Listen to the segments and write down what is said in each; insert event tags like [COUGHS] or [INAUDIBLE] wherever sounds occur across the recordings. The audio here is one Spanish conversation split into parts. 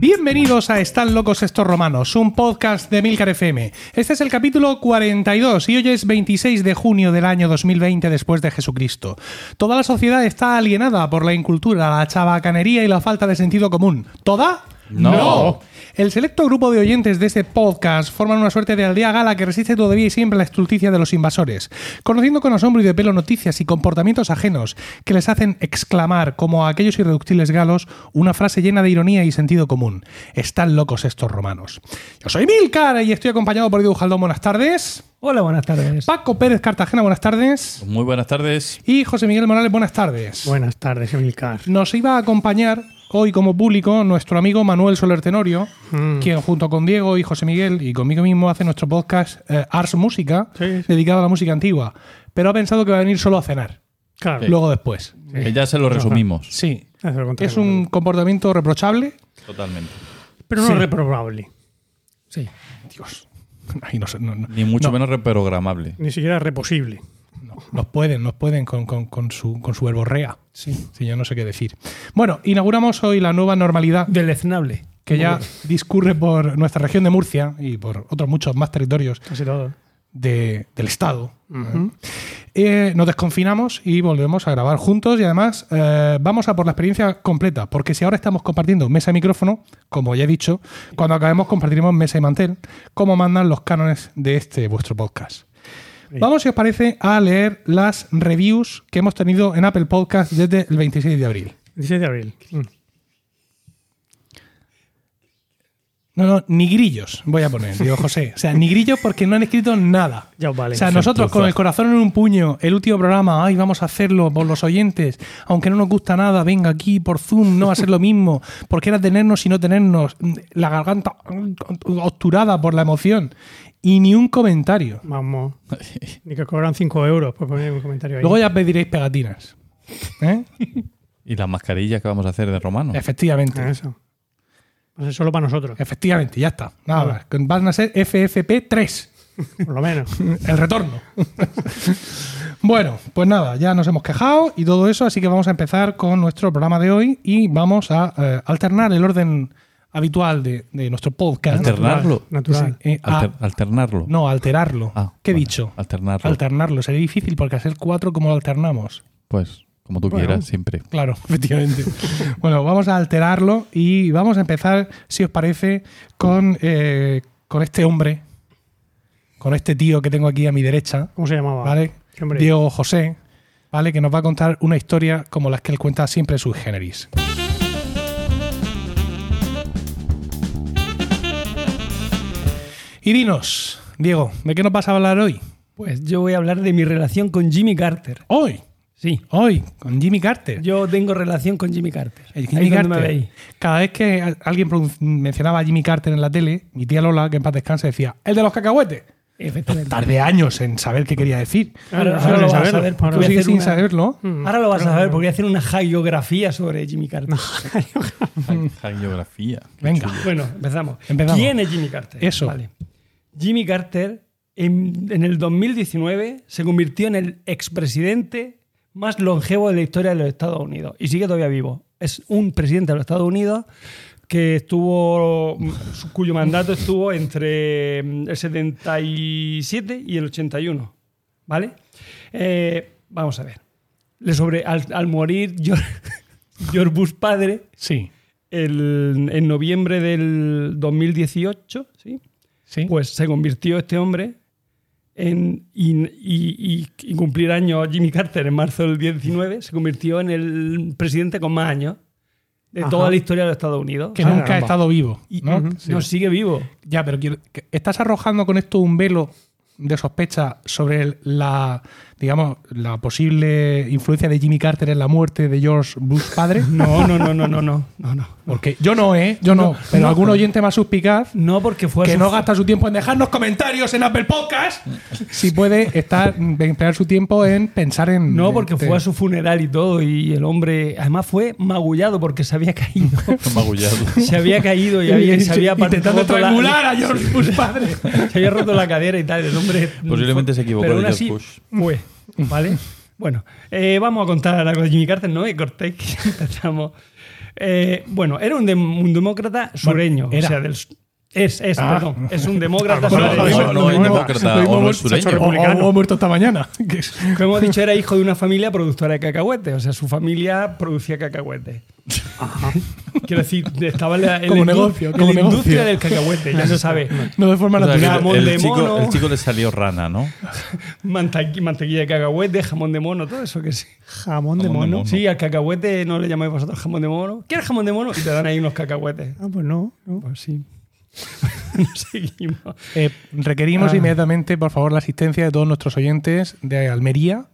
Bienvenidos a Están locos estos romanos, un podcast de Milcar FM. Este es el capítulo 42 y hoy es 26 de junio del año 2020 después de Jesucristo. Toda la sociedad está alienada por la incultura, la chabacanería y la falta de sentido común. ¿Toda? No. El selecto grupo de oyentes de este podcast forman una suerte de aldea gala que resiste todavía y siempre la estulticia de los invasores, conociendo con asombro y de pelo noticias y comportamientos ajenos que les hacen exclamar, como a aquellos irreductibles galos, una frase llena de ironía y sentido común. Están locos estos romanos. Yo soy Milcar y estoy acompañado por Edu Jaldón. Buenas tardes. Hola, buenas tardes. Paco Pérez Cartagena, buenas tardes. Muy buenas tardes. Y José Miguel Morales, buenas tardes. Buenas tardes, Emilcar. Nos iba a acompañar hoy como público nuestro amigo Manuel Soler Tenorio, Mm. quien junto con Diego y José Miguel y conmigo mismo hace nuestro podcast eh, Ars Música, Sí, sí. dedicado a la música antigua. Pero ha pensado que va a venir solo a cenar, Claro. Luego después. Que ya se lo resumimos. Sí. Es un comportamiento reprochable. Totalmente. Pero no Sí. reprobable. Sí. Dios. Ay, no sé, no, no. Ni mucho No. menos reprogramable. Ni siquiera reposible. No, nos pueden, nos pueden con, con- con su, con su verborrea. Sí. sí, yo no sé qué decir. Bueno, inauguramos hoy la nueva normalidad Deleznable. que ya discurre por nuestra región de Murcia y por otros muchos más territorios Casi todo. de- del Estado. Eh, nos desconfinamos y volvemos a grabar juntos y además eh, vamos a por la experiencia completa, porque si ahora estamos compartiendo mesa y micrófono, como ya he dicho, cuando acabemos compartiremos mesa y mantel, como mandan los cánones de este vuestro podcast. Vamos, si os parece, a leer las reviews que hemos tenido en Apple Podcast desde el 26 de abril. 16 de abril. Mm. No, no, ni grillos voy a poner, digo José. O sea, ni grillos porque no han escrito nada. Ya vale. O sea, nosotros con el corazón en un puño, el último programa, ay, vamos a hacerlo por los oyentes, aunque no nos gusta nada, venga aquí por Zoom, no va a ser lo mismo, porque era tenernos y no tenernos, la garganta obturada por la emoción, y ni un comentario. Vamos. [LAUGHS] Ni que cobran 5 euros por poner un comentario ahí. Luego ya pediréis pegatinas. ¿Eh? [LAUGHS] Y las mascarillas que vamos a hacer de romano. Efectivamente. Eso. Va a ser solo para nosotros. Efectivamente, ya está. Nada más. Van a ser FFP3. [LAUGHS] Por lo menos. El retorno. bueno, pues nada, ya nos hemos quejado y todo eso, así que vamos a empezar con nuestro programa de hoy y vamos a eh, alternar el orden habitual de, de nuestro podcast. Alternarlo. Natural. Sí, eh, a- alternarlo. no, alterarlo. Ah, ¿Qué he vale. dicho? Alternarlo. Alternarlo. Sería difícil porque ser cuatro, ¿cómo lo alternamos? pues, como tú Bueno. quieras, siempre. Claro, [LAUGHS] efectivamente. bueno, vamos a alterarlo y vamos a empezar, si os parece, con, eh, con este hombre, con este tío que tengo aquí a mi derecha, ¿Cómo se llamaba? ¿vale? Qué hombre. Diego José, ¿vale? Que nos va a contar una historia como las que él cuenta siempre sui generis. Y dinos, Diego, ¿de qué nos vas a hablar hoy? Pues yo voy a hablar de mi relación con Jimmy Carter. Hoy, Sí, hoy, con Jimmy Carter. yo tengo relación con Jimmy Carter. El Ahí Jimmy es donde me Carter. veis. Cada vez que alguien mencionaba a Jimmy Carter en la tele, mi tía Lola, que en paz descanse, decía, el de los cacahuetes. Efectivamente. Tardé años en saber qué quería decir. Claro, Ahora- ahora ahora lo vas a saber, Ahora Tú sigues sin una- saberlo. Mm. Ahora lo vas a saber porque voy a hacer una hagiografía sobre Jimmy Carter. Geografía. [LAUGHS] Venga. Bueno, empezamos. Empezamos. ¿Quién es Jimmy Carter? Eso. Vale. Jimmy Carter en, en el 2019 se convirtió en el expresidente más longevo de la historia de los Estados Unidos y sigue todavía vivo. Es un presidente de los Estados Unidos que estuvo cuyo mandato estuvo entre mm, el 77 y el 81, ¿vale? Eh, vamos a ver. Le sobre, al, al morir George, [LAUGHS] George Bush padre, Sí, el- en noviembre del 2018, pues se convirtió este hombre en, y, y- y- y cumplir años Jimmy Carter en marzo del 19, se convirtió en el presidente con más años de Ajá. toda la historia de los Estados Unidos. que Ah, nunca ha estado vivo. Y- ¿no? Ujú. Sí. No, sigue vivo. Ya, pero quiero- ¿estás arrojando con esto un velo de sospecha sobre la, digamos, la posible influencia de Jimmy Carter en la muerte de George Bush padre? [LAUGHS] No, no, no, no, no, no, no, no. Porque yo no, ¿eh? Yo no. No, pero no. algún oyente más suspicaz No porque fue a que su- no gasta su tiempo en dejarnos comentarios en Apple Podcast, [LAUGHS] si puede estar, emplear su tiempo en pensar en. No, porque fue a su funeral y todo, y el hombre, además fue magullado porque se había caído. [LAUGHS] Magullado. se había caído y había, se había intentando la- estrangular a George Bush padre. se había roto la cadera y tal. El hombre. Posiblemente se equivocó Pero de George así Bush. Fue. [LAUGHS] ¿vale? bueno, eh, vamos a contar algo de Jimmy Carter, no me cortéis que [LAUGHS] empezamos. Eh, bueno, era un, dem- un demócrata sureño, era. o sea, del, es, es, Ah. perdón, es un demócrata No, [LAUGHS] sureño. no, no es demócrata o no es sureño. O, muerto esta mañana. [LAUGHS] Como hemos dicho, era hijo de una familia productora de cacahuetes. O sea, su familia producía cacahuetes. Quiero decir, estaba en la, Como indu- negocio, como la industria negocio. del cacahuete, ya se sabe. no de forma O sea, natural. Jamón el, de chico, mono. el chico le salió rana, ¿no? [LAUGHS] Mantequilla de cacahuete, jamón de mono, todo eso que sí. Jamón de Jamón de mono. mono. Sí, al cacahuete no le llamáis vosotros jamón de mono. ¿Quieres jamón de mono? Y te dan ahí unos cacahuetes. Ah, pues no. no. Pues sí. [LAUGHS] Seguimos. Eh, requerimos Ah. inmediatamente, por favor, la asistencia de todos nuestros oyentes de Almería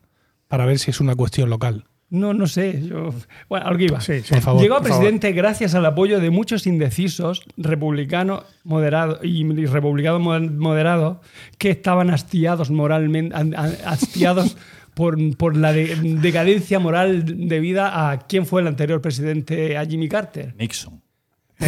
para ver si es una cuestión local. No, no sé. Yo... Bueno, a lo que iba. Sí, sí. Por favor. Llegó a favor. presidente gracias al apoyo de muchos indecisos, republicanos moderados y, republicanos mo- moderados, que estaban hastiados moralmente, hastiados [LAUGHS] por, por la de- decadencia moral debida a quién fue el anterior presidente, a Jimmy Carter. Nixon.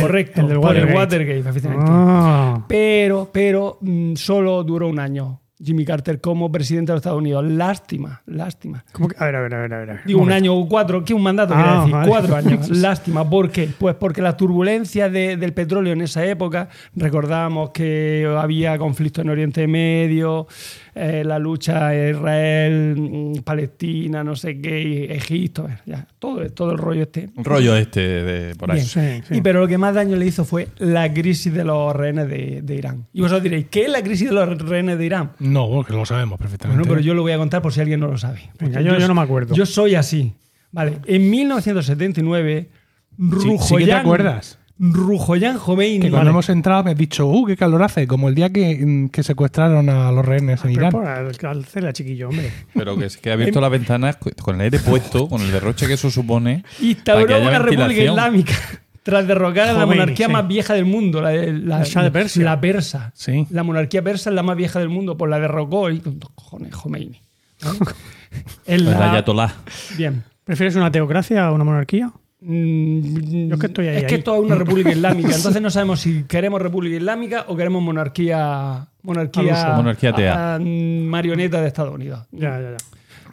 Correcto, el del por el Watergate. Watergate, efectivamente. Ah. Pero, pero mm, solo duró un año Jimmy Carter como presidente de los Estados Unidos. Lástima, lástima. ¿Cómo que? A ver, a ver, a ver. A ver. Digo, un año o cuatro, ¿qué un mandato Ah, quiere decir? vale. Cuatro años. [LAUGHS] Lástima. ¿Por qué? Pues porque la turbulencia de- del petróleo en esa época, recordamos que había conflicto en Oriente Medio, eh, la lucha Israel, mm, Palestina, no sé qué, Egipto, bueno, ya, todo, todo el rollo este. Un rollo este de por ahí. Bien. Sí, sí. Y pero lo que más daño le hizo fue la crisis de los rehenes de, de Irán. Y vosotros diréis, ¿qué es la crisis de los rehenes de Irán? No, porque lo sabemos perfectamente. Bueno, pero yo lo voy a contar por si alguien no lo sabe. Venga, yo, yo no me acuerdo. Yo soy así. Vale, en 1979, Sí- sí que Rujoyan, te acuerdas. Rujoyan Jomeini. Que cuando hemos entrado me has dicho, uh, qué calor hace, como el día que, mm, que secuestraron a los rehenes en Pero Irán. por al, al Cela chiquillo, hombre. Pero que, que ha abierto las ventanas con el aire puesto, con el derroche que eso supone. [LAUGHS] instauró una república islámica [LAUGHS] tras derrocar a la Jomeini, monarquía sí. más vieja del mundo, la, de- la, Shah de Persia. la persa. Sí. La monarquía persa es la más vieja del mundo, pues la derrocó y cojones, Jomeini. Es [LAUGHS] El la- Ayatollah. Bien. ¿Prefieres una teocracia a una monarquía? Mm, Yo es que estoy ahí, Es que ahí. esto es una república [LAUGHS] islámica, entonces no sabemos si queremos república islámica o queremos monarquía monarquía, ah, marioneta de Estados Unidos. Ya, ya, ya.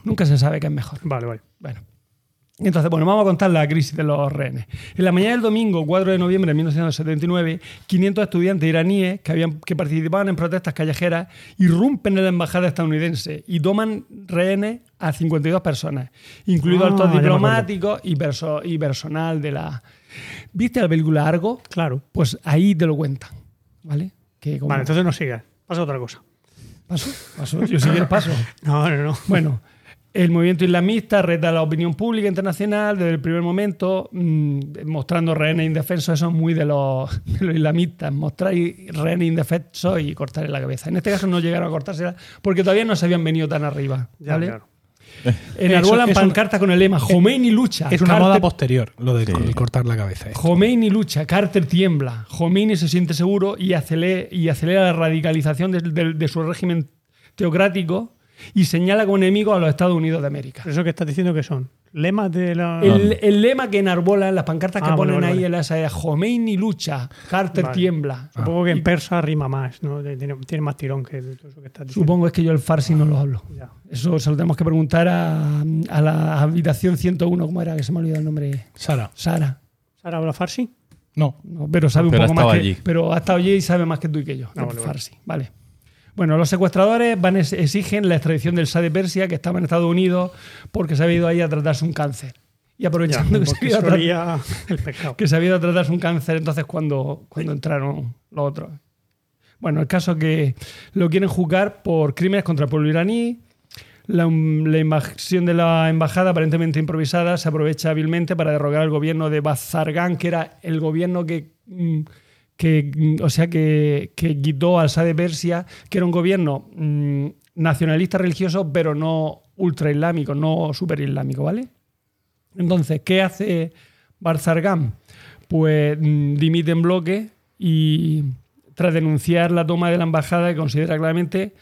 Nunca se sabe qué es mejor. Vale, vale. Bueno. Entonces, bueno, vamos a contar la crisis de los rehenes. En la mañana del domingo, 4 de noviembre de 1979, 500 estudiantes iraníes que, habían, que participaban en protestas callejeras irrumpen en la embajada estadounidense y toman rehenes a 52 personas, incluidos Ah, altos diplomáticos y, perso- y personal de la... ¿Viste la película Argo? Claro. Pues ahí te lo cuentan, ¿vale? Que como- Vale, entonces no sigas. Pasa otra cosa. ¿Paso? ¿Paso? Yo sí que paso. [LAUGHS] No, no, no. Bueno, el movimiento islamista reta a la opinión pública internacional desde el primer momento, mm, mostrando rehenes indefensos. Eso es muy de los, [LAUGHS] de los islamistas, mostrar rehenes indefensos y cortarle la cabeza. En este caso no llegaron a cortársela porque todavía no se habían venido tan arriba. Ya, ¿vale? claro. Enarbolan pancartas con el lema Jomeini lucha. Es una Carter- moda posterior, lo de Sí. el cortar la cabeza. Jomeini lucha, Carter tiembla, Jomeini se siente seguro y acelera, y acelera la radicalización de, de- de su régimen teocrático y señala como enemigo a los Estados Unidos de América. Eso que estás diciendo que son lemas de la. El, el lema que enarbolan, las pancartas que Ah, ponen vale, ahí vale. en la esa es Jomeini lucha, Carter Vale. tiembla. Supongo que Y en persa rima más, ¿no? Tiene, tiene más tirón que todo eso que estás diciendo. Supongo es que yo el farsi no lo hablo. Ya. Eso se lo tenemos que preguntar a, a la habitación 101, ¿cómo era? Que se me ha olvidado el nombre. Sara, Sara. ¿Sara habla farsi? no. No, pero sabe Pero un poco más estado que, allí. Pero ha estado allí y sabe más que tú y que yo. Ah, vale, vale. farsi. Vale. Bueno, los secuestradores van es- exigen la extradición del Shah de Persia, que estaba en Estados Unidos, porque se había ido ahí a tratarse un cáncer. Y Ya, aprovechando que, se había el pescado. que se había ido a tratarse un cáncer, entonces cuando, cuando entraron los otros. Bueno, el caso es que lo quieren juzgar por crímenes contra el pueblo iraní. La, la invasión de la embajada, aparentemente improvisada, se aprovecha hábilmente para derrocar al gobierno de Bazargan, que era el gobierno que, mm, que o sea, que, que quitó al Shah de Persia, que era un gobierno mm, nacionalista religioso, pero no ultra islámico, no super islámico, ¿vale? Entonces, ¿qué hace Barzargam? Pues mm, dimite en bloque y tras denunciar la toma de la embajada que considera claramente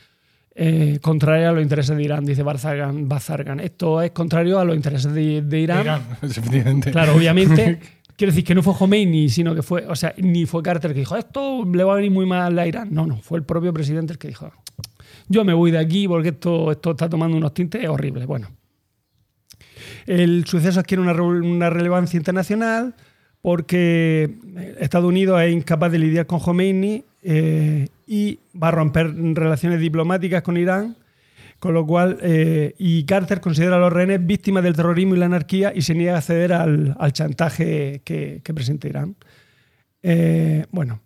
eh, contraria a los intereses de Irán, dice. Barzargan. Esto es contrario a los intereses de, de Irán. Irán, [LAUGHS] efectivamente. Claro, obviamente. [LAUGHS] Quiero decir que no fue Khomeini, sino que fue, o sea, ni fue Carter que dijo, esto le va a venir muy mal a Irán. No, no, fue el propio presidente el que dijo, yo me voy de aquí porque esto, esto está tomando unos tintes horribles. Bueno, el suceso adquiere una, una relevancia internacional porque Estados Unidos es incapaz de lidiar con Khomeini eh, y va a romper relaciones diplomáticas con Irán, con lo cual, eh, y Carter considera a los rehenes víctimas del terrorismo y la anarquía y se niega a ceder al, al chantaje que, que presenta Irán. Eh, bueno,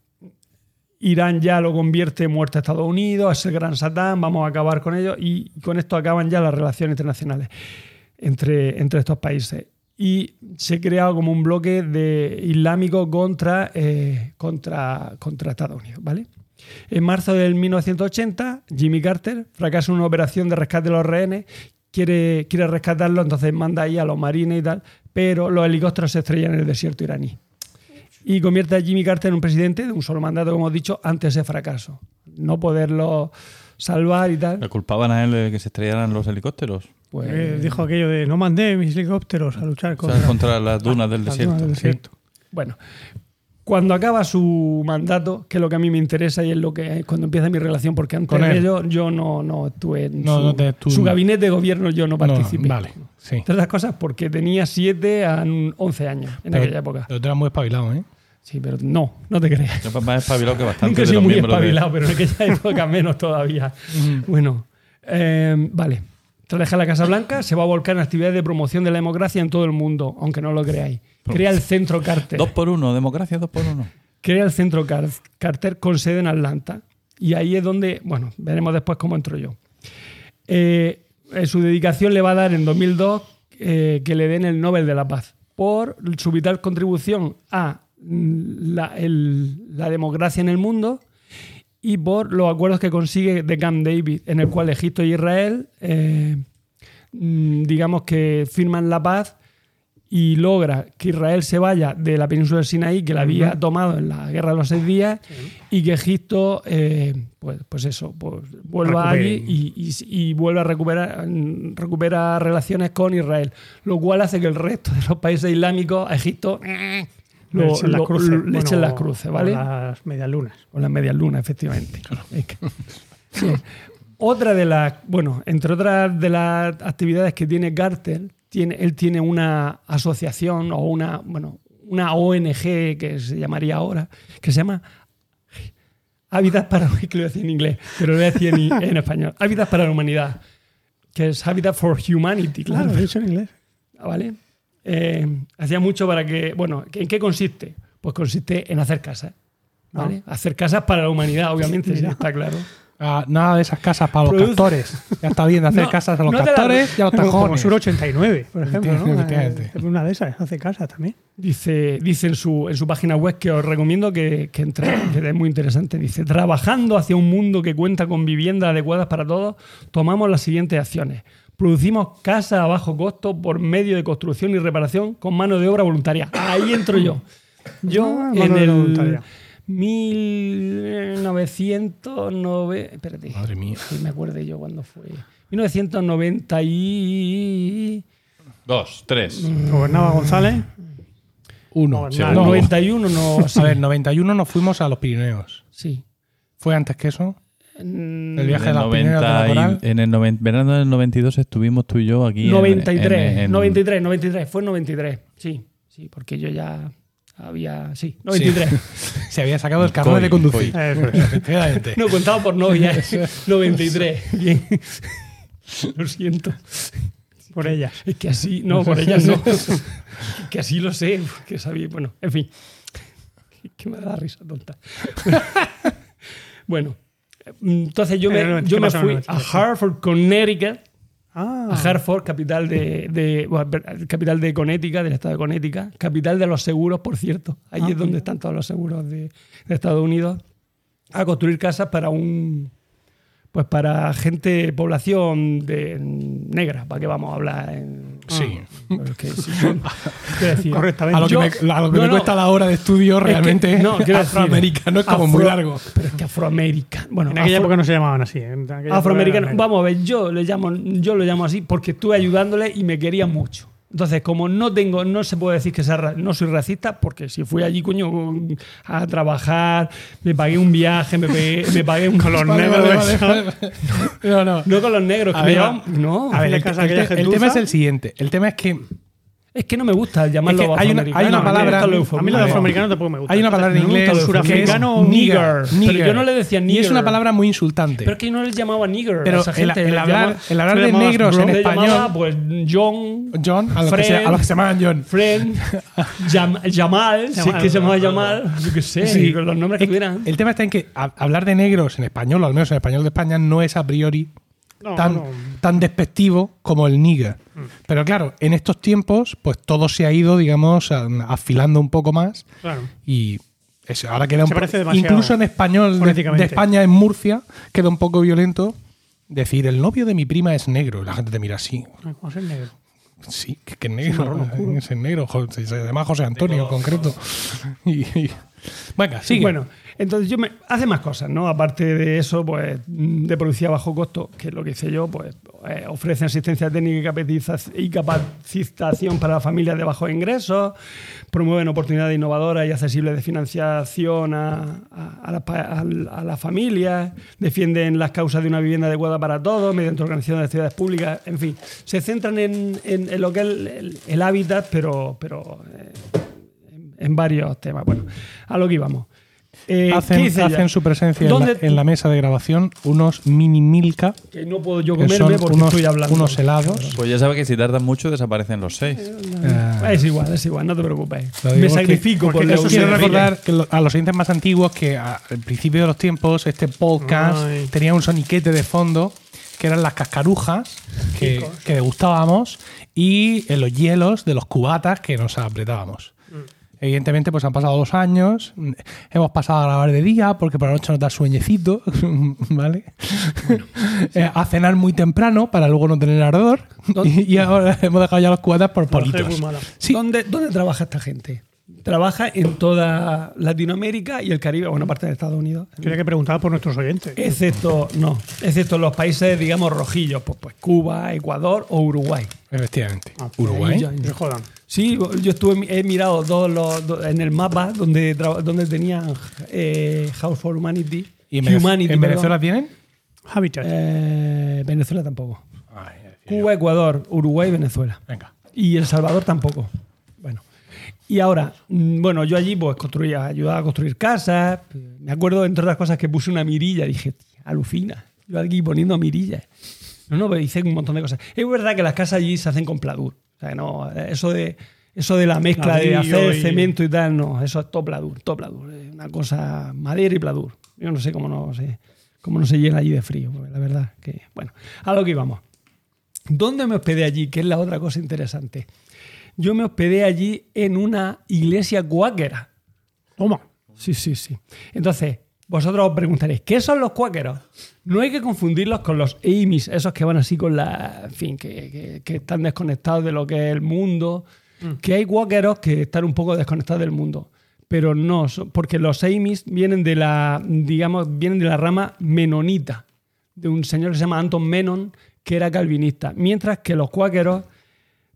Irán ya lo convierte en muerte a Estados Unidos, es el gran Satán, vamos a acabar con ello y con esto acaban ya las relaciones internacionales entre, entre estos países. Y se crea como un bloque de islámico contra, eh, contra, contra Estados Unidos. ¿vale? En marzo del 1980, Jimmy Carter fracasa una operación de rescate de los rehenes, quiere, quiere rescatarlo, entonces manda ahí a los marines y tal, pero los helicópteros se estrellan en el desierto iraní y convierte a Jimmy Carter en un presidente de un solo mandato, como hemos dicho, ante ese fracaso. No poderlo salvar y tal. ¿Le culpaban a él de que se estrellaran los helicópteros? Pues, Eh, dijo aquello de no mandé mis helicópteros a luchar O contra, sea, contra [LAUGHS] las dunas del las desierto. dunas del desierto. Bueno, cuando acaba su mandato, que es lo que a mí me interesa y es lo que cuando empieza mi relación, porque antes Con de ello yo no, no estuve en No, su, no te- tú- su gabinete de gobierno, yo no No, participé. vale, sí. Entre otras cosas, porque tenía 7 a 11 años en aquella época. Pero tú eras muy espabilado, ¿eh? Sí, pero no, no te creas. Yo más espabilado que bastante Nunca he sido muy de- espabilado, pero en aquella [LAUGHS] época menos todavía. Bueno, eh, vale. Tras dejar la Casa Blanca, se va a volcar en actividades de promoción de la democracia en todo el mundo, aunque no lo creáis. Crea el Centro Carter. Dos por uno, democracia dos por uno. Crea el Centro Car- Carter con sede en Atlanta. Y ahí es donde, bueno, veremos después cómo entro yo. Eh, eh, su dedicación le va a dar en 2002 eh, que le den el Nobel de la Paz por su vital contribución a mm, la, el- la democracia en el mundo y por los acuerdos que consigue de Camp David, en el cual Egipto y Israel, eh, mm, digamos que firman la paz y logra que Israel se vaya de la península del Sinaí, que la había tomado en la guerra de los seis días, y que Egipto, eh, pues, pues eso, pues vuelva allí y, y, y vuelva a recuperar mm, recupera relaciones con Israel, lo cual hace que el resto de los países islámicos Egipto Le lo- le echen las cruces, ¿vale? o Las medialunas. O las medias lunas, efectivamente. Bien. [LAUGHS] Otra de las, bueno, entre otras de las actividades que tiene Carter, tiene, él tiene una asociación o una, bueno, una ONG que se llamaría ahora, que se llama Hábitat para, [LAUGHS] que lo voy a decir en inglés, pero lo voy a decir en, [LAUGHS] en español. Hábitat para la humanidad, que es Habitat for Humanity, Claro, claro. lo he dicho en inglés. ¿Vale? Eh, hacía mucho para que. Bueno, ¿en qué consiste? Pues consiste en hacer casas. ¿Vale? Hacer casas para la humanidad, [LAUGHS] obviamente, sí, está claro. Ah, nada de esas casas para los Produce- castores. Ya está bien de hacer [LAUGHS] No, casas a los no castores y a los [LAUGHS] como. Sur 89, por ejemplo. ¿no? Eh, Una de esas hace casa también. Dice, dice en, su, en su página web que os recomiendo que, que entréis, que es muy interesante. Dice: Trabajando hacia un mundo que cuenta con viviendas adecuadas para todos, tomamos las siguientes acciones. Producimos casas a bajo costo por medio de construcción y reparación con mano de obra voluntaria. Ahí entro yo. [COUGHS] Yo Ah, en el voluntaria. 1909. Espérate. Madre mía. Que me acuerde yo cuándo fue. 1990 y. Dos, tres. Gobernaba González. Uno. No, Sí, nada, no. 91 no. A ver, 91 nos fuimos a los Pirineos. Sí. ¿Fue antes que eso? Mm, El viaje de En el la 90 Coral. y- en el noven- verano del 92 estuvimos tú y yo aquí. en- 93, en- en- 93, 93, fue en 93. Sí, sí, porque yo ya había. Sí, 93. [LAUGHS] Se había sacado el carnet de conducir. [LAUGHS] Efectivamente. No contaba por novia. [LAUGHS] 93. Bien. Lo siento. Por ellas. Es que así. No, por ellas no. Es que así lo sé. Porque sabía. Bueno, en fin. Que me da risa tonta. bueno. Entonces yo Eh, me, ¿qué yo me fui a 93? Hartford, Connecticut. Ah, a Hartford, capital de, de- bueno, capital de Connecticut, del estado de Connecticut, capital de los seguros, por cierto. Ahí Ah, es donde están todos los seguros de, de Estados Unidos. A construir casas para un pues para gente, población de negra, para que vamos a hablar en Sí. [LAUGHS] decir, correctamente. A lo que, Yo- me, a lo que no, me no. cuesta la hora de estudio Es que- realmente no, afroamericano es como afro- muy largo. Pero es que afroamericano. Bueno, en aquella afro- época no se llamaban así. ¿eh? Afroamericano. Vamos a ver, yo le llamo, yo lo llamo así porque estuve ayudándole y me quería mucho. Entonces, como no tengo, no se puede decir que sea, no soy racista, porque si fui allí, coño, a trabajar, me pagué un viaje, me, pegué- [LAUGHS] me pagué un Con los Vale, negros. vale, vale. [LAUGHS] No, no. No con los negros, que A me ver, llevaban- no. A ver, el, el- el gentuza. tema es el siguiente. El tema es que Es que no me gusta llamarlo Es que hay una- hay afroamericano, una a mí me palabra- gusta lo A mí eufemismo. los afroamericanos tampoco me gustan. hay una palabra en gusta inglés lo es surafricano, nigger, Pero yo no le decía Y es nigger. una palabra muy insultante. Pero es que yo no les llamaba nigger a Pero esa el, gente. el les hablar, llamaba- el de negros bro. en le llamaba, español, pues John, John, a los, que se, Fred. a los [LAUGHS] que se llaman John. Friend, es Jamal. que se llama Jamal, yo qué sé, Sí. los nombres que tuvieran. El tema está en que hablar de negros en español, o al menos en español de España, no es a priori No, tan, no. tan despectivo como el nigger. Pero claro, en estos tiempos, pues todo se ha ido, digamos, afilando un poco más Claro. y eso, ahora queda un Se po- parece demasiado incluso en español de, España en Murcia queda un poco violento decir el novio de mi prima es negro y la gente te mira así ¿Cómo es el negro? sí que, que es negro es el negro llama José Antonio en concreto [LAUGHS] y, y- venga sigue Bueno, entonces yo me hace más cosas, ¿no? Aparte de eso, pues mm, de policía a bajo costo, que es lo que hice yo, pues eh, ofrece asistencia técnica y capacitación para las familias de bajos ingresos, promueven oportunidades innovadoras y accesibles de financiación a, a, a las familias, defienden las causas de una vivienda adecuada para todos mediante organización de ciudades públicas, en fin, se centran en, en- lo que es el, el- hábitat, pero, pero eh, en varios temas. Bueno, a lo que íbamos. Eh, ¿qué hacen, hacen su presencia en la, ¿Dónde- en la mesa de grabación unos mini milka Que no puedo yo comerme porque unos, estoy hablando. unos helados Pues ya sabes que si tardan mucho desaparecen los seis. Eh, Es igual, es igual, no te preocupes. Me sacrifico porque eso quiero recordar que lo- a los oyentes más antiguos que a- al principio de los tiempos este podcast Ay. tenía un soniquete de fondo que eran las cascarujas que, que degustábamos y en los hielos de los cubatas que nos apretábamos. Evidentemente, pues han pasado dos años, hemos pasado a grabar de día porque por la noche nos da sueñecito, [LAUGHS] ¿vale? [LAUGHS] Eh, a cenar muy temprano para luego no tener ardor y, [LAUGHS] y ahora hemos dejado ya los cubatas por politos. ¿Dónde, ¿Dónde trabaja esta gente? Trabaja en toda Latinoamérica y el Caribe, bueno, aparte de Estados Unidos. Quería que preguntaba por nuestros oyentes. Excepto, no, excepto los países, digamos, rojillos, pues, pues Cuba, Ecuador o Uruguay. efectivamente. Ah, Uruguay. Ahí ya- jodan. Sí, yo estuve, he mirado todos los, en el mapa donde, donde tenían eh, House for Humanity. ¿Y en, Humanity, en. Venezuela tienen? Habitat. Eh, Venezuela tampoco. Cuba, Ecuador, Uruguay, Venezuela. Venga. Y El Salvador tampoco. Y ahora, mm, bueno, yo allí pues construía, ayudaba a construir casas. Me acuerdo, entre otras cosas, que puse una mirilla. Dije, "Tía, alucina. Yo aquí poniendo mirillas. No, no, pero hice un montón de cosas. Es verdad que las casas allí se hacen con pladur. O sea, no, eso de, eso de la mezcla de hacer y- cemento y tal, no, eso es todo pladur, todo pladur. Una cosa, madera y pladur. Yo no sé cómo no sé, cómo no se llena allí de frío, la verdad que, bueno, a lo que íbamos. ¿Dónde me hospedé allí? Que es la otra cosa interesante. Yo me hospedé allí en una iglesia cuáquera. Toma. Sí, sí, sí. Entonces, vosotros os preguntaréis, ¿qué son los cuáqueros? No hay que confundirlos con los Amis, esos que van así con la. En fin, que, que- que están desconectados de lo que es el mundo. Que hay cuáqueros que están un poco desconectados del mundo. Pero no, porque los Amis vienen de la, digamos, vienen de la rama menonita, de un señor que se llama Anton Menon, que era calvinista. Mientras que los cuáqueros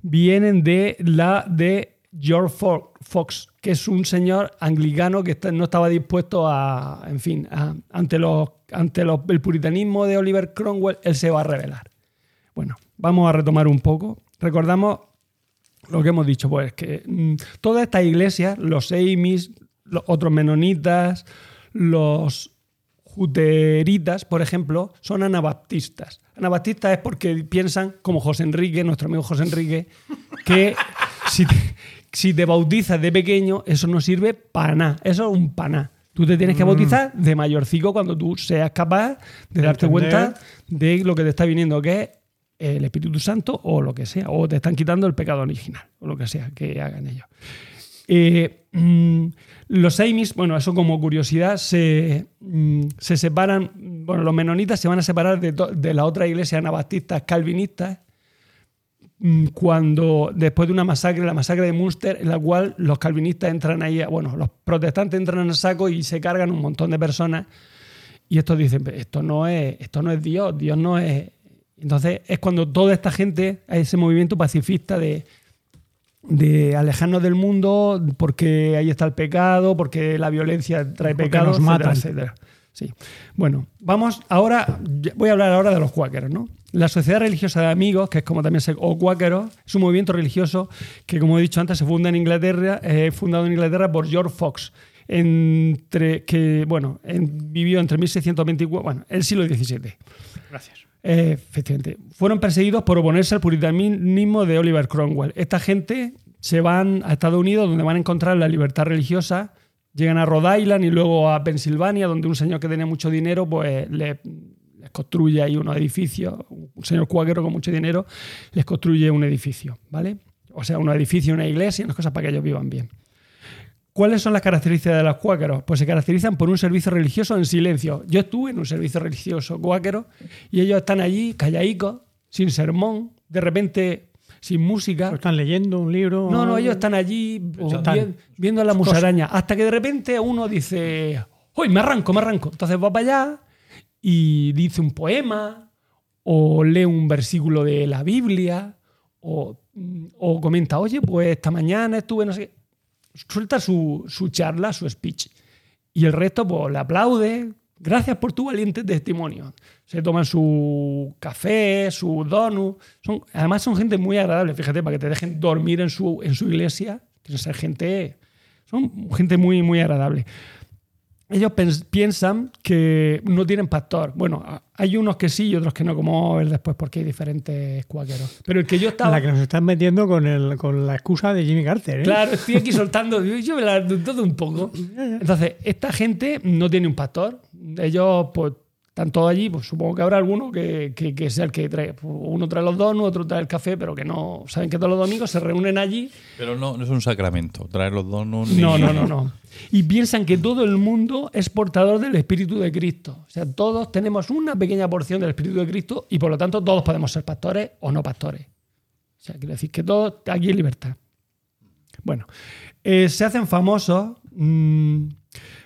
vienen de la de George Fo- Fox, que es un señor anglicano que no estaba dispuesto a, en fin, ante, los, ante el puritanismo de Oliver Cromwell, él se va a rebelar. Bueno, vamos a retomar un poco. Recordamos lo que hemos dicho, pues que mm, todas estas iglesias, los Amis, los otros menonitas, los juteritas, por ejemplo, son anabaptistas. Anabaptistas es porque piensan, como José Enrique, nuestro amigo José Enrique, que si te, si te bautizas de pequeño, eso no sirve para nada. Eso es un paná. Tú te tienes que bautizar de mayorcico cuando tú seas capaz de darte Entender. cuenta de lo que te está viniendo, que es el Espíritu Santo o lo que sea, o te están quitando el pecado original, o lo que sea que hagan ellos. Eh, mm, los Amis, bueno, eso como curiosidad, se, mm, se separan, bueno, los menonitas se van a separar de, de la otra iglesia anabaptistas calvinistas mm, cuando, después de una masacre, la masacre de Munster, en la cual los calvinistas entran ahí, bueno, los protestantes entran al saco y se cargan un montón de personas. Y estos dicen, "Pero esto no es, esto no es Dios, Dios no es. Entonces es cuando toda esta gente, ese movimiento pacifista de de alejarnos del mundo porque ahí está el pecado, porque la violencia trae Porque pecado, nos etcétera, matan. etcétera. Sí. Bueno, vamos ahora, voy a hablar ahora de los cuáqueros, ¿no? La Sociedad Religiosa de Amigos, que es como también se, o cuáqueros, es un movimiento religioso que, como he dicho antes, se funda en Inglaterra, eh, fundado en Inglaterra por George Fox, entre, que, bueno, en- vivió entre 1624, bueno, el siglo XVII. Gracias. Efectivamente. Fueron perseguidos por oponerse al puritanismo de Oliver Cromwell. Esta gente se van a Estados Unidos donde van a encontrar la libertad religiosa. Llegan a Rhode Island y luego a Pensilvania, donde un señor que tenía mucho dinero, pues le- les construye ahí unos edificios. Un señor cuáquero con mucho dinero les construye un edificio, ¿vale? O sea, un edificio, una iglesia, unas cosas para que ellos vivan bien. ¿Cuáles son las características de los cuáqueros? Pues se caracterizan por un servicio religioso en silencio. Yo estuve en un servicio religioso cuáquero y ellos están allí calladicos, sin sermón, de repente sin música. ¿O ¿Están leyendo un libro? No, no, ellos están allí Están. viendo la musaraña. Hasta que de repente uno dice, ¡Uy, me arranco, me arranco! Entonces va para allá y dice un poema o lee un versículo de la Biblia o, o comenta, oye, pues esta mañana estuve, no sé qué. Suelta su, su charla, su speech. Y el resto, pues, le aplaude. Gracias por tu valiente testimonio. Se toman su café, su donut. Son, además, son gente muy agradable. Fíjate, para que te dejen dormir en su, en su iglesia. Tiene que ser gente. Son gente muy, muy agradable. Ellos piensan que no tienen pastor. Bueno, hay unos que sí y otros que no, como vamos a ver después, porque hay diferentes cuáqueros. Pero el que yo estaba. La que nos están metiendo con, el, con la excusa de Jimmy Carter. ¿eh? Claro, estoy aquí soltando, yo me la todo un poco. Entonces, esta gente no tiene un pastor. Ellos, pues, están todos allí, pues supongo que habrá alguno que, que- que sea el que trae. Pues, Uno trae los donuts, otro trae el café, pero que no. Saben que todos los domingos se reúnen allí. Pero no, no es un sacramento. Traer los donuts. ni- No, no, no, no. Y piensan que todo el mundo es portador del Espíritu de Cristo. O sea, todos tenemos una pequeña porción del Espíritu de Cristo y por lo tanto todos podemos ser pastores o no pastores. O sea, quiero decir que todos aquí hay libertad. Bueno, eh, se hacen famosos mm,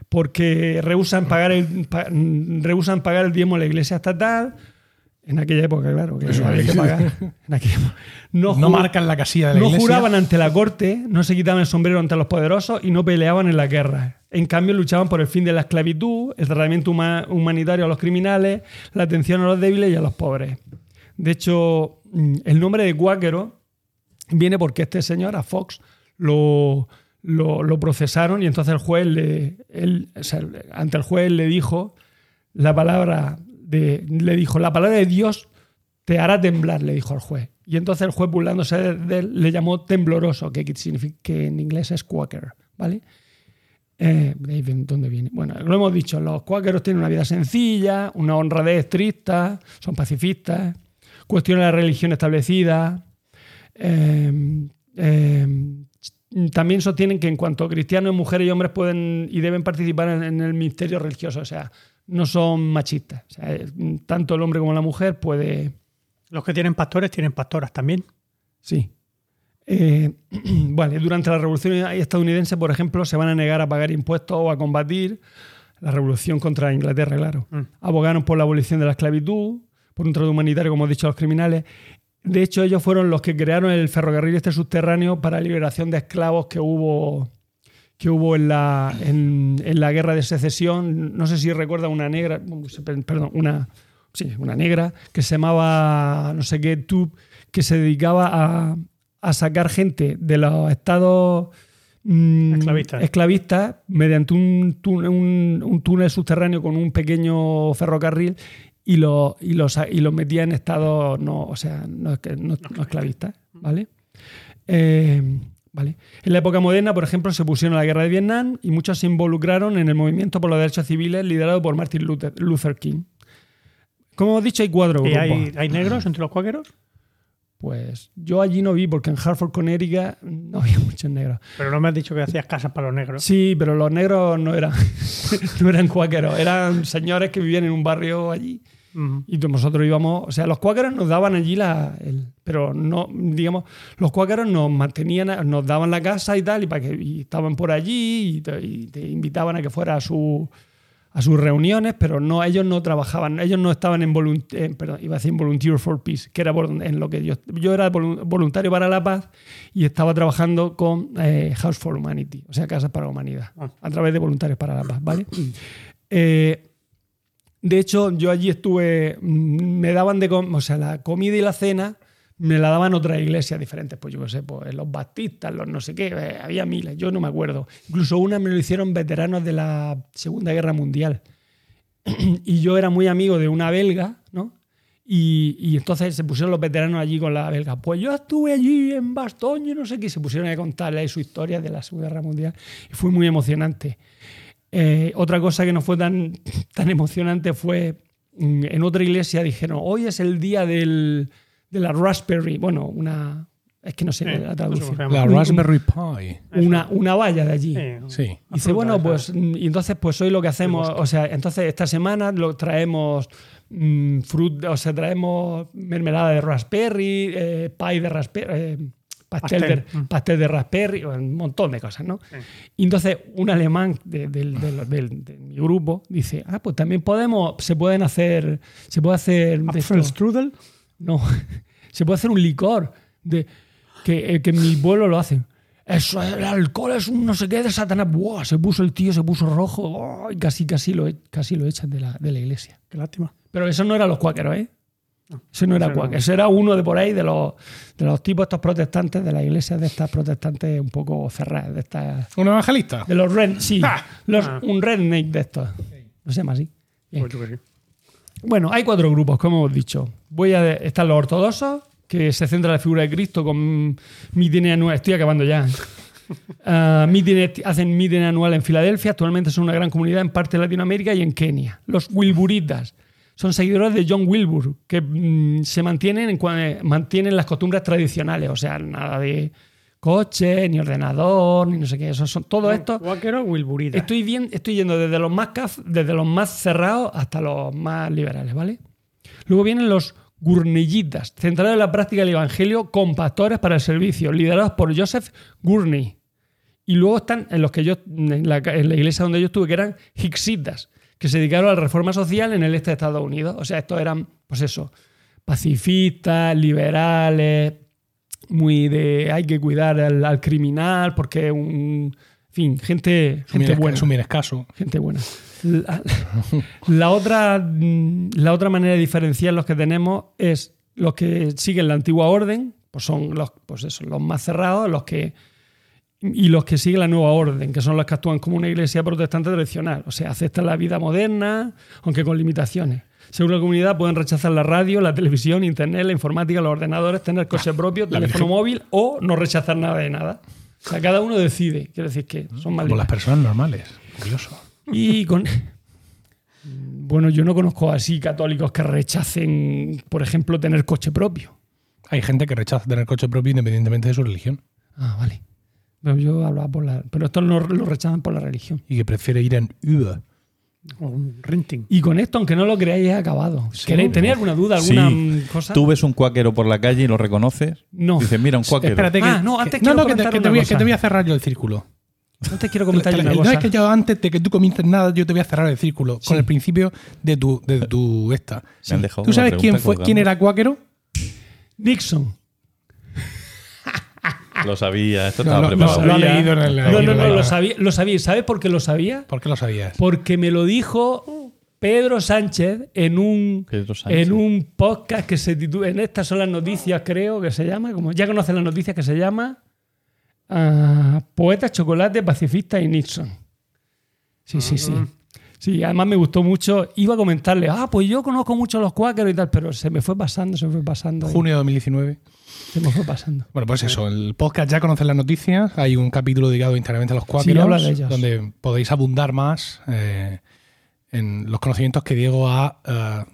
porque rehusan pagar, el, pa- rehusan pagar el diezmo a la iglesia estatal. En aquella época, claro, que Eso había que pagar. [LAUGHS] En aquella época. No, No marcan la casilla de la no iglesia. juraban ante la corte, no se quitaban el sombrero ante los poderosos y no peleaban en la guerra. En cambio, luchaban por el fin de la esclavitud, el tratamiento huma- humanitario a los criminales, la atención a los débiles y a los pobres. De hecho, mm, el nombre de cuáquero viene porque este señor, a Fox, lo, lo, procesaron y entonces el juez le, ante el juez le dijo la palabra de, le dijo la palabra de Dios te hará temblar, le dijo al juez. Y entonces el juez, burlándose de, él, le llamó tembloroso, que, significa, que en inglés es quaker, ¿vale? Eh, ¿Dónde viene? Bueno, lo hemos dicho, los cuáqueros tienen una vida sencilla, una honradez estricta, son pacifistas, cuestionan la religión establecida, eh, eh, también sostienen que en cuanto cristianos, mujeres y hombres pueden y deben participar en, en el ministerio religioso, o sea, no son machistas. O sea, eh, tanto el hombre como la mujer puede, Los que tienen pastores tienen pastoras también. Sí. Eh, [CLEARS THROAT] vale, durante la Revolución estadounidense, por ejemplo, se van a negar a pagar impuestos o a combatir la revolución contra Inglaterra, claro. Mm. Abogaron por la abolición de la esclavitud, por un trato humanitario, como he dicho, a los criminales. De hecho, ellos fueron los que crearon el ferrocarril este subterráneo para liberación de esclavos que hubo, que hubo en, la, en, en la guerra de secesión. No sé si recuerda una negra, perdón, una, sí, una negra que se llamaba no sé qué, Tube, que se dedicaba a, a sacar gente de los estados mm, Esclavistas. esclavistas mediante un- un túnel subterráneo con un pequeño ferrocarril y los y los, y los metía en estados no, o sea, no, no- no esclavistas, ¿vale? Eh, Vale. En la época moderna, por ejemplo, se pusieron a la guerra de Vietnam y muchos se involucraron en el movimiento por los derechos civiles liderado por Martin Luther, Luther King. Como hemos dicho, hay cuatro ¿Y grupos. hay, hay negros entre los cuáqueros? Pues yo allí no vi, porque en Hartford, Connecticut, no había [LAUGHS] muchos negros. Pero no me has dicho que hacías casas para los negros. Sí, pero los negros no eran, [LAUGHS] no eran cuáqueros, eran señores que vivían en un barrio allí. Y nosotros íbamos, o sea, los cuáqueros nos daban allí la, el, pero no, digamos, los cuáqueros nos mantenían, nos daban la casa y tal, y para que y estaban por allí y te, y te invitaban a que fuera a su, a sus reuniones, pero no, ellos no trabajaban, ellos no estaban en, eh, perdón, iba a decir Volunteer for Peace, que era en lo que yo, yo era volu- voluntario para la paz y estaba trabajando con eh, House for Humanity, o sea, Casas para la Humanidad, Ah. a través de Voluntarios para la Paz, ¿vale? [CLEARS THROAT] Eh, de hecho, yo allí estuve, mm, me daban de, o sea, la comida y la cena me la daban otras iglesias diferentes, pues yo qué sé, pues los baptistas, los no sé qué, eh, había miles, yo no me acuerdo. Incluso una me lo hicieron veteranos de la Segunda Guerra Mundial. [CLEARS THROAT] y yo era muy amigo de una belga, ¿no? Y, entonces se pusieron los veteranos allí con la belga. Pues yo estuve allí en Bastoño y no sé qué. Se pusieron a contarle su historia de la Segunda Guerra Mundial. Y fue muy emocionante. Eh, otra cosa que no fue tan, tan emocionante fue mm, en otra iglesia dijeron, hoy es el día del, de la Raspberry. Bueno, una... Es que no sé la no sé traducción. La Raspberry Pi. Una, una valla de allí. Sí. Sí. Dice, bueno, pues, mm, y entonces, pues hoy lo que hacemos, o sea, entonces esta semana lo traemos mm, frut, o sea, traemos mermelada de raspberry, eh, pie de raspberry, eh, pastel, Pastel. De, Mm. pastel de raspberry, un montón de cosas, ¿no? Y entonces un alemán de, de mi grupo dice, ah, pues también podemos, se pueden hacer, se puede hacer Apfelstrudel. no, [LAUGHS] se puede hacer un licor de que, eh, que en mi pueblo lo hacen. Eso, el alcohol es un no sé qué de Satanás. Buah, se puso el tío, se puso rojo. oh, y casi, casi, lo, casi lo echan de la, de la iglesia. Qué lástima. Pero eso no eran los cuáqueros, ¿eh? Ese no era Ese no. cuáquero. Ese era uno de por ahí, de los, de los tipos estos protestantes, de las iglesias de estas protestantes un poco cerradas, de estas. ¿Un evangelista? De los red, sí, Ah. los, Ah. un redneck de estos. No se llama así. Pues. Bueno, hay cuatro grupos, como hemos dicho. Voy a están los ortodoxos, que se centra en la figura de Cristo con mítines anuales. Estoy acabando ya. [LAUGHS] Ah, mítines- hacen mítines anuales en Filadelfia. Actualmente son una gran comunidad en parte de Latinoamérica y en Kenia. Los Wilburitas son seguidores de John Wilbur, que mm, se mantienen, en, mantienen las costumbres tradicionales. O sea, nada de coche, ni ordenador, ni no sé qué. Eso son, todo esto Cuáquero Wilburita. Estoy, bien, estoy yendo desde los más caf- desde los más cerrados hasta los más liberales, ¿vale? Luego vienen los gurnellitas, centrados en la práctica del evangelio con pastores para el servicio, liderados por Joseph Gurney. Y luego están en los que yo, en la, en la iglesia donde yo estuve, que eran hixitas, que se dedicaron a la reforma social en el este de Estados Unidos. O sea, estos eran, pues eso, pacifistas, liberales, muy de hay que cuidar al, al criminal porque un. En fin, gente, Es gente buena. Es escaso. Gente buena. La, la otra, la otra manera de diferenciar los que tenemos es los que siguen la antigua orden, pues son los, pues eso, los más cerrados, los que y los que siguen la nueva orden, que son los que actúan como una iglesia protestante tradicional, o sea, aceptan la vida moderna, aunque con limitaciones. Según la comunidad, pueden rechazar la radio, la televisión, internet, la informática, los ordenadores, tener coche propio, la teléfono Virgen. móvil o no rechazar nada de nada. O sea, cada uno decide. Quiero decir que son más Como las personas normales. Curioso. Y con. Bueno, yo no conozco así católicos que rechacen, por ejemplo, tener coche propio. Hay gente que rechaza tener coche propio independientemente de su religión Ah, vale. Pero yo hablaba por la. Pero estos no lo rechazan por la religión. y que prefiere ir en Uber. O un renting. Y con esto, aunque no lo creáis, he acabado. Sí. ¿Queréis- ¿Tenéis alguna duda, Sí. alguna mm, cosa? Tú ves un cuáquero por la calle y lo reconoces. No. Dices, mira, un cuáquero. Espérate que, Ah, no, antes que- quiero no, que te, que voy, cosa. que te voy a cerrar yo el círculo. Antes quiero comentar Te- una no cosa. es que yo antes de que tú comiences nada, yo te voy a cerrar el círculo con el principio de tu, de tu esta. Dejado ¿Tú sabes quién fue, quién era cuáquero? Nixon. Lo sabía, esto No, estaba no, no, preparado. lo ha leído en el- No, no, no, lo sabía. Lo sabía. ¿Sabes por qué lo sabía? ¿Por qué lo sabías? Porque me lo dijo Pedro Sánchez en un, Pedro Sánchez. en un podcast que se titula En estas son las noticias, creo que se llama. Como ya conocen las noticias que se llama ah, Poeta, Chocolate, Pacifista y Nixon. Sí, sí, sí. Sí, además me gustó mucho. Iba a comentarle, ah, pues yo conozco mucho a los cuáqueros y tal, pero se me fue pasando, se me fue pasando. Junio de 2019. Se me fue pasando. Bueno, pues eso, el podcast ya conocen las noticias. Hay un capítulo dedicado íntegramente a los cuáqueros, ellos. donde podéis abundar más eh, en los conocimientos que Diego ha eh,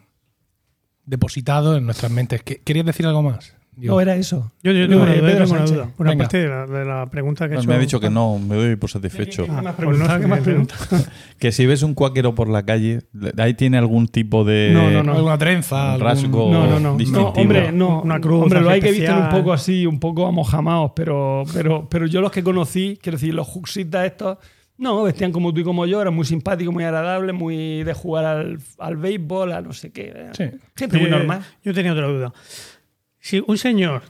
depositado en nuestras mentes. ¿Qué- ¿Querías decir algo más? No, era eso. Yo, yo No, tengo, una de duda, yo Pedro tengo una Sánchez. duda. Bueno, Venga. aparte de la, de la pregunta que he Pues hecho. me ha dicho que no, me doy por satisfecho. Ah, ¿Qué más pues no preguntas? [LAUGHS] Que si ves un cuáquero por la calle, ahí tiene algún tipo de No, no, no. ¿Alguna trenza? rasgo No, no, no. No, distintivo. hombre, no. Una cruz Hombre, lo hay que visten un poco así, un poco amojamados, pero, pero, pero yo los que conocí, quiero decir, los juxitas estos, No, vestían como tú y como yo, eran muy simpáticos, muy agradables, muy de jugar al, al béisbol, a no sé qué. Sí. Gente muy Eh, normal. Yo tenía otra duda. Si un señor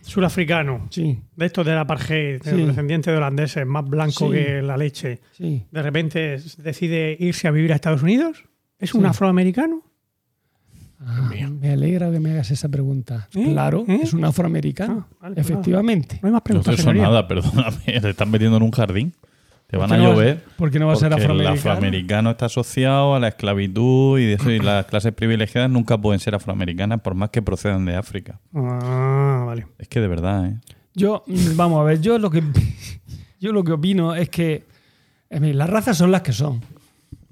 surafricano, Sí, de estos del apartheid, Sí. descendiente de holandeses, más blanco Sí. que la leche, sí. de repente decide irse a vivir a Estados Unidos, ¿es un Sí. afroamericano? Ah, me alegra que me hagas esa pregunta. ¿Eh? Claro, ¿Eh? es un afroamericano. Ah, vale, pues efectivamente. No hay más No preguntas. te eso señoría. nada, [LAUGHS] perdóname. Te están metiendo en un jardín. Te van ¿Por a no llover. ¿Por qué no va a ser porque el afroamericano? afroamericano está asociado a la esclavitud y de eso y las clases privilegiadas nunca pueden ser afroamericanas por más que procedan de África. Ah, vale. Es que de verdad, ¿eh? Yo, mm, vamos a ver, yo lo que [LAUGHS] yo lo que opino es que las razas son las que son.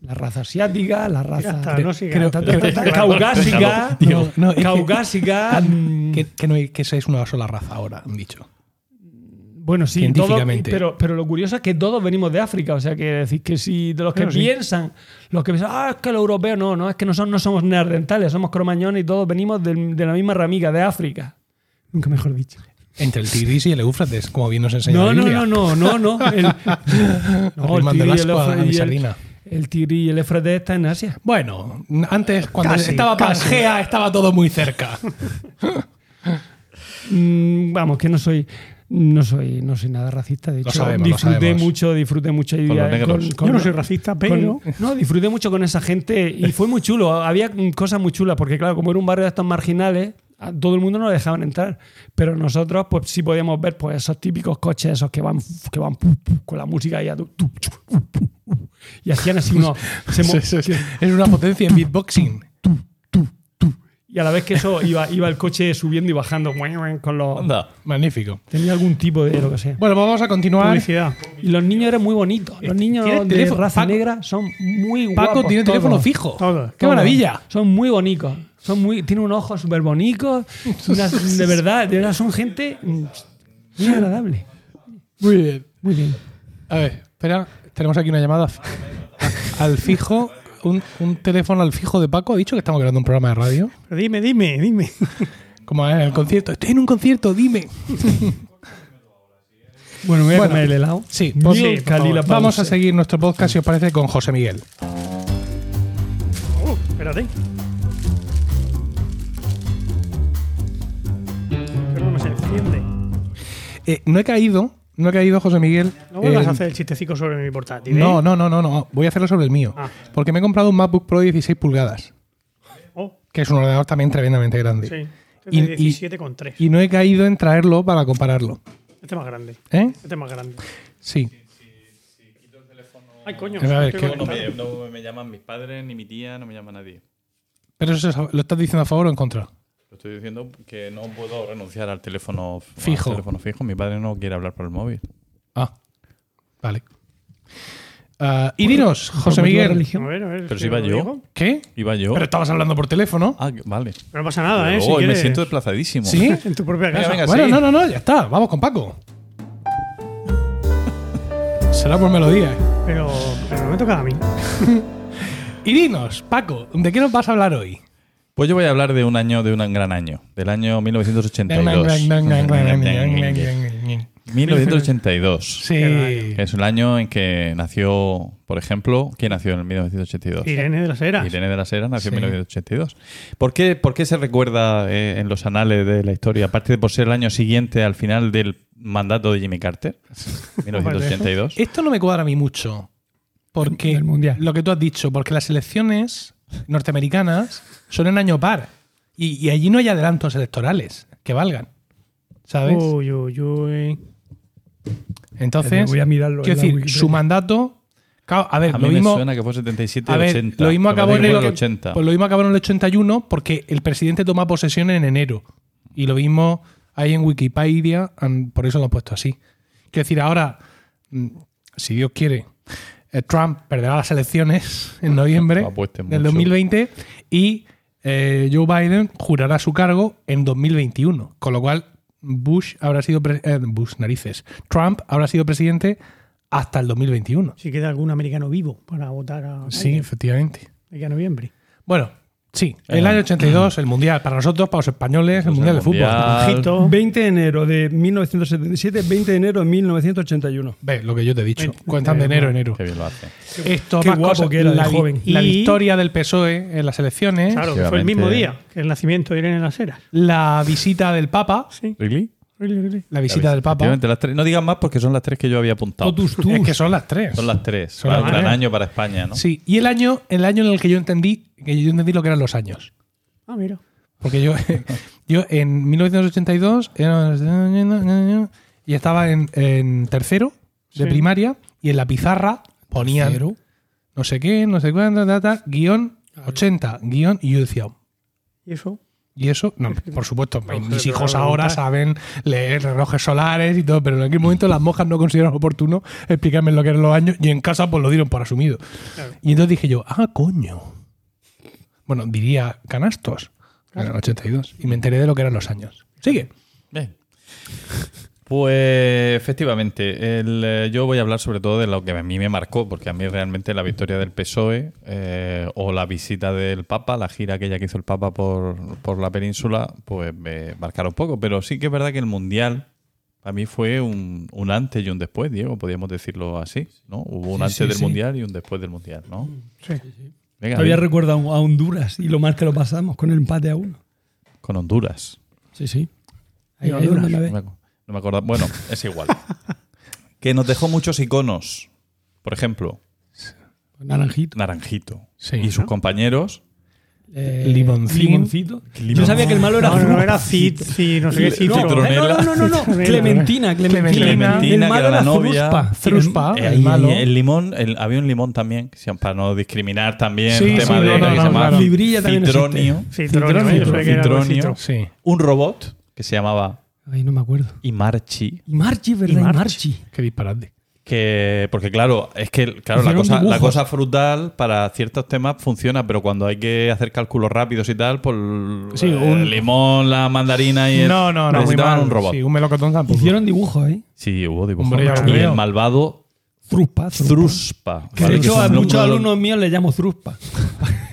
La raza asiática, la raza está, no creo- caucásica, No, no, [LAUGHS] caucásica, [LAUGHS] mm, Que, que no que es una sola raza ahora, han dicho. Bueno, sí, científicamente. todo- pero, pero lo curioso es que todos venimos de África, o sea, que decir que si de los que Claro, sí. piensan, los que piensan, ah, es que los europeos no, no, es que no, son, no somos neandertales, somos cromañones y todos venimos de la misma ramiga, de África. Nunca mejor dicho. Entre el Tigris y el Éufrates, como bien nos enseña No, no, no, no, no, [LAUGHS] no. El, no, el tigre y el Éufrates el- tigre y el Éfrates está en Asia. Bueno, antes, cuando Casi, estaba casi. Pangea, estaba todo muy cerca. [LAUGHS] Mm, vamos, que no soy. No soy, no soy nada racista. De hecho, sabemos, disfruté mucho, disfruté mucho. y- Con los negros. Yo no soy racista, pero. con- no, disfruté mucho con esa gente y fue muy chulo. Había cosas muy chulas, porque claro, como era un barrio de estos marginales, a todo el mundo no lo dejaban entrar. Pero nosotros, pues sí podíamos ver pues, esos típicos coches, esos que van, que van con la música a y hacían así [LAUGHS] unos. se mo- Sí, sí, sí. Es una potencia en beatboxing. Y a la vez que eso iba, iba el coche subiendo y bajando [LAUGHS] con los. Anda. Magnífico. Tenía algún tipo de lo que sea. Bueno, vamos a continuar. Publicidad. Y los niños eran muy bonitos. Los niños ¿Tiene de teléfono? raza Paco- negra son muy guapos. Paco tiene todos. teléfono fijo. Todos, ¡Qué Todos. maravilla! Son muy bonitos. Son muy, tienen un ojo súper bonito. [LAUGHS] de verdad, de verdad, son gente mm, muy agradable. Muy bien. Muy bien. A ver, espera, tenemos aquí una llamada al fijo. Un, un teléfono al fijo de Paco. Ha dicho que estamos grabando un programa de radio. Pero dime, dime, dime. Como en el concierto. Estoy en un concierto, dime. Bueno, me voy a Bueno, comer el helado. Sí, pues, vamos a seguir nuestro podcast, si os parece, con José Miguel. Oh, espérate. Pero no se enciende. Eh, no he caído, no he caído, José Miguel. No vuelvas en- a hacer el chistecico sobre mi portátil. ¿eh? No, no, no, no, no. Voy a hacerlo sobre el mío. Ah. Porque me he comprado un MacBook Pro de 16 pulgadas, Oh, que es un ordenador también tremendamente grande. sí. Este Y- es de y- 17,3. Y no he caído en traerlo para compararlo. Este es más grande. ¿Eh? Este es más grande. Sí. Ay, coño. A ver, ¿qué- No me, no me llaman mis padres, ni mi tía, no me llama nadie. Pero eso es- lo estás diciendo a favor o en contra. Estoy diciendo que no puedo renunciar al teléfono al Fijo. teléfono fijo. Mi padre no quiere hablar por el móvil. Ah, vale. Ah, y dinos, José Miguel. religión. A ver, a ver. Pero si iba yo. digo. ¿Qué? Iba yo. Pero estabas hablando por teléfono. Ah, vale. Pero no pasa nada, Pero ¿eh? Si hoy me siento desplazadísimo. ¿Sí? [LAUGHS] En tu propia casa. venga. Bueno, sí. no, no, no, ya está. Vamos con Paco. Será por melodía. ¿eh? Pero, pero no me toca a mí. [LAUGHS] Y dinos, Paco, ¿de qué nos vas a hablar hoy? Pues yo voy a hablar de un año, de un gran año, del año 1982. 1982. [LAUGHS] Sí. Es el año en que nació, por ejemplo, ¿quién nació en 1982? Irene de las Heras. Irene de la Sera nació Sí. en 1982. ¿Por qué, por qué se recuerda eh, en los anales de la historia, aparte de por ser el año siguiente al final del mandato de Jimmy Carter, [LAUGHS] 1982? Esto no me cuadra a mí mucho. Porque Mundial. lo que tú has dicho, porque las elecciones norteamericanas son en año par. Y, y allí no hay adelantos electorales que valgan. ¿Sabes? Uy, uy, uy. Entonces, Voy a mirarlo quiero decir, Wikipedia. su mandato. Claro, a ver, A lo mí me mismo. suena que fue 77 A ver, 80. lo mismo acabó en el, que fue 80. Pues lo mismo acabó en el 81 porque el presidente toma posesión en enero. Y lo mismo hay en Wikipedia, por eso lo han puesto así. Quiero decir, ahora, mm, si Dios quiere, eh, Trump perderá las elecciones en noviembre [LAUGHS] No del mucho. 2020 y eh, Joe Biden jurará su cargo en 2021. Con lo cual, Bush habrá sido. eh, Bush, narices. Trump habrá sido presidente hasta el 2021. Si queda algún americano vivo para votar a Sí, efectivamente. de aquí a noviembre. Bueno, Sí, el año 82, [CLEARS THROAT] el Mundial. Para nosotros, para los españoles, el Pues Mundial el de Fútbol. Mundial. Ojito. 20 de enero de 1977, 20 de enero de 1981. Ve, lo que yo te he dicho. Cuentan de enero, enero. Qué bien lo hace. Esto Qué más guapo cosas. que era de la, vi- joven. la Y- victoria del PSOE en las elecciones, Claro, que fue el mismo día que el nacimiento de Irene Las Heras. la visita del Papa, Sí. ¿Really? Really, really. la visita del Papa. Las tres. No digas más porque son las tres que yo había apuntado. Totus tus. Es que son las tres. Son las tres. Son Para las un gran año para España, ¿no? Sí, y el año, el año en el que yo entendí, que yo entendí lo que eran los años. Ah, mira. Porque yo, [LAUGHS] yo en 1982 era- y estaba en, en tercero de Sí. primaria y en la pizarra ponían Tercero. no sé qué, no sé cuánto, guion 80, guion, y yo decía, ¿Y eso? Y eso, no, [LAUGHS] por supuesto, mis hijos ahora saben leer relojes solares y todo, pero en aquel momento las monjas no consideraron oportuno explicarme lo que eran los años y en casa pues lo dieron por asumido. Claro. Y entonces dije yo, ah, coño. Bueno, diría canastos. En el 82. Y me enteré de lo que eran los años. Sigue. Bien. Pues efectivamente, el, eh, yo voy a hablar sobre todo de lo que a mí me marcó, porque a mí realmente la victoria del PSOE eh, o la visita del Papa, la gira aquella que hizo el Papa por, por la península, pues me marcaron poco. Pero sí que es verdad que el Mundial a mí fue un, un antes y un después, Diego, podríamos decirlo así, ¿no? Hubo un Sí, antes sí, del sí. Mundial y un después del Mundial, ¿no? Sí. Venga, Todavía recuerdo a Honduras y lo mal que lo pasamos con el empate a uno. con Honduras. Sí, sí. Ahí, ahí donde Honduras. me No me, no acuerdo. Bueno, es igual. [LAUGHS] que nos dejó muchos iconos. Por ejemplo, Naranjito. Naranjito. Sí. y sus compañeros. Eh, Limoncín. Limoncito. Yo sabía que el malo era No, no, era Cit, no sé qué. No, no, no, no, no. Clementina. Clementina, Clementina. Clementina, el malo que era la novia. Fruspa. Fruspa, Eh, el malo. el limón, el- había un limón también, para no discriminar también. Sí, el tema sí, de no, no, que no, se llama claro. Fibrilla también Citronio. Citronio, Citronio, Citronio. Un robot que se llamaba Ay, no me acuerdo. Imarchi. Y Marchi, ¿verdad? Y Y Marchi. Marchi. Qué disparate. Que, porque claro, es que claro, la cosa, la dibujos. cosa frutal para ciertos temas funciona, pero cuando hay que hacer cálculos rápidos y tal, pues Sí, el un- limón, la mandarina y el, No, no, no. Muy necesitaban mal. un robot. Sí, un melocotón tampoco. Hicieron dibujos, ¿eh? Sí, hubo dibujos. Hombre, y el malvado Fruspa. Fruspa. Truspa. Que de hecho a muchos alumnos míos les llamo Fruspa. [LAUGHS]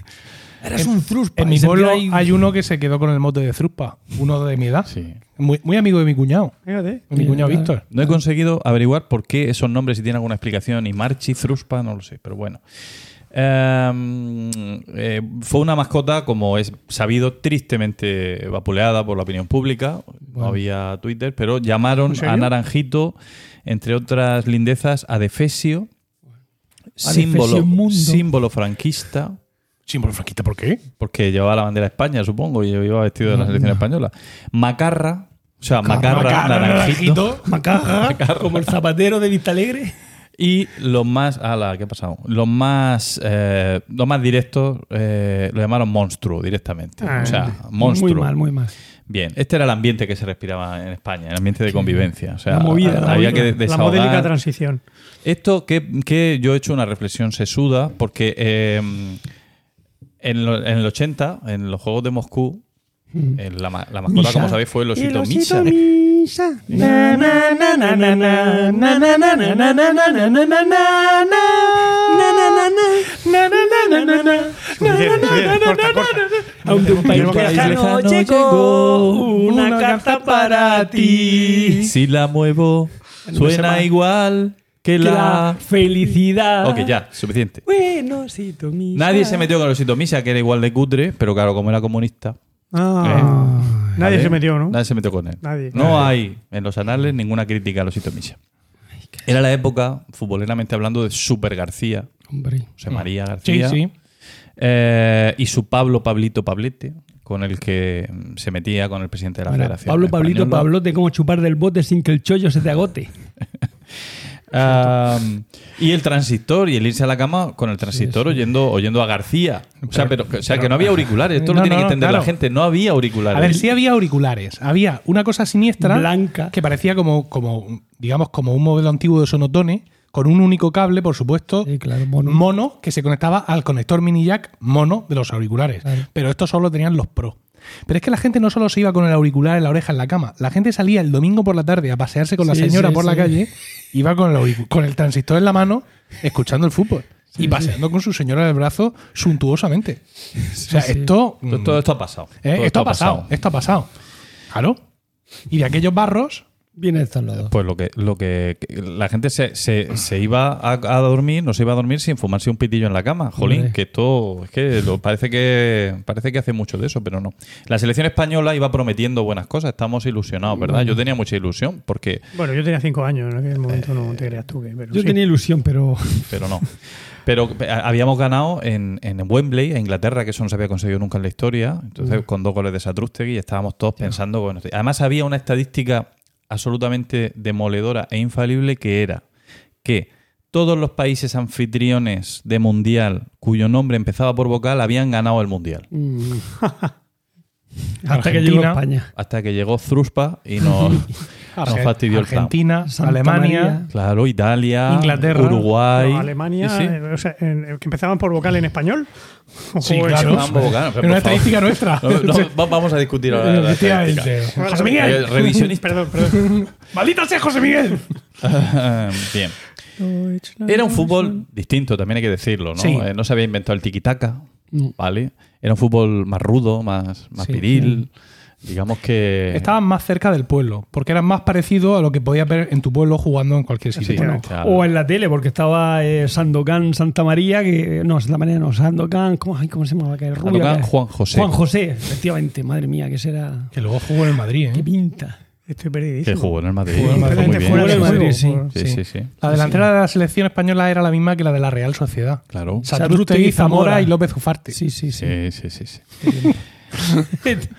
Eres un. En Y mi se pueblo hay uno que se quedó con el mote de Zruspa. Uno de mi edad. Sí. Muy, muy amigo de mi cuñado. Fíjate. de mi cuñado claro. Víctor. No he conseguido averiguar por qué esos nombres, si tienen alguna explicación, y Marchi, Truspa, no lo sé, pero bueno. Ehm, eh, fue una mascota, como es sabido, tristemente vapuleada por la opinión pública. No había Twitter, pero llamaron a Naranjito, entre otras lindezas, a Defesio, símbolo, símbolo franquista, Símbolo franquista, ¿por qué? porque llevaba la bandera de España, supongo, y iba vestido de la selección española. Macarra, o sea, Macarra, Macarra, Naranjito. Macaja, [LAUGHS] como el zapatero de Vista Alegre. Y los más. Ala, ¿qué ha pasado? Los más. eh, los más directos eh, lo llamaron monstruo directamente. Ah, o sea, monstruo. Muy mal, muy mal. Bien, este era el ambiente que se respiraba en España, el ambiente de convivencia. O sea, La movida, la había movida. que La desahogar. modélica transición. Esto que, que yo he hecho una reflexión sesuda, porque eh, en, lo- en el 80, en los Juegos de Moscú, en la, ma- la mascota, Misa. como sabéis, fue el osito Misa. Misa. Na, na, na, na, na, na, na, na, na, na, na, na, na, na, llegó una carta para ti. Si la muevo, suena igual que Que la. la felicidad. Ok, ya, suficiente. Bueno, osito Misa. Nadie se metió con el osito Misa, que era igual de cutre, pero claro, como era comunista. Ah, Nadie ¿vale? se metió, ¿no? Nadie se metió con él. Nadie. No hay en los anales ninguna crítica al osito Misa. Era la época, futboleramente hablando, de Super García, Hombre. José María Sí, García. sí. eh, y su Pablo Pablito Pablete, con el que mm, se metía con el presidente de la Ahora, Federación. Pablo, Pablito. Pablote, como chupar del bote sin que el chollo se te agote. [LAUGHS] Y el transistor y el irse a la cama con el transistor oyendo oyendo a García. O sea, pero, o sea que no había auriculares. Esto No, lo tiene no, que entender la gente. No había auriculares. A ver, sí había auriculares. Había una cosa siniestra Blanca. que parecía como, como, digamos, como un modelo antiguo de sonotone, con un único cable, por supuesto, Sí, claro, mono. mono, que se conectaba al conector mini jack mono de los auriculares. Claro. Pero estos solo tenían los pro. Pero es que la gente no solo se iba con el auricular en la oreja en la cama, la gente salía el domingo por la tarde a pasearse con la Sí, señora sí, por la calle, iba con el, con el transistor en la mano, escuchando el fútbol. y paseando con su señora del brazo suntuosamente. o sea, sí. esto. Todo, todo esto ha pasado. eh, Todo esto ha pasado, esto ha pasado. Claro. Y de aquellos barros, Vienen estos los dos. Pues lo que, lo que que la gente se, se, se iba a, a dormir, no se iba a dormir sin fumarse un pitillo en la cama. Jolín, Hombre. que esto es que lo- parece que parece que hace mucho de eso, pero no. La selección española iba prometiendo buenas cosas, estamos ilusionados, ¿verdad? Yo tenía mucha ilusión, porque, Bueno, yo tenía cinco años, en aquel momento no te creas tú que. Pero Yo sí. tenía ilusión, pero [LAUGHS] pero no. Pero eh, habíamos ganado en, en Wembley, a Inglaterra, que eso no se había conseguido nunca en la historia. Entonces, con dos goles de Satrústegui, estábamos todos pensando. Bueno, además, había una estadística absolutamente demoledora e infalible que era que todos los países anfitriones de mundial cuyo nombre empezaba por vocal habían ganado el mundial. [LAUGHS] hasta que llegó España. Hasta que llegó Zruspa y nos, [LAUGHS] nos fastidió el. Argentina, Santa Alemania. María. Claro, Italia, Inglaterra. Uruguay. No, Alemania, Sí, eh, o sea, en- que empezaban por vocal en español. Sí, Joder, claro. Vocal, pero una estadística nuestra. No, no, va- vamos a discutir ahora la. Vale, José. Miguel. Eh, Revisionista. Perdón, perdón. [LAUGHS] ¡Maldita sea José Miguel! [LAUGHS] Bien. Era un fútbol distinto, también hay que decirlo, ¿no? Sí. Eh, no se había inventado el tiki-taka, Mm. ¿vale? Era un fútbol más rudo, más, más Sí, viril. Digamos que. Estaban más cerca del pueblo, porque eran más parecido a lo que podías ver en tu pueblo jugando en cualquier sitio. Sí, Bueno, claro. O en la tele, porque estaba eh, Sandokan Santa María, que. No, Santa María no, Sandokan. ¿Cómo, ay, ¿cómo se llamaba? aquel rubio Sandokan que- Juan José. Juan José, efectivamente, madre mía, que será. Que luego jugó en el Madrid. Qué ¿eh? pinta. Estoy que perdidísimo. jugó en el Madrid. Jugó en el Madrid. Jugó en el Madrid, Sí, sí, sí. La delantera de la selección española era la misma que la de la Real Sociedad. Claro. Satrústegui, Zamora y López Ufarte. Sí, sí, sí. Sí, sí. [LAUGHS]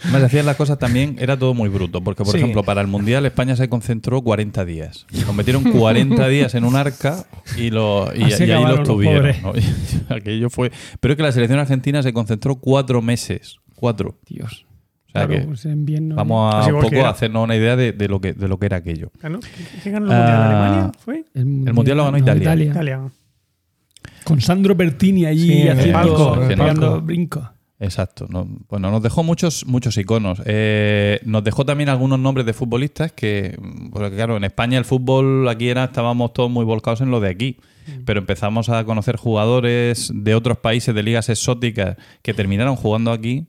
Además, hacían las cosas también, era todo muy bruto, porque por Sí. ejemplo, para el Mundial España se concentró 40 días. Nos metieron 40 días en un arca y, lo, y, ahí los tuvieron. [LAUGHS] Aquello fue. Pero es que la selección argentina se concentró cuatro meses. Cuatro. Dios. O sea Claro, que pues en vamos a un poco a hacernos una idea de, de lo que, de lo que era aquello. ¿Quién ganó el mundial? Ah, ¿Alemania? ¿Fue? El, Mundial lo ganó Italia. Italia. Con Sandro Bertini allí Sí, haciendo, pegando brincos. Exacto. No- bueno, nos dejó muchos, muchos iconos. Eh, nos dejó también algunos nombres de futbolistas que, mm, porque claro, en España el fútbol aquí era, estábamos todos muy volcados en lo de aquí. Pero empezamos a conocer jugadores de otros países, de ligas exóticas, que terminaron jugando aquí.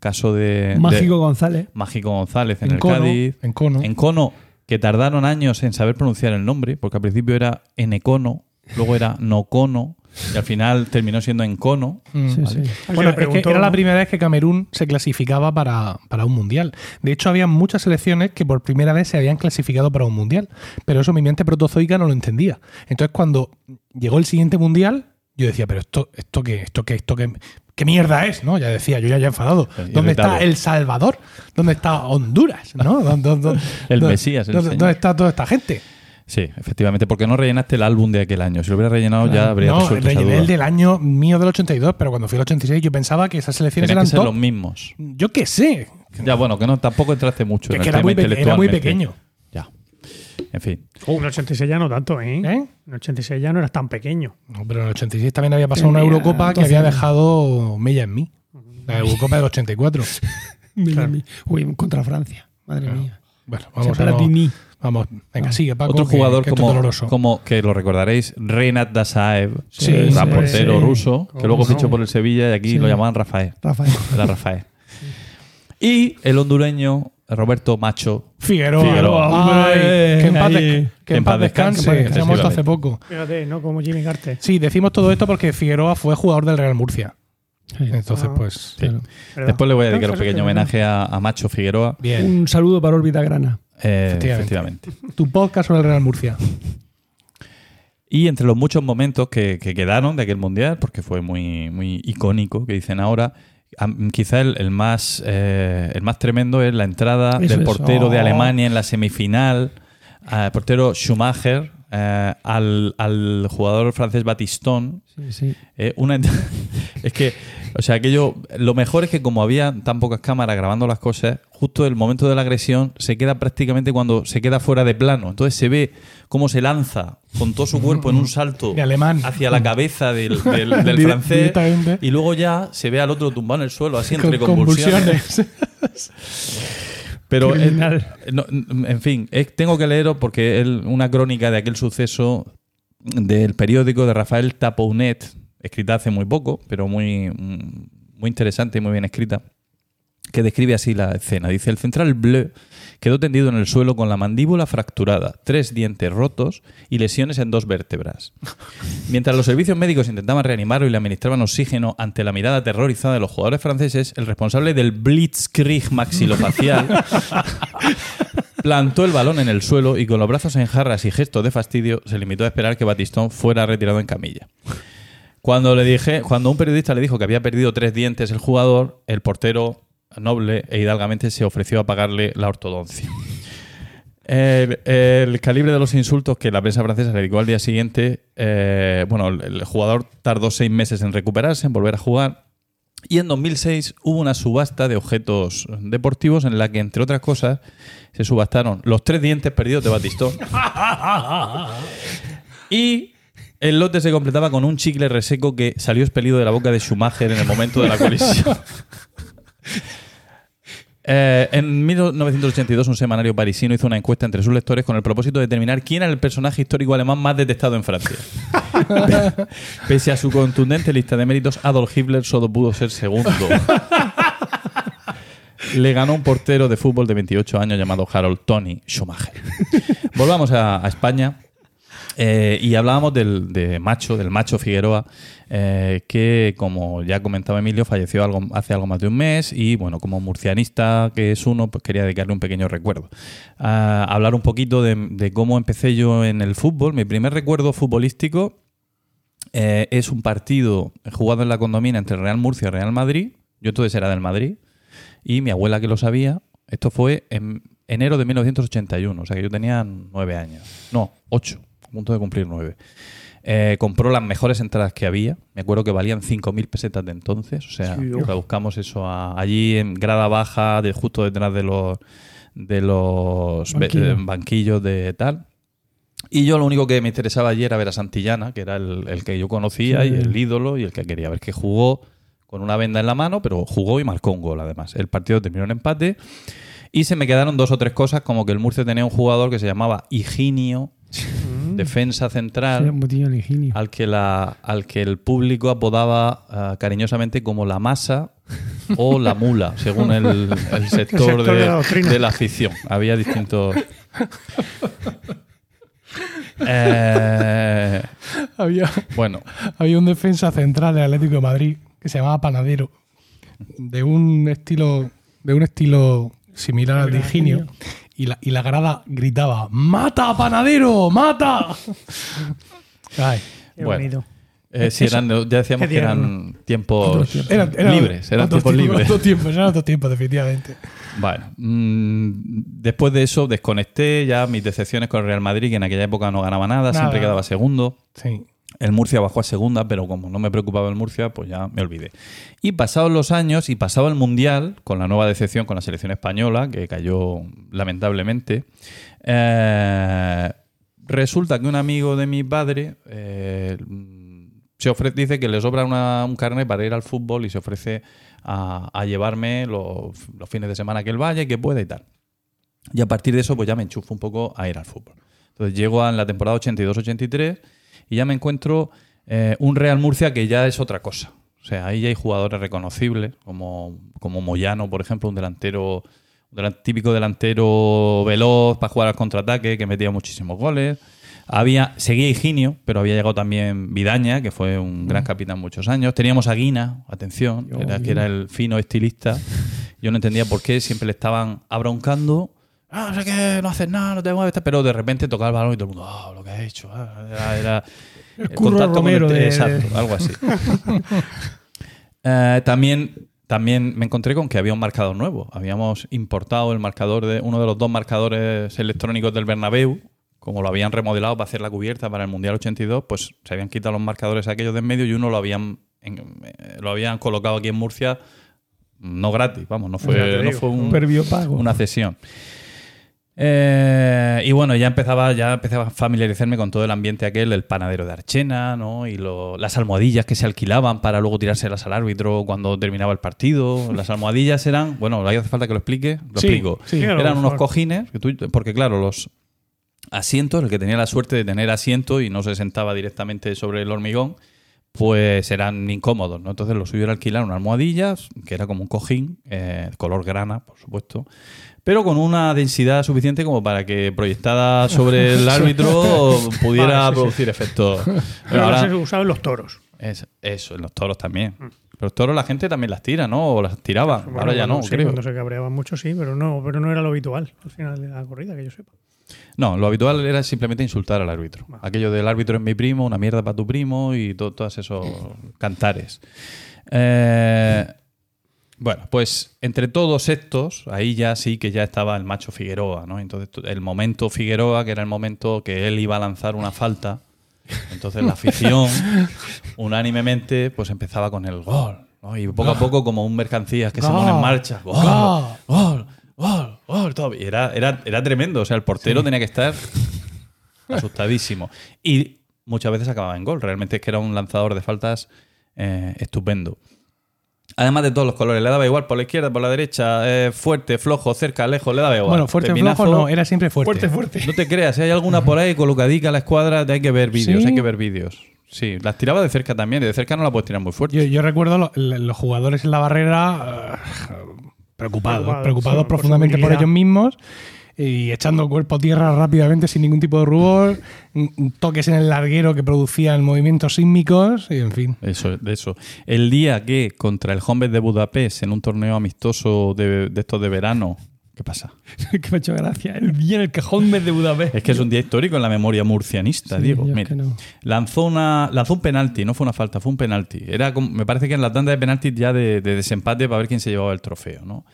Caso de. Mágico de- González. Mágico González en, En el Cono, Cádiz. en Cono. En Cono, que tardaron años en saber pronunciar el nombre, porque al principio era Enecono, luego era Nocono, y al final terminó siendo. Mm. Sí, Vale. sí. Alguien Bueno, le es que preguntó, era la ¿no? primera vez que Camerún se clasificaba para, para un mundial. De hecho, había muchas selecciones que por primera vez se habían clasificado para un mundial, pero eso mi mente protozoica no lo entendía. Entonces, cuando llegó el siguiente mundial, yo decía, pero esto, esto qué, esto qué, esto qué, qué mierda es, ¿no? Ya decía, yo ya, ya enfadado. ¿Dónde está El Salvador? ¿Dónde está Honduras? ¿No? ¿Dónde- dónde- [LAUGHS] El Mesías, el ¿dónde, está toda esta gente? Sí, efectivamente, porque no rellenaste el álbum de aquel año. Si lo hubiera rellenado ya habría no, resuelto rellené el del año mío del 82, pero cuando fui al 86 yo pensaba que esas selecciones Tenían eran que ser top. los mismos. Yo qué sé. Ya, bueno, que no tampoco entraste mucho Que- en que el era tema muy era muy pequeño. En fin. En el 86 ya no tanto, ¿eh? ¿Eh? En el 86 ya no eras tan pequeño. No, pero en el 86 también había pasado una Eurocopa que 12 había dejado mella en mí. La Eurocopa del 84. Mira a mí. Uy, contra Francia. Madre mía. Bueno, Vamos vamos a a Platini. Vamos, venga, sigue, Paco. Otro jugador que como, que lo recordaréis, Renat Dasaev, Sí, el sí, portero sí. ruso, que luego no? fichó por el Sevilla y aquí Sí. lo llamaban Rafael. Rafael. Era Rafael. Y el hondureño Roberto Macho. Figueroa. Figueroa. Ay, que en paz, que en paz descanse. descanse, Se ha muerto hace poco. Fíjate, ¿no? Como Jimmy Carter. Sí, decimos todo esto porque Figueroa fue jugador del Real Murcia. Entonces, Ah. pues. Sí. Claro. ¿verdad? Después le voy a dedicar un pequeño homenaje a, a Macho Figueroa. Bien. Un saludo para órbita grana. Eh, Efectivamente. efectivamente. Tu podcast sobre el Real Murcia. Y entre los muchos momentos que, que quedaron de aquel mundial, porque fue muy, muy icónico, que dicen ahora, quizá el, el más, eh, el más tremendo es la entrada del portero de Oh. Alemania en la semifinal, eh, el portero Schumacher, eh, al, al jugador francés Batistón. Sí, sí. Eh, una ent- [LAUGHS] es que, o sea, aquello, lo mejor es que como había tan pocas cámaras grabando las cosas, justo el momento de la agresión se queda prácticamente cuando se queda fuera de plano. Entonces se ve cómo se lanza con todo su cuerpo en un salto De alemán. hacia la cabeza del, del- del Dire- francés y luego ya se ve al otro tumbado en el suelo, así Con entre convulsiones. [LAUGHS] Pero, no, en fin, tengo que leeros porque es una crónica de aquel suceso del periódico de Rafael Tapounet, escrita hace muy poco, pero muy, muy interesante y muy bien escrita, que describe así la escena. Dice, el central Bleu quedó tendido en el suelo con la mandíbula fracturada, tres dientes rotos y lesiones en dos vértebras. Mientras los servicios médicos intentaban reanimarlo y le administraban oxígeno ante la mirada aterrorizada de los jugadores franceses, el responsable del blitzkrieg maxilofacial [LAUGHS] plantó el balón en el suelo y con los brazos en jarras y gestos de fastidio se limitó a esperar que Batistón fuera retirado en camilla. Cuando le dije, cuando un periodista le dijo que había perdido tres dientes el jugador, el portero noble e hidalgamente se ofreció a pagarle la ortodoncia. [LAUGHS] El, el calibre de los insultos que la prensa francesa le dedicó al día siguiente, eh, bueno, el, el jugador tardó seis meses en recuperarse, en volver a jugar, y en 2006 hubo una subasta de objetos deportivos en la que, entre otras cosas, se subastaron los tres dientes perdidos de Batistón. [LAUGHS] y el lote se completaba con un chicle reseco que salió expelido de la boca de Schumacher en el momento de la colisión. [LAUGHS] Eh, en 1982, un semanario parisino hizo una encuesta entre sus lectores con el propósito de determinar quién era el personaje histórico alemán más detestado en Francia. [LAUGHS] Pese a su contundente lista de méritos, Adolf Hitler solo pudo ser segundo. [LAUGHS] Le ganó un portero de fútbol de 28 años llamado Harold Tony Schumacher. Volvamos a, a España. Eh, y hablábamos del de macho, del macho Figueroa, eh, que como ya comentaba Emilio, falleció hace algo más de un mes y bueno, como murcianista que es uno, pues quería dedicarle un pequeño recuerdo. Hablar un poquito de, de cómo empecé yo en el fútbol. Mi primer recuerdo futbolístico eh, es un partido jugado en la condomina entre Real Murcia y Real Madrid. Yo entonces era del Madrid y mi abuela que lo sabía, esto fue en enero de 1981, o sea que yo tenía nueve años. No, ocho, a punto de cumplir nueve. Eh, compró las mejores entradas que había. Me acuerdo que valían 5.000 pesetas de entonces. O sea, Sí, buscamos eso a- allí en grada baja, de, justo detrás de los, de los Banquillo. be- banquillos de tal. Y yo lo único que me interesaba allí era ver a Santillana, que era el, el que yo conocía Sí. y el ídolo y el que quería ver que jugó con una venda en la mano, pero jugó y marcó un gol además. El partido terminó en empate y se me quedaron dos o tres cosas, como que el Murcia tenía un jugador que se llamaba Higinio, [LAUGHS] defensa central Sí, al que, la, al que el público apodaba ah, cariñosamente como la masa o la mula, según el, el sector, sector de, de la doctrina. de la afición. Había distintos... Eh, Había, bueno, había un defensa central del Atlético de Madrid que se llamaba Panadero, de un estilo, de un estilo similar al de Higinio. Y la, y la grada gritaba: ¡Mata, Panadero! ¡Mata! [LAUGHS] Ay, Qué Bueno. bonito. eh, si eran, ya decíamos que eran tiempos otros tiempos. Eran- eran libres, eran tiempos tiempos, libres. Otros tiempos, eran otros tiempos, definitivamente. Bueno, mm, después de eso desconecté ya mis decepciones con el Real Madrid, que en aquella época no ganaba nada, siempre Nada. quedaba segundo. Sí. El Murcia bajó a segunda, pero como no me preocupaba el Murcia, pues ya me olvidé. Y pasados los años y pasado el Mundial, con la nueva decepción con la selección española, que cayó lamentablemente, eh, resulta que un amigo de mi padre eh, se ofrece, dice que le sobra una- un carnet para ir al fútbol y se ofrece a, llevarme los, fines de semana que él vaya y que pueda y tal. Y a partir de eso, pues ya me enchufo un poco a ir al fútbol. Entonces llego a la temporada 82-83 y ya me encuentro eh, un Real Murcia que ya es otra cosa. O sea, ahí ya hay jugadores reconocibles, como, como Moyano, por ejemplo, un delantero, un típico delantero veloz para jugar al contraataque, que metía muchísimos goles. Había, seguía Higinio, pero había llegado también Vidaña, que fue un gran capitán muchos años. Teníamos a Guina, atención, era, que era el fino estilista. Yo no entendía por qué siempre le estaban abroncando. Ah, no sé qué, no haces nada, no te mueves, tal", pero de repente tocaba el balón y todo el mundo, ah, lo que has hecho. ah", era, era el Curro contacto con Romero de- Exacto, algo así. [LAUGHS] Eh, también, también me encontré con que había un marcador nuevo. Habíamos importado el marcador de uno de los dos marcadores electrónicos del Bernabéu. Como lo habían remodelado para hacer la cubierta para el Mundial 82, pues se habían quitado los marcadores aquellos de en medio y uno lo habían, en- eh, lo habían colocado aquí en Murcia, no gratis, vamos, no fue, no fue un, Supervio pago. una cesión. Eh, y bueno, ya empezaba, ya empezaba a familiarizarme con todo el ambiente aquel, el panadero de Archena, ¿no? Y lo- las almohadillas que se alquilaban para luego tirárselas al árbitro cuando terminaba el partido. Las [LAUGHS] almohadillas eran, bueno, ahí hace falta que lo explique, lo Sí, explico. sí. Eran unos cojines, que tú- porque claro, los, asientos, el que tenía la suerte de tener asiento y no se sentaba directamente sobre el hormigón, pues eran incómodos, ¿no? Entonces lo suyo era alquilar una almohadilla, que era como un cojín, eh, color grana, por supuesto, pero con una densidad suficiente como para que proyectada sobre [LAUGHS] el árbitro pudiera Vale, sí, sí. producir efectos. [LAUGHS] Pero Pero ahora se usaba en los toros. es- eso, en los toros también. Pero los toros la gente también las tira, ¿no? O las tiraba. Bueno, ahora ya no, sí, creo. Cuando se cabreaban mucho, sí, pero no, pero no era lo habitual al final de la corrida, que yo sepa. No, lo habitual era simplemente insultar al árbitro. Aquello del árbitro es mi primo, una mierda para tu primo y to- todos esos cantares. Eh, bueno, pues entre todos estos, ahí ya sí que ya estaba el macho Figueroa, ¿no? Entonces el momento Figueroa, que era el momento que él iba a lanzar una falta, entonces la afición [LAUGHS] unánimemente pues empezaba con el gol, ¿no? Y poco a poco como un mercancías que se pone en marcha, gol, Gol. gol, Y era, era, era tremendo, o sea, el portero tenía que estar [LAUGHS] asustadísimo. Y muchas veces acababa en gol. Realmente es que era un lanzador de faltas eh, estupendo. Además de todos los colores, le daba igual por la izquierda, por la derecha, eh, fuerte, flojo, cerca, lejos, le daba igual. Bueno, fuerte flojo no, era siempre fuerte. Fuerte, fuerte. [LAUGHS] No te creas, si hay alguna por ahí colocadica a la escuadra, hay que ver vídeos, ¿Sí? hay que ver vídeos. Sí, las tiraba de cerca también, y de cerca no la puedes tirar muy fuerte. Yo, yo recuerdo lo- los jugadores en la barrera eh, preocupados, Preocupados, por profundamente por, ellos mismos y echando cuerpo a tierra rápidamente sin ningún tipo de rubor, toques en el larguero que producían movimientos sísmicos y en fin. Eso, de eso. El día que contra el Hombres de Budapest, en un torneo amistoso de, de estos de verano, ¿qué pasa? [LAUGHS] que me ha hecho gracia. El día en el cajón de Budapest. Es que es un día histórico en la memoria murcianista, Sí, Diego. Mira, no. lanzó, una, lanzó un penalti, no fue una falta, fue un penalti. Era como- me parece que en la tanda de penaltis ya de, de desempate para ver quién se llevaba el trofeo, ¿no?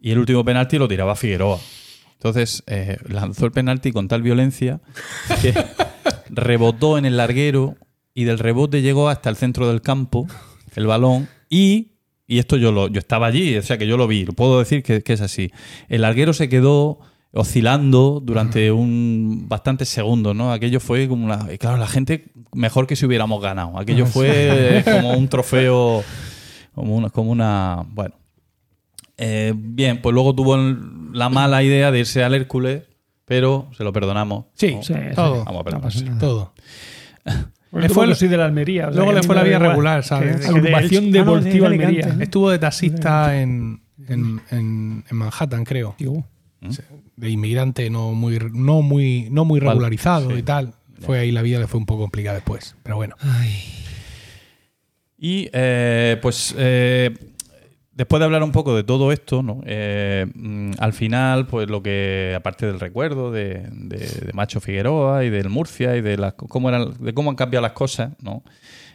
Y el último penalti lo tiraba Figueroa. Entonces eh, lanzó el penalti con tal violencia que [LAUGHS] rebotó en el larguero y del rebote llegó hasta el centro del campo, el balón, y, y esto yo lo, yo estaba allí, o sea que yo lo vi, puedo decir que, que es así. El larguero se quedó oscilando durante un bastantes segundos, ¿no? Aquello fue como una. y claro, la gente mejor que si hubiéramos ganado. Aquello fue [LAUGHS] como un trofeo, como una, como una. Bueno. Eh, bien, pues luego tuvo la mala idea de irse al Hércules, pero se lo perdonamos. Sí, ¿no? Sí, todo. Vamos a perdonar, sí. Todo. [LAUGHS] Le fue soy de la Almería. o sea, Luego le fue la igual. regular, ¿sabes? Agrupación Ah, no, de Deportiva Alicante. Almería. Estuvo de taxista en, en, en- en Manhattan, creo. Digo, De inmigrante no muy, no muy, no muy regularizado sí. y tal. Fue ahí la vida le fue un poco complicada después. Pero bueno. Y eh, pues eh, después de hablar un poco de todo esto, ¿no? Eh, mm, al final, pues lo que, aparte del recuerdo de, de- de Macho Figueroa y del Murcia y de, las, cómo, eran, de cómo han cambiado las cosas, ¿no?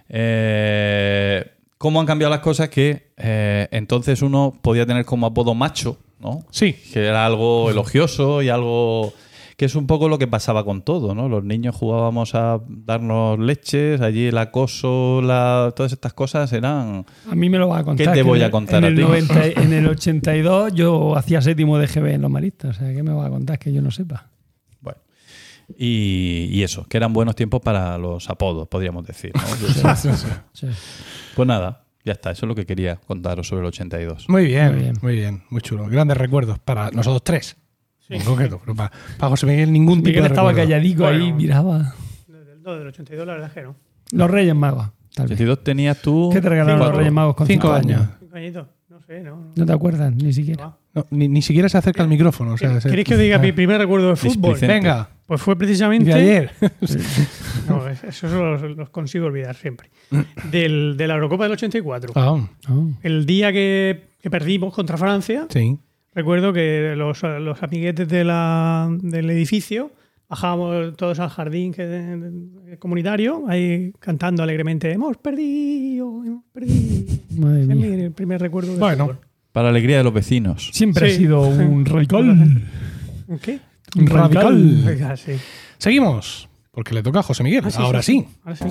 Eh, cómo han cambiado las cosas que eh, entonces uno podía tener como apodo macho, ¿no? Sí. que era algo elogioso y algo que es un poco lo que pasaba con todo, ¿no? Los niños jugábamos a darnos leches, allí el acoso, la, todas estas cosas eran... a mí me lo va a contar. ¿Qué te voy a contar en a el ti? 90 en el [LAUGHS] 82 yo hacía séptimo de GB en los maristas. O sea, ¿qué me va a contar que yo no sepa? Bueno. Y, y eso, que eran buenos tiempos para los apodos, podríamos decir. ¿no? [LAUGHS] [LAUGHS] Sí. Pues nada, ya está, eso es lo que quería contaros sobre el 82. Muy bien, Muy bien. muy bien, muy chulo. Grandes recuerdos para nosotros tres. En concreto, pero para, para José Miguel ningún tipo Miguel de estaba recuerdo. calladico ahí, Bueno. miraba. Del, no, del 82, la verdad es que no. Los Reyes Magos. Tal vez. 82 tenías tú... ¿Qué te regalaron los cuatro. Reyes Magos con Cinco cinco, años. años? Cinco añitos. No sé, no. no. No te acuerdas, ni siquiera. No, ni, ni siquiera se acerca al micrófono. O sea, se- ¿Queréis que os diga mi primer recuerdo de fútbol? Displicente. Venga, Pues fue de precisamente. ayer. [LAUGHS] No, es- eso los, los consigo olvidar siempre. Del, de la Eurocopa del 84. Ah, Oh. El día que, que perdimos contra Francia, sí. Recuerdo que los, los amiguetes de la- del edificio bajábamos todos al jardín que, comunitario, ahí cantando alegremente: Hemos perdido, hemos perdido. Madre es mía. mi primer recuerdo de Bueno. fútbol. Para la alegría de los vecinos. Siempre Sí. ha sido [LAUGHS] un radical. ¿Qué? Un Radical. Venga, sí. Seguimos, porque le toca a José Miguel. Ah, sí, Ahora sí. Ahora sí.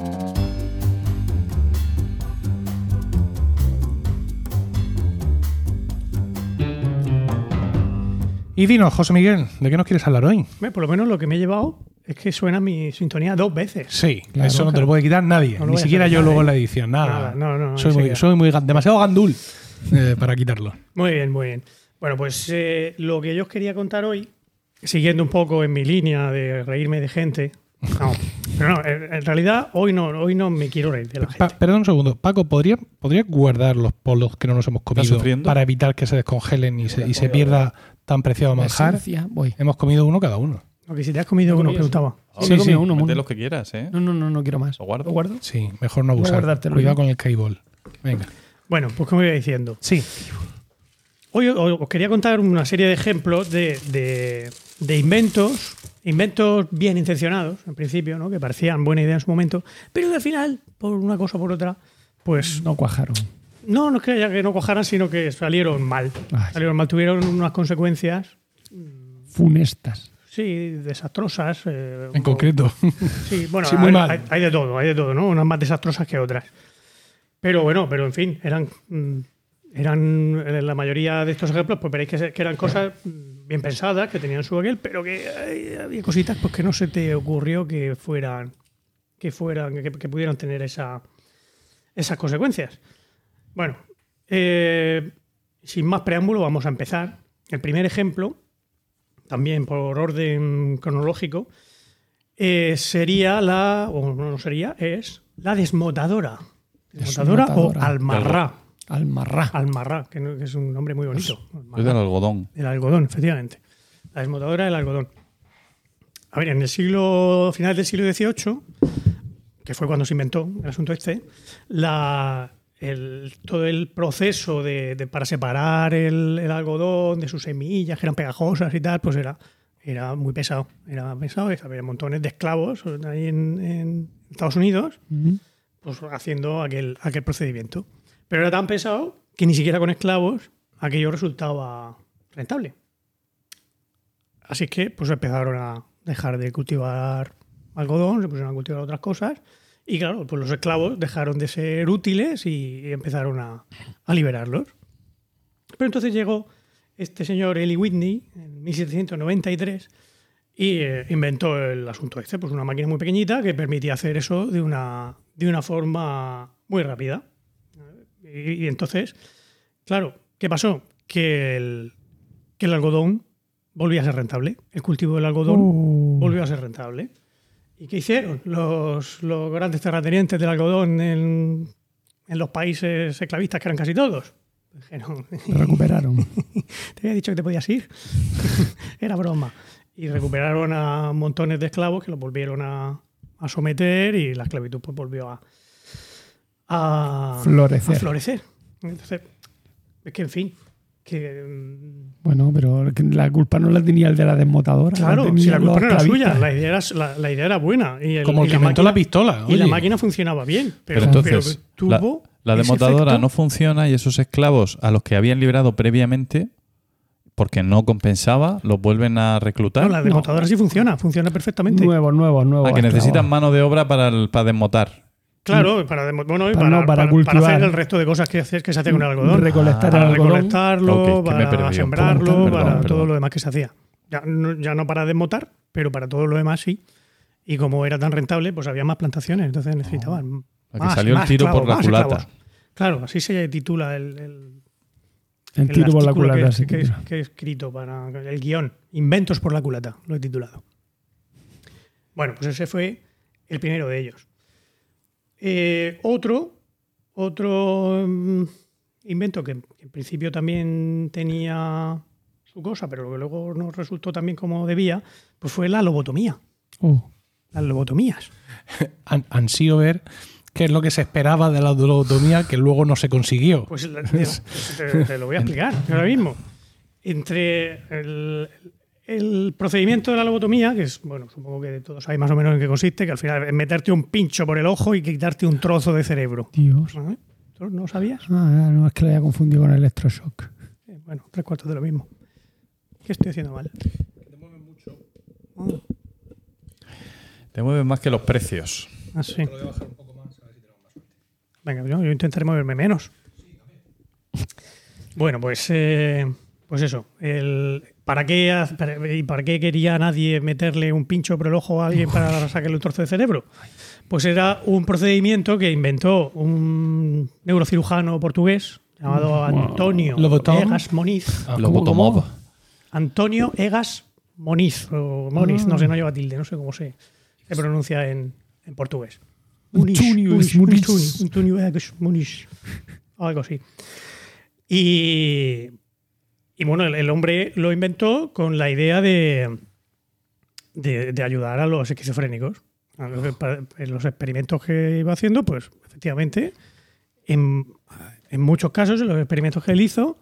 Y dinos, José Miguel, ¿de qué nos quieres hablar hoy? Por lo menos lo que me he llevado es que suena mi sintonía dos veces. Sí, Claro, eso no te lo puede quitar nadie. No Ni siquiera yo luego en la edición. Nada. Nada, no, no, soy muy, soy muy demasiado gandul [LAUGHS] eh, para quitarlo. Muy bien, muy bien. Bueno, pues eh, lo que yo os quería contar hoy siguiendo un poco en mi línea de reírme de gente. No, [LAUGHS] pero no, en, realidad hoy no, hoy no me quiero reír de la Pa- gente. perdón un segundo. Paco, ¿podría, ¿podría guardar los polos que no nos hemos comido para evitar que se descongelen y se, y se pierda tan preciado manjar? esencia, voy. Hemos comido uno cada uno. Porque si te has comido uno, preguntaba. Sí, me he comido uno, Mete los que quieras, ¿eh? No, no, no, no quiero más. ¿Lo guardo? ¿Lo guardo? Sí, mejor no abusar. guardártelo Cuidado yo. con el K-Ball. Venga. Bueno, pues como iba diciendo. Sí. Hoy os os quería contar una serie de ejemplos de, de- de inventos, inventos bien intencionados, en principio, ¿no? que parecían buena idea en su momento, pero que al final, por una cosa o por otra, pues No cuajaron. No, no es que, no cojaran, sino que salieron mal. Ay. Salieron mal, tuvieron unas consecuencias, Funestas. sí, desastrosas. eh, En o- concreto. [LAUGHS] Sí, bueno, [LAUGHS] Sí, muy hay, mal. hay- hay de todo, hay de todo, ¿no? Unas más desastrosas que otras. Pero bueno, pero en fin, eran, mm, eran en la mayoría de estos ejemplos, pues veréis que, eran cosas mm, bien pensadas, que tenían su aquel, pero que había cositas pues, que no se te ocurrió que fueran, que fueran, que, que pudieran tener esa, esas consecuencias. Bueno, eh, sin más preámbulo, vamos a empezar. El primer ejemplo, también por orden cronológico, eh, sería la, o no, sería, es la desmotadora. Desmotadora, o almarrá. Almarrá. Almarrá, que, no- que es un nombre muy bonito. Es del algodón. El algodón, efectivamente. La desmotadora del algodón. A ver, en el siglo, final del siglo XVIII, que fue cuando se inventó el asunto este, la, el- todo el proceso de, de- para separar el, el algodón de sus semillas, que eran pegajosas y tal, pues era, era muy pesado. Era pesado, y había montones de esclavos ahí en, en Estados Unidos Ujú. pues haciendo aquel, aquel procedimiento. Pero era tan pesado que ni siquiera con esclavos aquello resultaba rentable. Así que pues empezaron a dejar de cultivar algodón, se pusieron a cultivar otras cosas y claro, pues los esclavos dejaron de ser útiles y empezaron a, a liberarlos. Pero entonces llegó este señor Eli Whitney en 1793 y eh, inventó el asunto este, pues una máquina muy pequeñita que permitía hacer eso de una, de una forma muy rápida. Y, y entonces, claro, ¿qué pasó? Que el, que el algodón volvía a ser rentable. El cultivo del algodón Oh. volvió a ser rentable. ¿Y qué hicieron los, los grandes terratenientes del algodón en, en los países esclavistas, que eran casi todos? Dijeron, Lo recuperaron. [LAUGHS] te había dicho que te podías ir. [LAUGHS] Era broma. Y recuperaron a montones de esclavos que los volvieron a, a someter y la esclavitud pues volvió a, a Florecer. a florecer. Entonces, es que en fin, que mm, Bueno, pero la culpa no la tenía el de la desmotadora. claro, tenían si la culpa no era suya, la idea era, la, la idea era buena. Y el, Como el y que inventó máquina- la pistola. Y la máquina funcionaba bien. Pero, Pero entonces, pero la, tuvo la efecto- no funciona y esos esclavos a los que habían liberado previamente, porque no compensaba, los vuelven a reclutar. No, la demotadora sí funciona, funciona perfectamente. Nuevos, nuevos, nuevos. Ah, que esclavos. necesitan mano de obra para, el- para desmotar. Claro, para, bueno, y Para- para, no, para para- cultivar. para hacer el resto de cosas que, hace- que se hace con el algodón. Recolectar para el algodón. recolectarlo, para sembrarlo, Perdón, para perdón, todo lo demás que se hacía. Ya no, ya no para desmotar, pero para todo lo demás sí. Y como era tan rentable, pues había más plantaciones, entonces necesitaban Que más, salió el tiro por la culata. Claro, así se titula el, el, El el tiro por la culata. que, se que- titula. que he escrito para el guion. Inventos por la culata, lo he titulado. Bueno, pues ese fue el primero de ellos. Eh, otro, otro mm, invento que en principio también tenía su cosa, pero que luego no resultó tan bien como debía, pues fue la lobotomía. Oh. Las lobotomías. [LAUGHS] Sido ver qué es lo que se esperaba de la lobotomía que luego no se consiguió. Pues [LAUGHS] te- te lo voy a explicar ahora mismo. Entre el, el procedimiento de la lobotomía, que es, bueno, supongo que todos sabéis más o menos en qué consiste, que al final es meterte un pincho por el ojo y quitarte un trozo de cerebro. Dios. ¿Vale? ¿Tú no sabías? Ah, no, es que lo haya confundido con el electroshock. Eh, Bueno, tres cuartos de lo mismo. ¿Qué estoy haciendo mal? Ah, Te mueven más que los precios. Ah, sí. Venga, yo, yo intentaré moverme menos. Bueno, pues, eh, pues eso. El, ¿para, qué, para- ¿Y para qué quería nadie meterle un pincho por el ojo a alguien para sacarle un trozo de cerebro? Pues era un procedimiento que inventó un neurocirujano portugués llamado Antonio Lobotom. Egas Moniz. Ah, Lo ¿cómo, botomó. cómo? Antonio Egas Moniz o Moniz, no sé, no lleva tilde, no sé cómo se, se pronuncia en, en portugués. Antonio. Antonio, Antonio Egas Muniz, algo así. Y, y bueno, el, el hombre lo inventó con la idea de, de, de ayudar a los esquizofrénicos. A lo que pa- En los experimentos que iba haciendo, pues efectivamente, en, en muchos casos, en los experimentos que él hizo,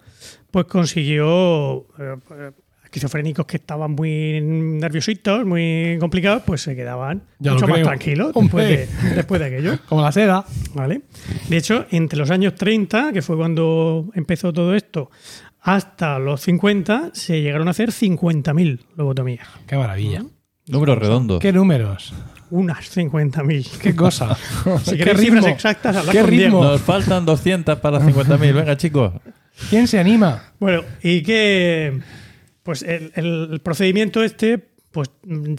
pues consiguió eh, esquizofrénicos que estaban muy nerviositos, muy complicados, pues se quedaban Ya mucho más tranquilos después de, después de aquello. [LAUGHS] Como la seda. ¿Vale? De hecho, entre los años 30, que fue cuando empezó todo esto, hasta los 50, se llegaron a hacer 50.000 lobotomías. Qué maravilla. Números redondos. Qué números. Unas 50.000. Qué cosa. [LAUGHS] Si Qué queréis ritmo. cifras exactas, hablad Qué con Diego. ritmo. Nos faltan 200 para 50.000. Venga, chicos. ¿Quién se anima? Bueno, y que pues el, el procedimiento este pues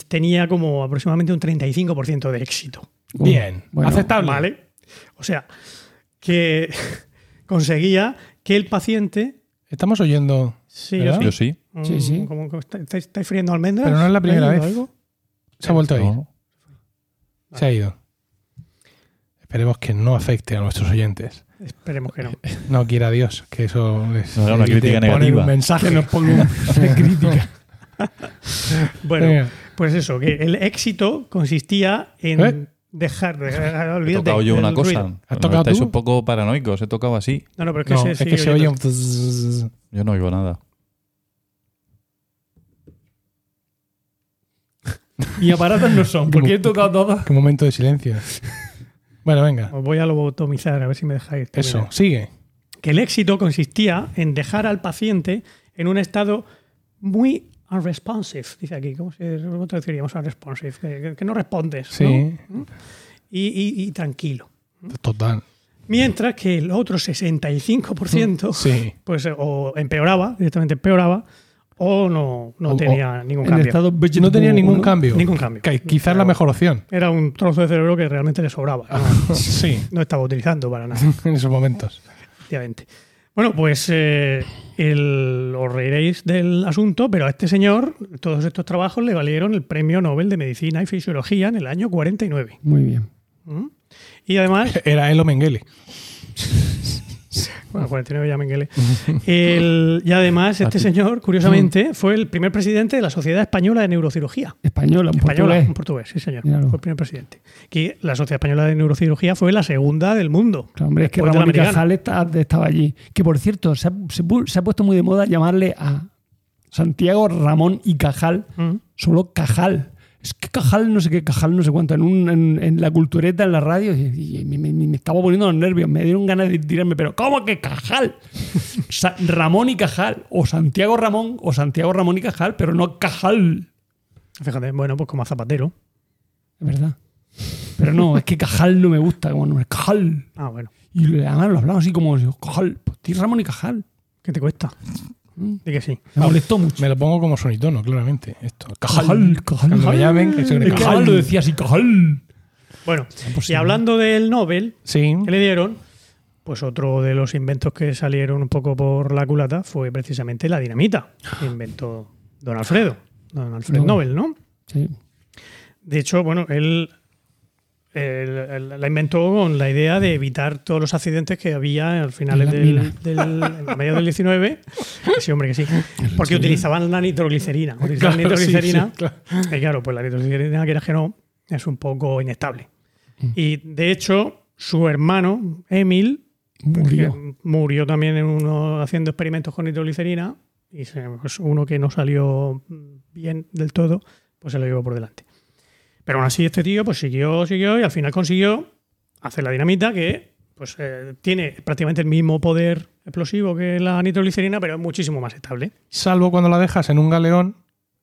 tenía como aproximadamente un 35% de éxito. Bien. bueno, Aceptable. ¿Vale? O sea, que [LAUGHS] conseguía que el paciente. Estamos oyendo. Sí, ¿Verdad? Yo sí. Sí, sí. Mm, ¿Cómo- cómo está- ¿Estáis, estáis friendo almendras? Pero no es la primera ¿Hay vez. algo? Se ha vuelto a ir. No. Se ha ido. Esperemos que no afecte a nuestros oyentes. Esperemos que no. [LAUGHS] No quiera Dios que eso les No una crítica poner negativa. un mensaje. Nos ponga una [LAUGHS] crítica. [LAUGHS] Bueno, Venga. pues eso, que el éxito consistía en ¿Eh? Dejar de. He olvídate tocado yo una cosa. ruido. ¿Has tocado Estáis tú? un poco paranoicos. He tocado así. No, no, pero es que No, se, es sigue que se oye un... Yo no oigo nada. Y aparatos no son, porque he tocado todos. Qué momento de silencio. Bueno, venga. Os voy a lobotomizar, a ver si me dejáis. Eso, terminar. sigue. Que el éxito consistía en dejar al paciente en un estado muy unresponsive, dice aquí. ¿Cómo, se, cómo traduciríamos unresponsive? Que, que- que no respondes. ¿no? Sí, Y, y- y tranquilo. total. Mientras que el otro 65%, Sí. pues o empeoraba, directamente empeoraba, o no, no O- tenía ningún cambio. estado No tenía ningún cambio. Ningún cambio. Que quizás Pero la mejor opción. Era un trozo de cerebro que realmente le sobraba. [LAUGHS] No, Sí, no estaba utilizando para nada. [LAUGHS] en esos momentos. efectivamente. Bueno, pues eh, el- os reiréis del asunto, pero a este señor todos estos trabajos le valieron el Premio Nobel de Medicina y Fisiología en el año 49. Muy bien. ¿Mm? Y además, [LAUGHS] Era él o Mengele. [LAUGHS] [LAUGHS] bueno, 49 ya Mengele. El- y además, este señor, curiosamente, fue el primer presidente de la Sociedad Española de Neurocirugía. Española, en Española, portugués. en portugués, sí, señor. Míralo. Fue el primer presidente. Que la Sociedad Española de Neurocirugía fue la segunda del mundo. Claro, hombre, es que Ramón y. Cajal estaba allí. Que por cierto, se ha, se pu- se ha puesto muy de moda llamarle a Santiago Ramón y Cajal Mm. solo Cajal. Es que Cajal, no sé qué, Cajal, no sé cuánto, en, un- en, en la cultureta, en la radio, y, y me, me- me estaba poniendo los nervios, me dieron ganas de tirarme, pero ¿cómo que Cajal? [LAUGHS] Ramón y Cajal, o Santiago Ramón, o Santiago Ramón y Cajal, pero no Cajal. Fíjate, bueno, pues como a Zapatero. Es verdad. Pero no, es que Cajal no me gusta como nombre. Cajal. Ah, bueno. Y además lo hablamos así como Cajal. Pues ti Ramón y Cajal. ¿Qué te cuesta? Mm. Di que sí. Me molestó mucho. Me lo pongo como sonitono, claramente. Esto. Cajal, Cajal. Cuando me llamen, que se Cajal. Cajal lo decía así, Cajal. Bueno, y hablando del Nobel Sí. que le dieron, pues otro de los inventos que salieron un poco por la culata fue precisamente la dinamita, que inventó don Alfredo, don Alfred No. Nobel, ¿no? Sí. De hecho, bueno, él, la inventó con la idea de evitar todos los accidentes que había al las del, del a mediados del 19. [LAUGHS] Sí, hombre, que sí. Porque utilizaban la nitroglicerina. [LAUGHS] Utilizaban Claro, nitroglicerina. sí, claro. Y claro, pues la nitroglicerina, quieras que no, es un poco inestable. Mm. Y de hecho, su hermano, Emil, Murió. que murió también en uno haciendo experimentos con nitroglicerina. Y pues uno que no salió bien del todo, pues se lo llevó por delante. Pero aún así, este tío pues siguió, siguió y al final consiguió hacer la dinamita que pues eh, tiene prácticamente el mismo poder explosivo que la nitroglicerina, pero es muchísimo más estable. Salvo cuando la dejas en un galeón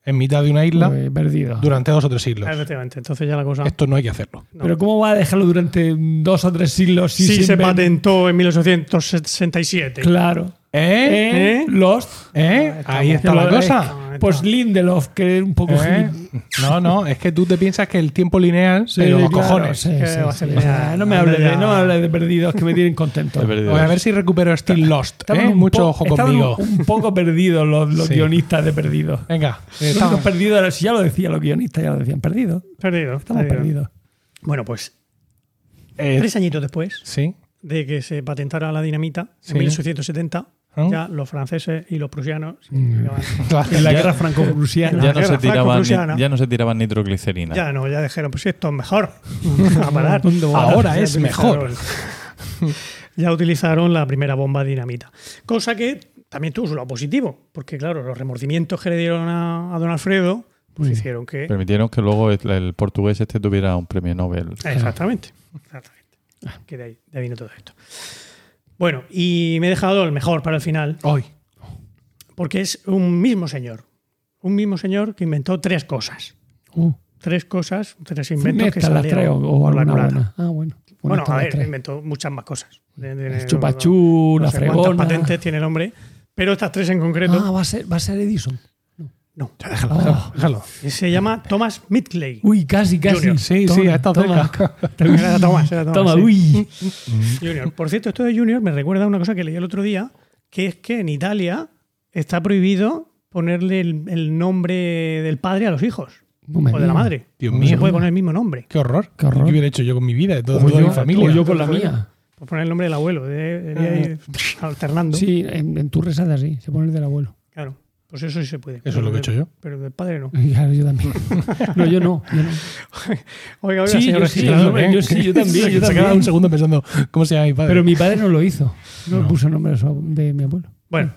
en mitad de una isla Pues, perdido. durante dos o tres siglos. Efectivamente, entonces ya la cosa... Esto no hay que hacerlo. no. Pero ¿cómo va a dejarlo durante dos o tres siglos? si sí se inven- patentó en 1867. Claro. ¿Eh? ¿Eh? Lost. ¿Eh? Ahí está la Lo- cosa. eh, Pues Lindelof, que es un poco ¿Eh? No, no, es que tú te piensas que el tiempo lineal, pero los claro, cojones. sí, sí, va a sí. Ah, No me Anda hables de, ya. no me hables de perdidos que me tienen contento. Voy a ver si recupero Still Lost. ¿eh? Mucho ojo conmigo. Un, un poco perdidos los, los Sí. guionistas de perdidos. Venga, eh, estamos- perdidos, si ya lo decían los guionistas, ya lo decían, perdidos. Perdido. Estamos perdido. perdidos. Bueno, pues eh, tres añitos después sí. de que se patentara la dinamita, Sí. en 1870, ¿Ah? ya los franceses y los prusianos Mm. [LAUGHS] En la guerra franco-prusiana. Ya no, franco-prusiana. ya no se tiraban nitroglicerina. ya no, ya dijeron, pues esto es mejor. A parar. [LAUGHS] Ahora es utilizaron- [LAUGHS] ya utilizaron la primera bomba dinamita. Cosa que también tuvo su lado positivo, porque claro, los remordimientos que le dieron a, a don Alfredo, pues hicieron que... Permitieron que luego el, el portugués este tuviera un premio Nobel. Exactamente. exactamente. Que de ahí, de ahí vino todo esto. Bueno, y me he dejado el mejor para el final, Hoy. porque es un mismo señor. Un mismo señor que inventó tres cosas. Uh, Tres cosas, tres inventos que estas las salieron traigo, o por la culata. Ah, bueno. Bueno, a ver, inventó muchas más cosas. El chupachú, no la sé cuántas fregona. patentes tiene el hombre, pero estas tres en concreto Ah, va a ser, va a ser Edison. No. Oh. Déjalo. Se llama Thomas Midgley. Uy, casi, casi. Junior. Sí, Toma, sí, ha estado toma. cerca. [LAUGHS] Era Thomas, era Thomas, Toma, sí. uy. [LAUGHS] Junior. Por cierto, esto de Junior me recuerda a una cosa que leí el otro día, que es que en Italia está prohibido ponerle el, el nombre del padre a los hijos No o de la madre. Dios no mío. se puede poner el mismo nombre. Qué horror. Qué horror. ¿Qué hubiera hecho yo con mi vida y todo, O toda yo, mi familia? o yo con la mía. Por poner el nombre del abuelo, de, de- de- alternando. Sí, en, en tu resada así, se pone el del abuelo. Claro, pues eso sí se puede. Eso es lo que he hecho yo. Pero del padre no. [LAUGHS] Claro, yo también. [LAUGHS] No, yo no. Yo no. [LAUGHS] Oiga, oiga, Sí, señor yo sí, ¿eh? yo sí, yo también, yo Se queda también. un segundo pensando, ¿cómo se llama mi padre? Pero mi padre no lo hizo. No, No. puso el nombre de, mi abuelo. Bueno,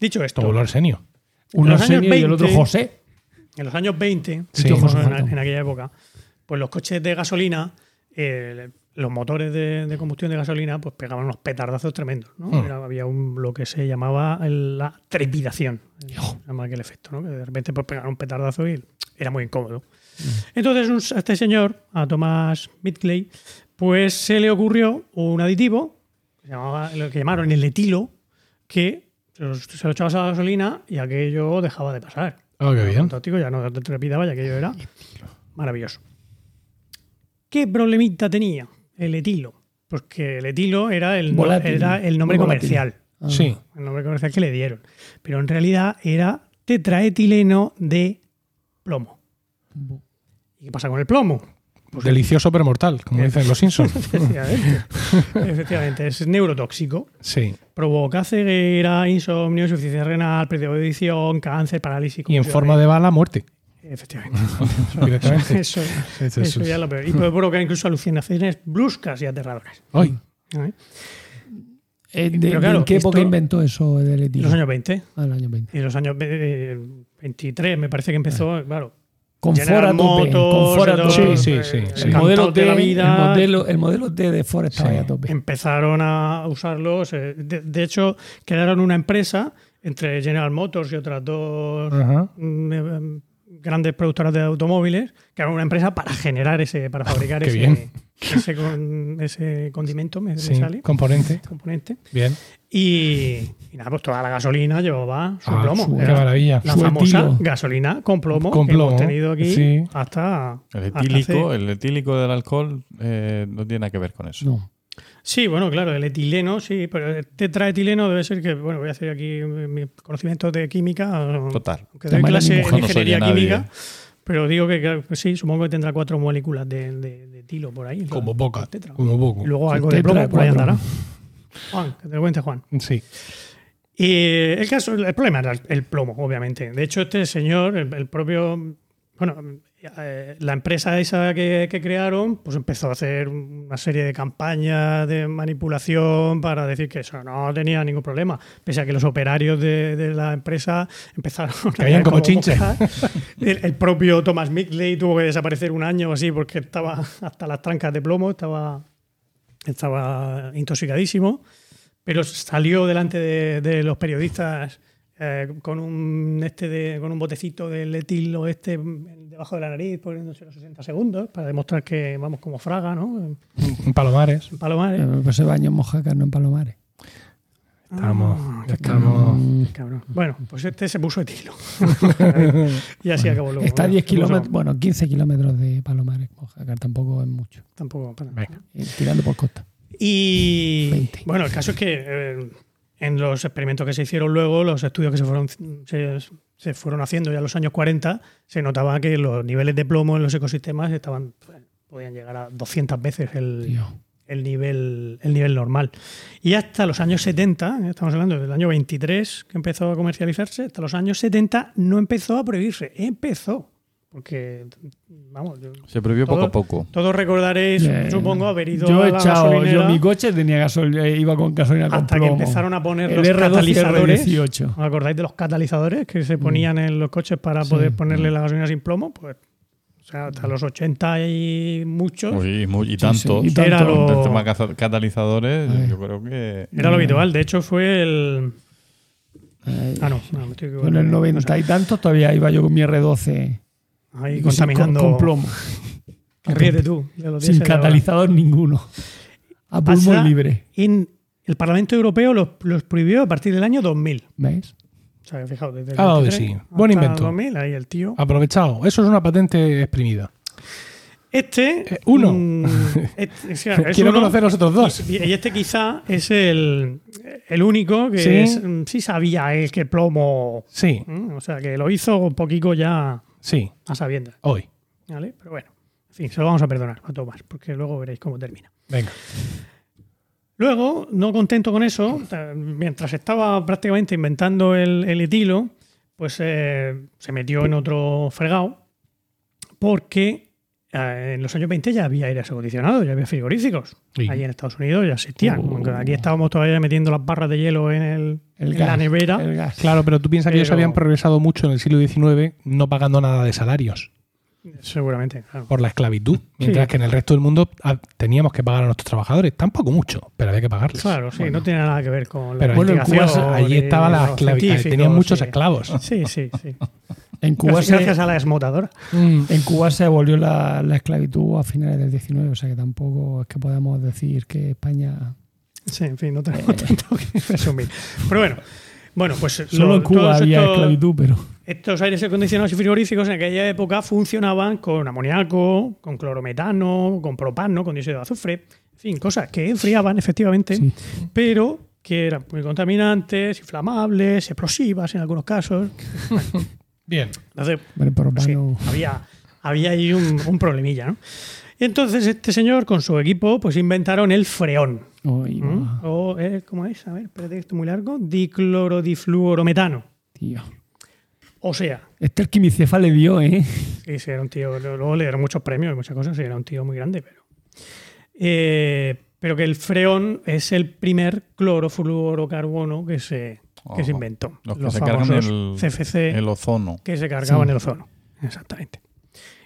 dicho esto, abuelo Arsenio. Uno Arsenio y el otro 20, José. en los años 20, Sí. en aquella época, pues los coches de gasolina, eh, los motores de, de combustión de gasolina, pues pegaban unos petardazos tremendos. ¿no? Hmm. Era- había un, lo que se llamaba la trepidación, llama aquel efecto, ¿no? que de repente pues, pegaron un petardazo y era muy incómodo. Entonces un- a este señor, a Thomas Midgley, pues se le ocurrió un aditivo, que se llamaba, lo que llamaron el etilo, que se lo, se lo echabas a la gasolina y aquello dejaba de pasar. Oh, qué bien. Fantástico, ya no te trepidaba y aquello era maravilloso. ¿Qué problemita tenía el etilo? Pues que el etilo era el, no- Volátil. era el nombre volátil. comercial. Ah. Sí. El nombre comercial que le dieron. Pero en realidad era tetraetileno de plomo. ¿Y qué pasa con el plomo? Pues Delicioso pero mortal, como dicen los Simpsons. [LAUGHS] Efectivamente. [LAUGHS] Efectivamente, es neurotóxico. Sí. Provoca ceguera, insomnio, insuficiencia renal, pérdida de audición, cáncer, parálisis. Y en forma de bala, muerte. Efectivamente. Directamente. [LAUGHS] Eso, Eso, eso ya es lo peor. Y puede provocar incluso alucinaciones bruscas y aterradoras. Hoy. ¿eh? Eh, de- Pero de- claro, ¿En qué época esto- inventó eso del En etilo? los años 20 Ah, el año 20. y en los años eh, 23 me parece que empezó, claro. Con General Ford a. Sí, sí, sí, sí. El modelo, de la vida. el, modelo, el modelo T de Ford estaba Sí. a tope. empezaron a usarlos. eh, De, de hecho, crearon una empresa entre General Motors y otras dos Ajá. eh, grandes productoras de automóviles, que era una empresa para generar ese, para fabricar Qué ese, bien. ese, con- ese condimento, me, me Sí, sale, componente. componente. Bien. Y, y nada, pues toda la gasolina llevaba su Ah, plomo. su- qué maravilla. La Su famosa etilo. gasolina con plomo Con que plomo, hemos tenido aquí sí. hasta, El hasta etílico, hace- el etílico del alcohol eh, no tiene nada que ver con eso. No. Sí, bueno, claro, el etileno, sí, pero el tetraetileno debe ser que, bueno, voy a hacer aquí mis conocimientos de química. Total. Aunque doy clase en no ingeniería nadie. química, pero digo que, claro, que sí, supongo que tendrá cuatro moléculas de, de, de etilo por ahí. Como poca. tetra. Como poco. Y luego algo de plomo por ahí andará. Juan, que te lo cuente Juan. Sí. Y el caso, el problema era el, el plomo, obviamente. De hecho, este señor, el, el propio, bueno, eh, la empresa esa que, que crearon, pues empezó a hacer una serie de campañas de manipulación para decir que eso no tenía ningún problema, pese a que los operarios de, de la empresa empezaron a como chinches. El, el propio Thomas Midgley tuvo que desaparecer un año o así porque estaba hasta las trancas de plomo, estaba, estaba intoxicadísimo pero salió delante de, de los periodistas eh, con un este de, con un botecito del etilo este debajo de la nariz poniéndose los 60 segundos para demostrar que vamos como fraga ¿no? En Palomares. en Palomares Pues se bañó en Mojácar, no en Palomares. Estamos, estamos. Cabrón. Bueno, pues este se puso etilo. [LAUGHS] y así acabó luego. Está a Bueno, 10 se puso- kilómetros, bueno, 15 kilómetros de Palomares, Mojácar, tampoco es mucho. Tampoco. para- Venga. Eh, Tirando por costa. Y 20. bueno, el caso es que eh, en los experimentos que se hicieron luego, los estudios que se fueron, se, se fueron haciendo ya en los años 40, se notaba que los niveles de plomo en los ecosistemas estaban pues, podían llegar a 200 veces el, el nivel, el nivel normal. Y hasta los años 70, eh, estamos hablando del año 23 que empezó a comercializarse, hasta los años 70 no empezó a prohibirse, empezó. Porque, vamos, yo- Se prohibió poco Todo- a poco. todos recordaréis, Eh, supongo, haber ido Yo a he la echado, gasolinera yo mi coche tenía gasolina, iba con gasolina con hasta que plomo. empezaron a poner el los R12 y el catalizadores. R18. ¿Os acordáis de los catalizadores que se ponían en los coches para Sí. poder ponerle la gasolina sin plomo? Pues, o sea, hasta los 80 y muchos Uy, muy- y Sí, tanto. sí, y tanto. Era lo- Con el tema catalizadores, Ay. yo creo que. era lo habitual. De hecho, fue el. Ay, Ah, no, no me estoy Con equivocando. el 90 y tantos todavía iba yo con mi R12 Ahí contaminando. con, con plomo. [LAUGHS] Ríete tú. Sin catalizador ninguno. A Pasa- pulmón libre. En el Parlamento Europeo los, los prohibió a partir del año 2000. ¿Ves? O sea, fijaos, desde el 23 sí. Buen invento. 2000, ahí el tío. Aprovechado. Eso es una patente exprimida. Este. Eh, uno. mm, [LAUGHS] este- o sea, es Quiero uno, conocer los otros dos. Y, y este quizá es el, el único que Sí. es- mm, sí sabía él que plomo. Sí. O sea, que lo hizo un poquito ya sí. a sabiendas. Hoy. ¿vale? Pero bueno, en fin, se lo vamos a perdonar a Tomás, porque luego veréis cómo termina. Venga. Luego, no contento con eso, mientras estaba prácticamente inventando el, el etilo, pues eh, se metió en otro fregado, porque en los años 20 ya había aires acondicionados, ya había frigoríficos. Sí. Allí en Estados Unidos ya existían. Aunque Aquí estábamos todavía metiendo las barras de hielo en, el, El en gas. la nevera. El gas. Claro, pero tú piensas que ellos habían progresado mucho en el siglo XIX no pagando nada de salarios Seguramente, claro. por la esclavitud. Mientras Sí. que en el resto del mundo ah, teníamos que pagar a nuestros trabajadores. Tampoco mucho, pero había que pagarles. Claro, sí, no tiene nada que ver con la Pero Bueno, en investigación. Cuba allí estaba la los esclavitud. Tenían muchos sí. esclavos. Sí, sí, sí. [LAUGHS] En Cuba, Gracias, se, gracias a la esmotadora. Mm. en Cuba se abolió la, la esclavitud a finales del 19, o sea que tampoco es que podamos decir que España. Sí, en fin, no tenemos tanto que resumir. Pero bueno, bueno, pues Solo lo- en Cuba había estos- esclavitud, pero. Estos aires acondicionados y frigoríficos en aquella época funcionaban con amoníaco, con clorometano, con propano, con dióxido de azufre, en fin, cosas que enfriaban efectivamente, Sí. pero que eran muy contaminantes, inflamables, explosivas en algunos casos. [LAUGHS] Bien. Entonces, pero pues sí, había, había ahí un, un problemilla, ¿no? Y entonces este señor con su equipo pues inventaron el freón. ¿Mm? O, eh, ¿cómo es? A ver, espérate, que esto es muy largo. Diclorodifluorometano. tío. O sea, Este el quimicefa le dio, ¿eh? sí, sí, era un tío, luego le dieron muchos premios y muchas cosas, sí, era un tío muy grande, pero. Eh, pero que el freón es el primer clorofluorocarbono que se, que se inventó. Los que se cargan famosos el, CFC el ozono. que se cargaban Sí. el ozono. Exactamente.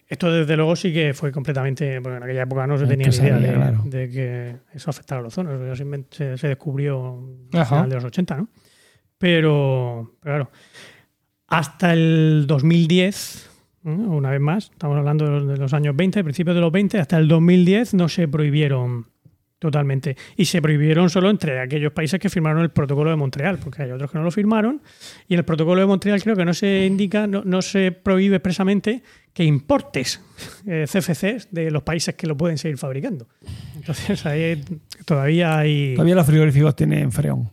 Esto desde luego sí que fue completamente, porque en aquella época no se Es tenía ni idea sabía, de, claro. de que eso afectara al ozono. Eso se, descubrió a Ajá. final de los 80, ¿no? Pero, pero claro, hasta el 2010, ¿no? una vez más, estamos hablando de los, de los años 20, principios de los 20, hasta el 2010 no se prohibieron totalmente. Y se prohibieron solo entre aquellos países que firmaron el protocolo de Montreal, porque hay otros que no lo firmaron. Y en el protocolo de Montreal creo que no se indica, no, no se prohíbe expresamente que importes [LAUGHS] eh, CFCs de los países que lo pueden seguir fabricando. Entonces ahí todavía hay... Todavía los frigoríficos tienen freón.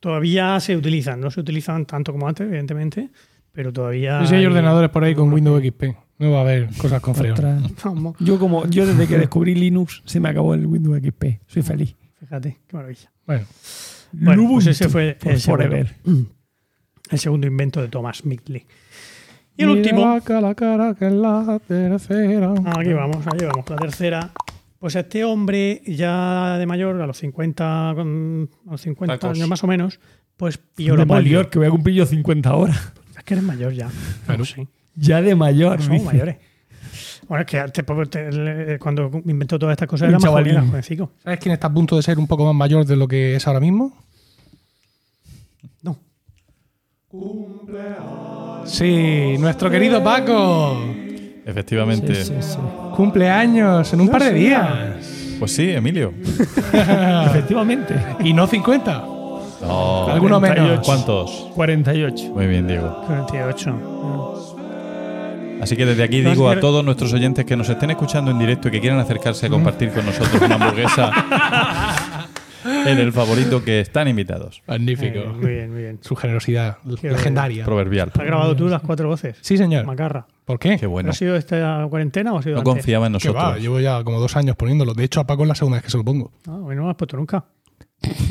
Todavía se utilizan, no se utilizan tanto como antes, evidentemente, pero todavía. Sí, sí, hay hay- ordenadores por ahí con Windows XP. No va a haber cosas con freón. [LAUGHS] Yo como yo desde que descubrí Linux se me acabó el Windows XP. Soy feliz. fíjate, qué maravilla. Bueno, Bueno, pues Ubuntu ese fue el segundo, forever. el segundo invento de Thomas Midley. Y el último, la cara, la cara, que es la tercera. aquí vamos, ahí vamos, la tercera. Pues este hombre, ya de mayor, a los 50, con- a los 50 Tacos. años más o menos, pues pilló De la polio. mayor, que voy a cumplir yo 50 horas. Es que eres mayor ya. Claro. sí. Ya de mayor. Somos dice. mayores. Bueno, es que antes, pues, cuando inventó todas estas cosas, era más joven, jovencico. ¿Sabes quién está a punto de ser un poco más mayor de lo que es ahora mismo? No. Sí, nuestro querido Paco. Efectivamente. Sí, sí, sí. Cumpleaños en un par de días. Pues sí, Emilio. [LAUGHS] Efectivamente. Y no 50. Oh, Alguno menos. 48. ¿Cuántos? 48. Muy bien, Diego. 48. Así que desde aquí No, digo a todos nuestros oyentes que nos estén escuchando en directo y que quieran acercarse a compartir con nosotros una hamburguesa [LAUGHS] en el favorito que están invitados. Magnífico. Eh, muy bien, muy bien. Su generosidad Qué legendaria. Proverbial. ¿Has grabado tú las cuatro voces? Sí, señor. Macarra. ¿Por qué? Qué bueno. ¿Ha sido esta cuarentena o ha sido No antes? confiaba en nosotros. va, llevo ya como dos años poniéndolo. De hecho, a Paco es la segunda vez que se lo pongo. Ah, bueno, no lo has puesto nunca.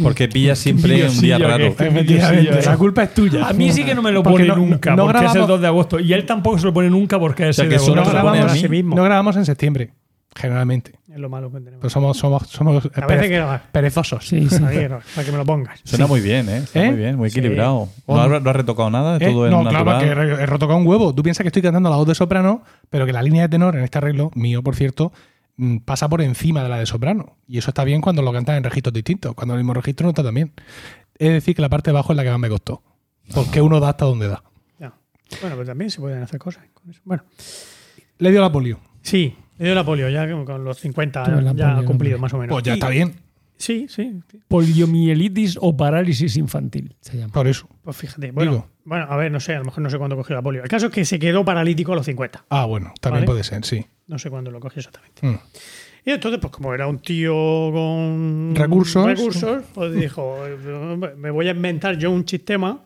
Porque [LAUGHS] pilla siempre un día raro. Efectivamente, la culpa es tuya. A mí sí que no me lo Porque pone no- nunca, no porque es el grabamos- 2 de agosto. Y él tampoco se lo pone nunca porque es sea, el que de No no agosto. a grabamos, a sí mismo. no grabamos en septiembre, generalmente. Es lo malo que tenemos. Pero somos, somos, somos A veces que perezosos. Sí, sí. [LAUGHS] Para que me lo pongas. Suena muy bien, ¿eh? Está ¿Eh? muy bien, muy equilibrado. ¿No has, no has retocado nada? ¿Eh? Todo en no, claro, que he retocado un huevo. Tú piensas que estoy cantando la voz de soprano, pero que la línea de tenor en este arreglo, mío por cierto, pasa por encima de la de soprano. Y eso está bien cuando lo cantas en registros distintos. Cuando en el mismo registro no está tan bien. Es decir, que la parte de abajo es la que más me costó. Porque uno da hasta donde da. Ya. Bueno, pues también se pueden hacer cosas con eso. Bueno, Le dio la polio. sí, le dio la polio ya con- los 50 Pero la ya polio, ha cumplido más o menos. Pues ya está bien. Sí, sí. Poliomielitis o parálisis infantil se llama. Por eso. Pues fíjate. Bueno, Digo. bueno, a ver, no sé, a lo mejor no sé cuándo cogió la polio. El caso es que se quedó paralítico a los 50. Ah, bueno, también Vale. puede ser, sí. No sé cuándo lo cogió exactamente. Mm. Y entonces, pues como era un tío con Recursos. recursos, pues dijo, me voy a inventar yo un sistema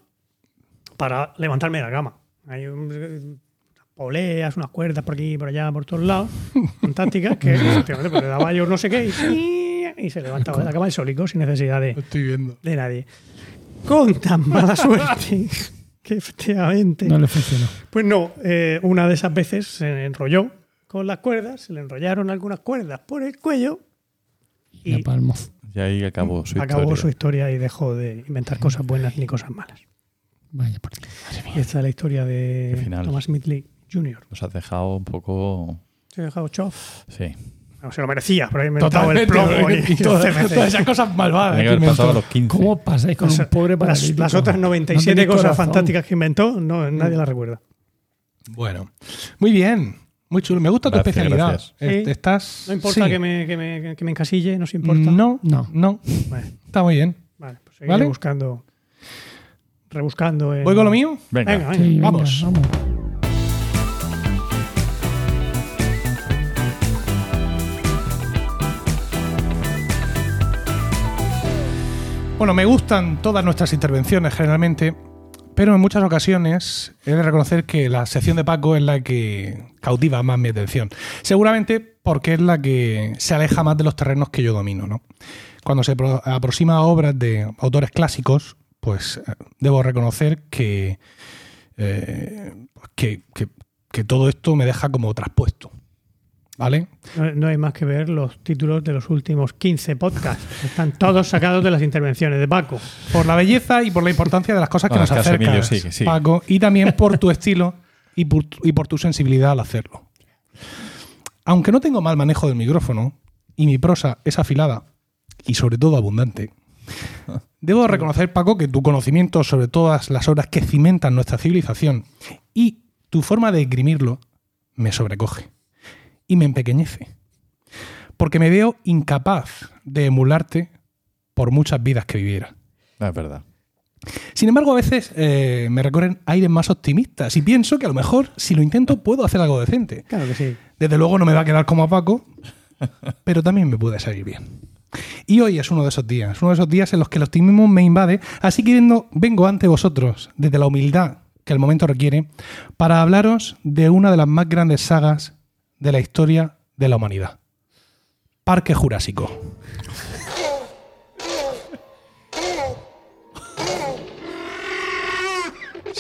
para levantarme de la cama. Hay un- poleas, unas cuerdas por aquí, por allá, por todos lados, [LAUGHS] fantásticas, que efectivamente pues, le daba yo no sé qué y, y se levantaba de la cama el solico sin necesidad de, estoy viendo. de nadie. Con tan mala suerte [LAUGHS] que efectivamente... No le funcionó. Pues no, eh, una de esas veces se enrolló con las cuerdas, se le enrollaron algunas cuerdas por el cuello Y y palmo. Y ahí acabó su acabó historia. su historia y dejó de inventar cosas buenas ni cosas malas. Vaya por ti. Y esta es la historia de. Thomas Midley Jr. Nos has dejado un poco... Se ha dejado chof. Sí. No, se lo merecía, pero ahí me el Totalmente. plomo y, y [LAUGHS] todas, esas cosas malvadas. Tenía que que haber pasado a inventó. los 15. ¿Cómo pasáis con Las- un pobre las, paralítico? las otras No 97 tenéis cosas corazón. fantásticas que inventó, no, nadie las recuerda. Bueno, muy bien. Muy chulo. Me gusta tu especialidad. gracias. Est- Sí. Estás. No importa sí. que, me, que, me, que me encasille, no se importa. No, No. no. Vale, Está muy bien. vale, pues seguiré ¿Vale? buscando. Rebuscando. en- ¿Voy con lo mío? Venga. Venga, venga. Sí, venga, Vamos. vamos. Bueno, me gustan todas nuestras intervenciones generalmente, pero en muchas ocasiones he de reconocer que la sección de Paco es la que cautiva más mi atención. Seguramente porque es la que se aleja más de los terrenos que yo domino, ¿no? Cuando se pro- aproxima a obras de autores clásicos, pues eh, debo reconocer eh, que, que- que todo esto me deja como traspuesto. ¿Vale? No, no hay más que ver los títulos de los últimos 15 podcasts. Están todos sacados de las intervenciones de Paco. Por la belleza y por la importancia de las cosas que nos acercan. Paco, y también por tu estilo y por, tu- y por tu sensibilidad al hacerlo. Aunque no tengo mal manejo del micrófono y mi prosa es afilada y sobre todo abundante, debo reconocer, Paco, que tu conocimiento sobre todas las obras que cimentan nuestra civilización y tu forma de esgrimirlo me sobrecoge y me empequeñece. Porque me veo incapaz de emularte por muchas vidas que viviera. No, es verdad. Sin embargo, a veces eh, me recorren aires más optimistas y pienso que a lo mejor, si lo intento, puedo hacer algo decente. Claro que sí. Desde luego no me va a quedar como a Paco, pero también me puede salir bien. Y hoy es uno de esos días, uno de esos días en los que el optimismo me invade, así que vengo, vengo ante vosotros, desde la humildad que el momento requiere, para hablaros de una de las más grandes sagas de la historia de la humanidad. Parque Jurásico.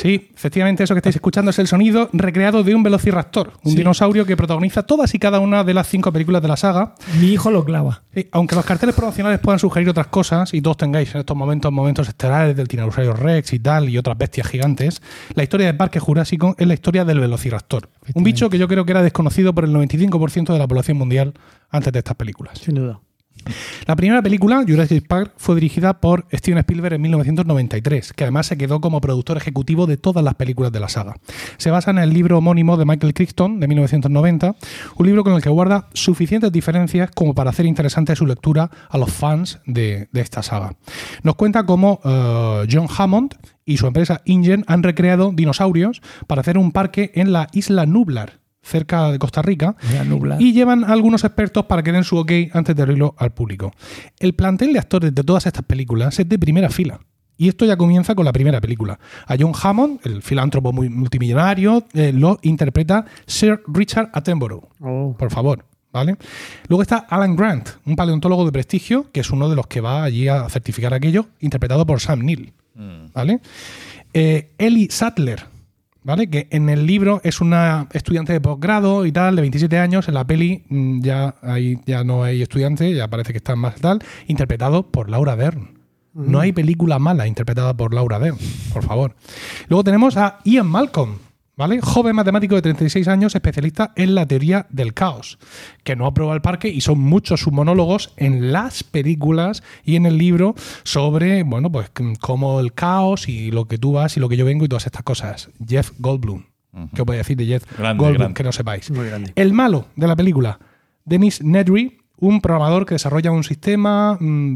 Sí, efectivamente eso que estáis escuchando es el sonido recreado de un velociraptor, un Sí. dinosaurio que protagoniza todas y cada una de las cinco películas de la saga. Mi hijo lo clava. Sí, aunque los carteles promocionales puedan sugerir otras cosas y todos tengáis en estos momentos momentos estelares del tiranosaurio Rex y tal y otras bestias gigantes, la historia del Parque Jurásico es la historia del velociraptor, un bicho que yo creo que era desconocido por el 95% de la población mundial antes de estas películas. Sin duda. La primera película, Jurassic Park, fue dirigida por Steven Spielberg en 1993, que además se quedó como productor ejecutivo de todas las películas de la saga. Se basa en el libro homónimo de Michael Crichton de 1990, un libro con el que guarda suficientes diferencias como para hacer interesante su lectura a los fans de, esta saga. Nos cuenta cómo uh, John Hammond y su empresa InGen han recreado dinosaurios para hacer un parque en la isla Nublar, cerca de Costa Rica, y llevan a algunos expertos para que den su ok antes de abrirlo al público. El plantel de actores de todas estas películas es de primera fila. Y esto ya comienza con la primera película. A John Hammond, el filántropo multimillonario, eh, lo interpreta Sir Richard Attenborough. Oh. Por favor. ¿Vale? Luego está Alan Grant, un paleontólogo de prestigio, que es uno de los que va allí a certificar aquello, interpretado por Sam Neill. Mm. ¿Vale? Eh, Ellie Sattler, ¿vale? Que en el libro es una estudiante de posgrado y tal, de 27 años, en la peli mm, ya, hay, ya no hay estudiante, ya parece que está más tal, interpretado por Laura Dern. No hay película mala interpretada por Laura Dern, por favor. Luego tenemos a Ian Malcolm, ¿vale? Joven matemático de 36 años, especialista en la teoría del caos, que no aprueba el parque y son muchos sus monólogos en las películas y en el libro sobre, bueno, pues cómo el caos y lo que tú vas y lo que yo vengo y todas estas cosas. Jeff Goldblum. ¿Qué os voy a decir de Jeff Goldblum? Que no sepáis. El malo de la película, Dennis Nedry, un programador que desarrolla un sistema mm,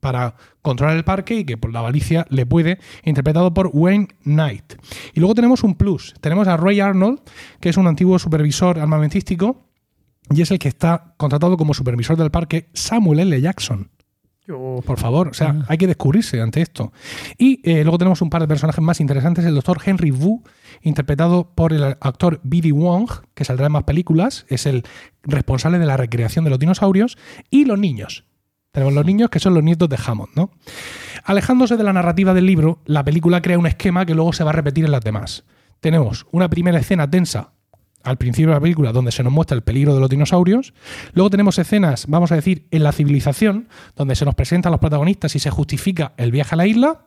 para controlar el parque y que por la avaricia le puede, interpretado por Wayne Knight. Y luego tenemos un plus, tenemos a Ray Arnold, que es un antiguo supervisor armamentístico y es el que está contratado como supervisor del parque Samuel L. Jackson. Por favor, o sea, ah. hay que descubrirse ante esto. Y eh, luego tenemos un par de personajes más interesantes, el doctor Henry Wu, interpretado por el actor B.D. Wong, que saldrá en más películas, es el responsable de la recreación de los dinosaurios, y los niños. Tenemos los niños que son los nietos de Hammond, ¿no? Alejándose de la narrativa del libro, la película crea un esquema que luego se va a repetir en las demás. Tenemos una primera escena tensa al principio de la película donde se nos muestra el peligro de los dinosaurios. Luego tenemos escenas, vamos a decir, en la civilización, donde se nos presentan los protagonistas y se justifica el viaje a la isla.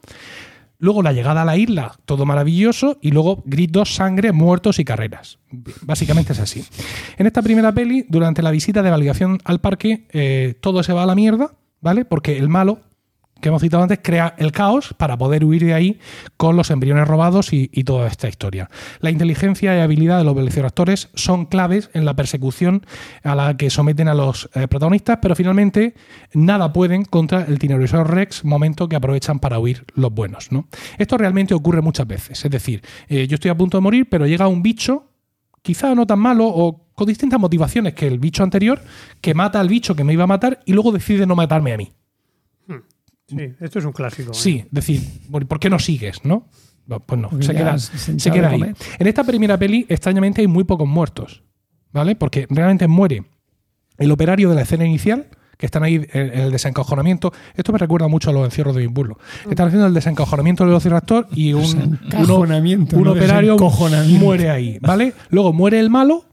Luego la llegada a la isla, todo maravilloso, y luego gritos, sangre, muertos y carreras. Básicamente es así. En esta primera peli, durante la visita de validación al parque, eh, todo se va a la mierda, ¿vale? Porque el malo que hemos citado antes, crea el caos para poder huir de ahí con los embriones robados y, toda esta historia. La inteligencia y habilidad de los velociraptores son claves en la persecución a la que someten a los eh, protagonistas, pero finalmente nada pueden contra el Tyrannosaurus Rex, momento que aprovechan para huir los buenos. ¿no? Esto realmente ocurre muchas veces. Es decir, eh, yo estoy a punto de morir, pero llega un bicho, quizá no tan malo o con distintas motivaciones que el bicho anterior, que mata al bicho que me iba a matar y luego decide no matarme a mí. Sí, esto es un clásico. ¿eh? Sí, decir, ¿por qué no sigues, no? Pues no, se queda, se queda ahí. En esta primera peli, extrañamente, hay muy pocos muertos, ¿vale? Porque realmente muere el operario de la escena inicial, que están ahí en el desencajonamiento. Esto me recuerda mucho a los encierros de Bimburlo. Están haciendo el desencajonamiento del velociraptor y un, un operario muere ahí, ¿vale? Luego muere el malo,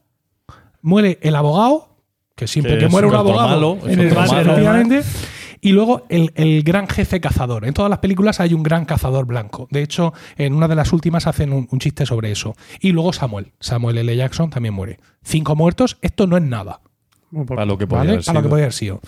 muere el abogado, que siempre que, muere un abogado en el efectivamente, y luego el, gran jefe cazador. En todas las películas hay un gran cazador blanco. De hecho, en una de las últimas hacen un, chiste sobre eso. Y luego Samuel. Samuel L. Jackson también muere. Cinco muertos, esto no es nada. A lo que podría haber sido.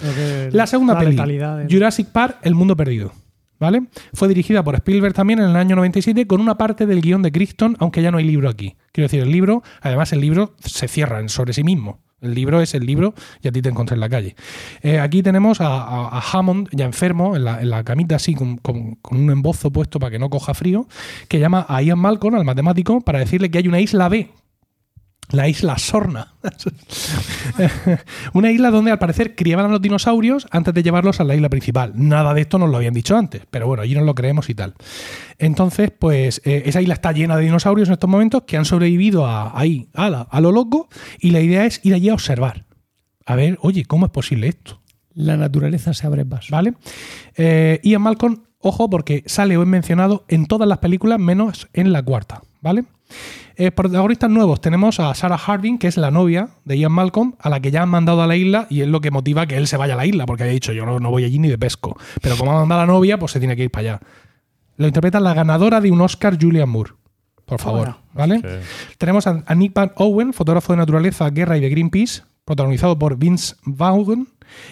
La segunda película, Jurassic Park, El Mundo Perdido. ¿Vale? Fue dirigida por Spielberg también en el año 97 con una parte del guion de Crichton, aunque ya no hay libro aquí. Quiero decir, el libro, además el libro se cierra sobre sí mismo. El libro es el libro y a ti te encontré en la calle. Eh, aquí tenemos a, Hammond ya enfermo, en la, camita así, con, un embozo puesto para que no coja frío, que llama a Ian Malcolm, al matemático, para decirle que hay una isla B la isla Sorna. [LAUGHS] Una isla donde al parecer criaban a los dinosaurios antes de llevarlos a la isla principal. Nada de esto nos lo habían dicho antes, pero bueno, allí nos lo creemos y tal. Entonces, pues eh, esa isla está llena de dinosaurios en estos momentos que han sobrevivido a, ahí, a, a lo loco, y la idea es ir allí a observar. A ver, oye, ¿cómo es posible esto? La naturaleza se abre paso. ¿Vale? Eh, Ian Malcolm, ojo, porque sale o es mencionado en todas las películas menos en la cuarta, ¿vale? Eh, protagonistas nuevos tenemos a Sarah Harding, que es la novia de Ian Malcolm, a la que ya han mandado a la isla y es lo que motiva que él se vaya a la isla, porque había dicho yo no, voy allí ni de pesco. Pero como ha mandado a la novia, pues se tiene que ir para allá. Lo interpreta la ganadora de un Oscar, Julian Moore. Por favor, ¿vale? Tenemos a, Nick Van Owen, fotógrafo de naturaleza, guerra y de Greenpeace, protagonizado por Vince Vaughn,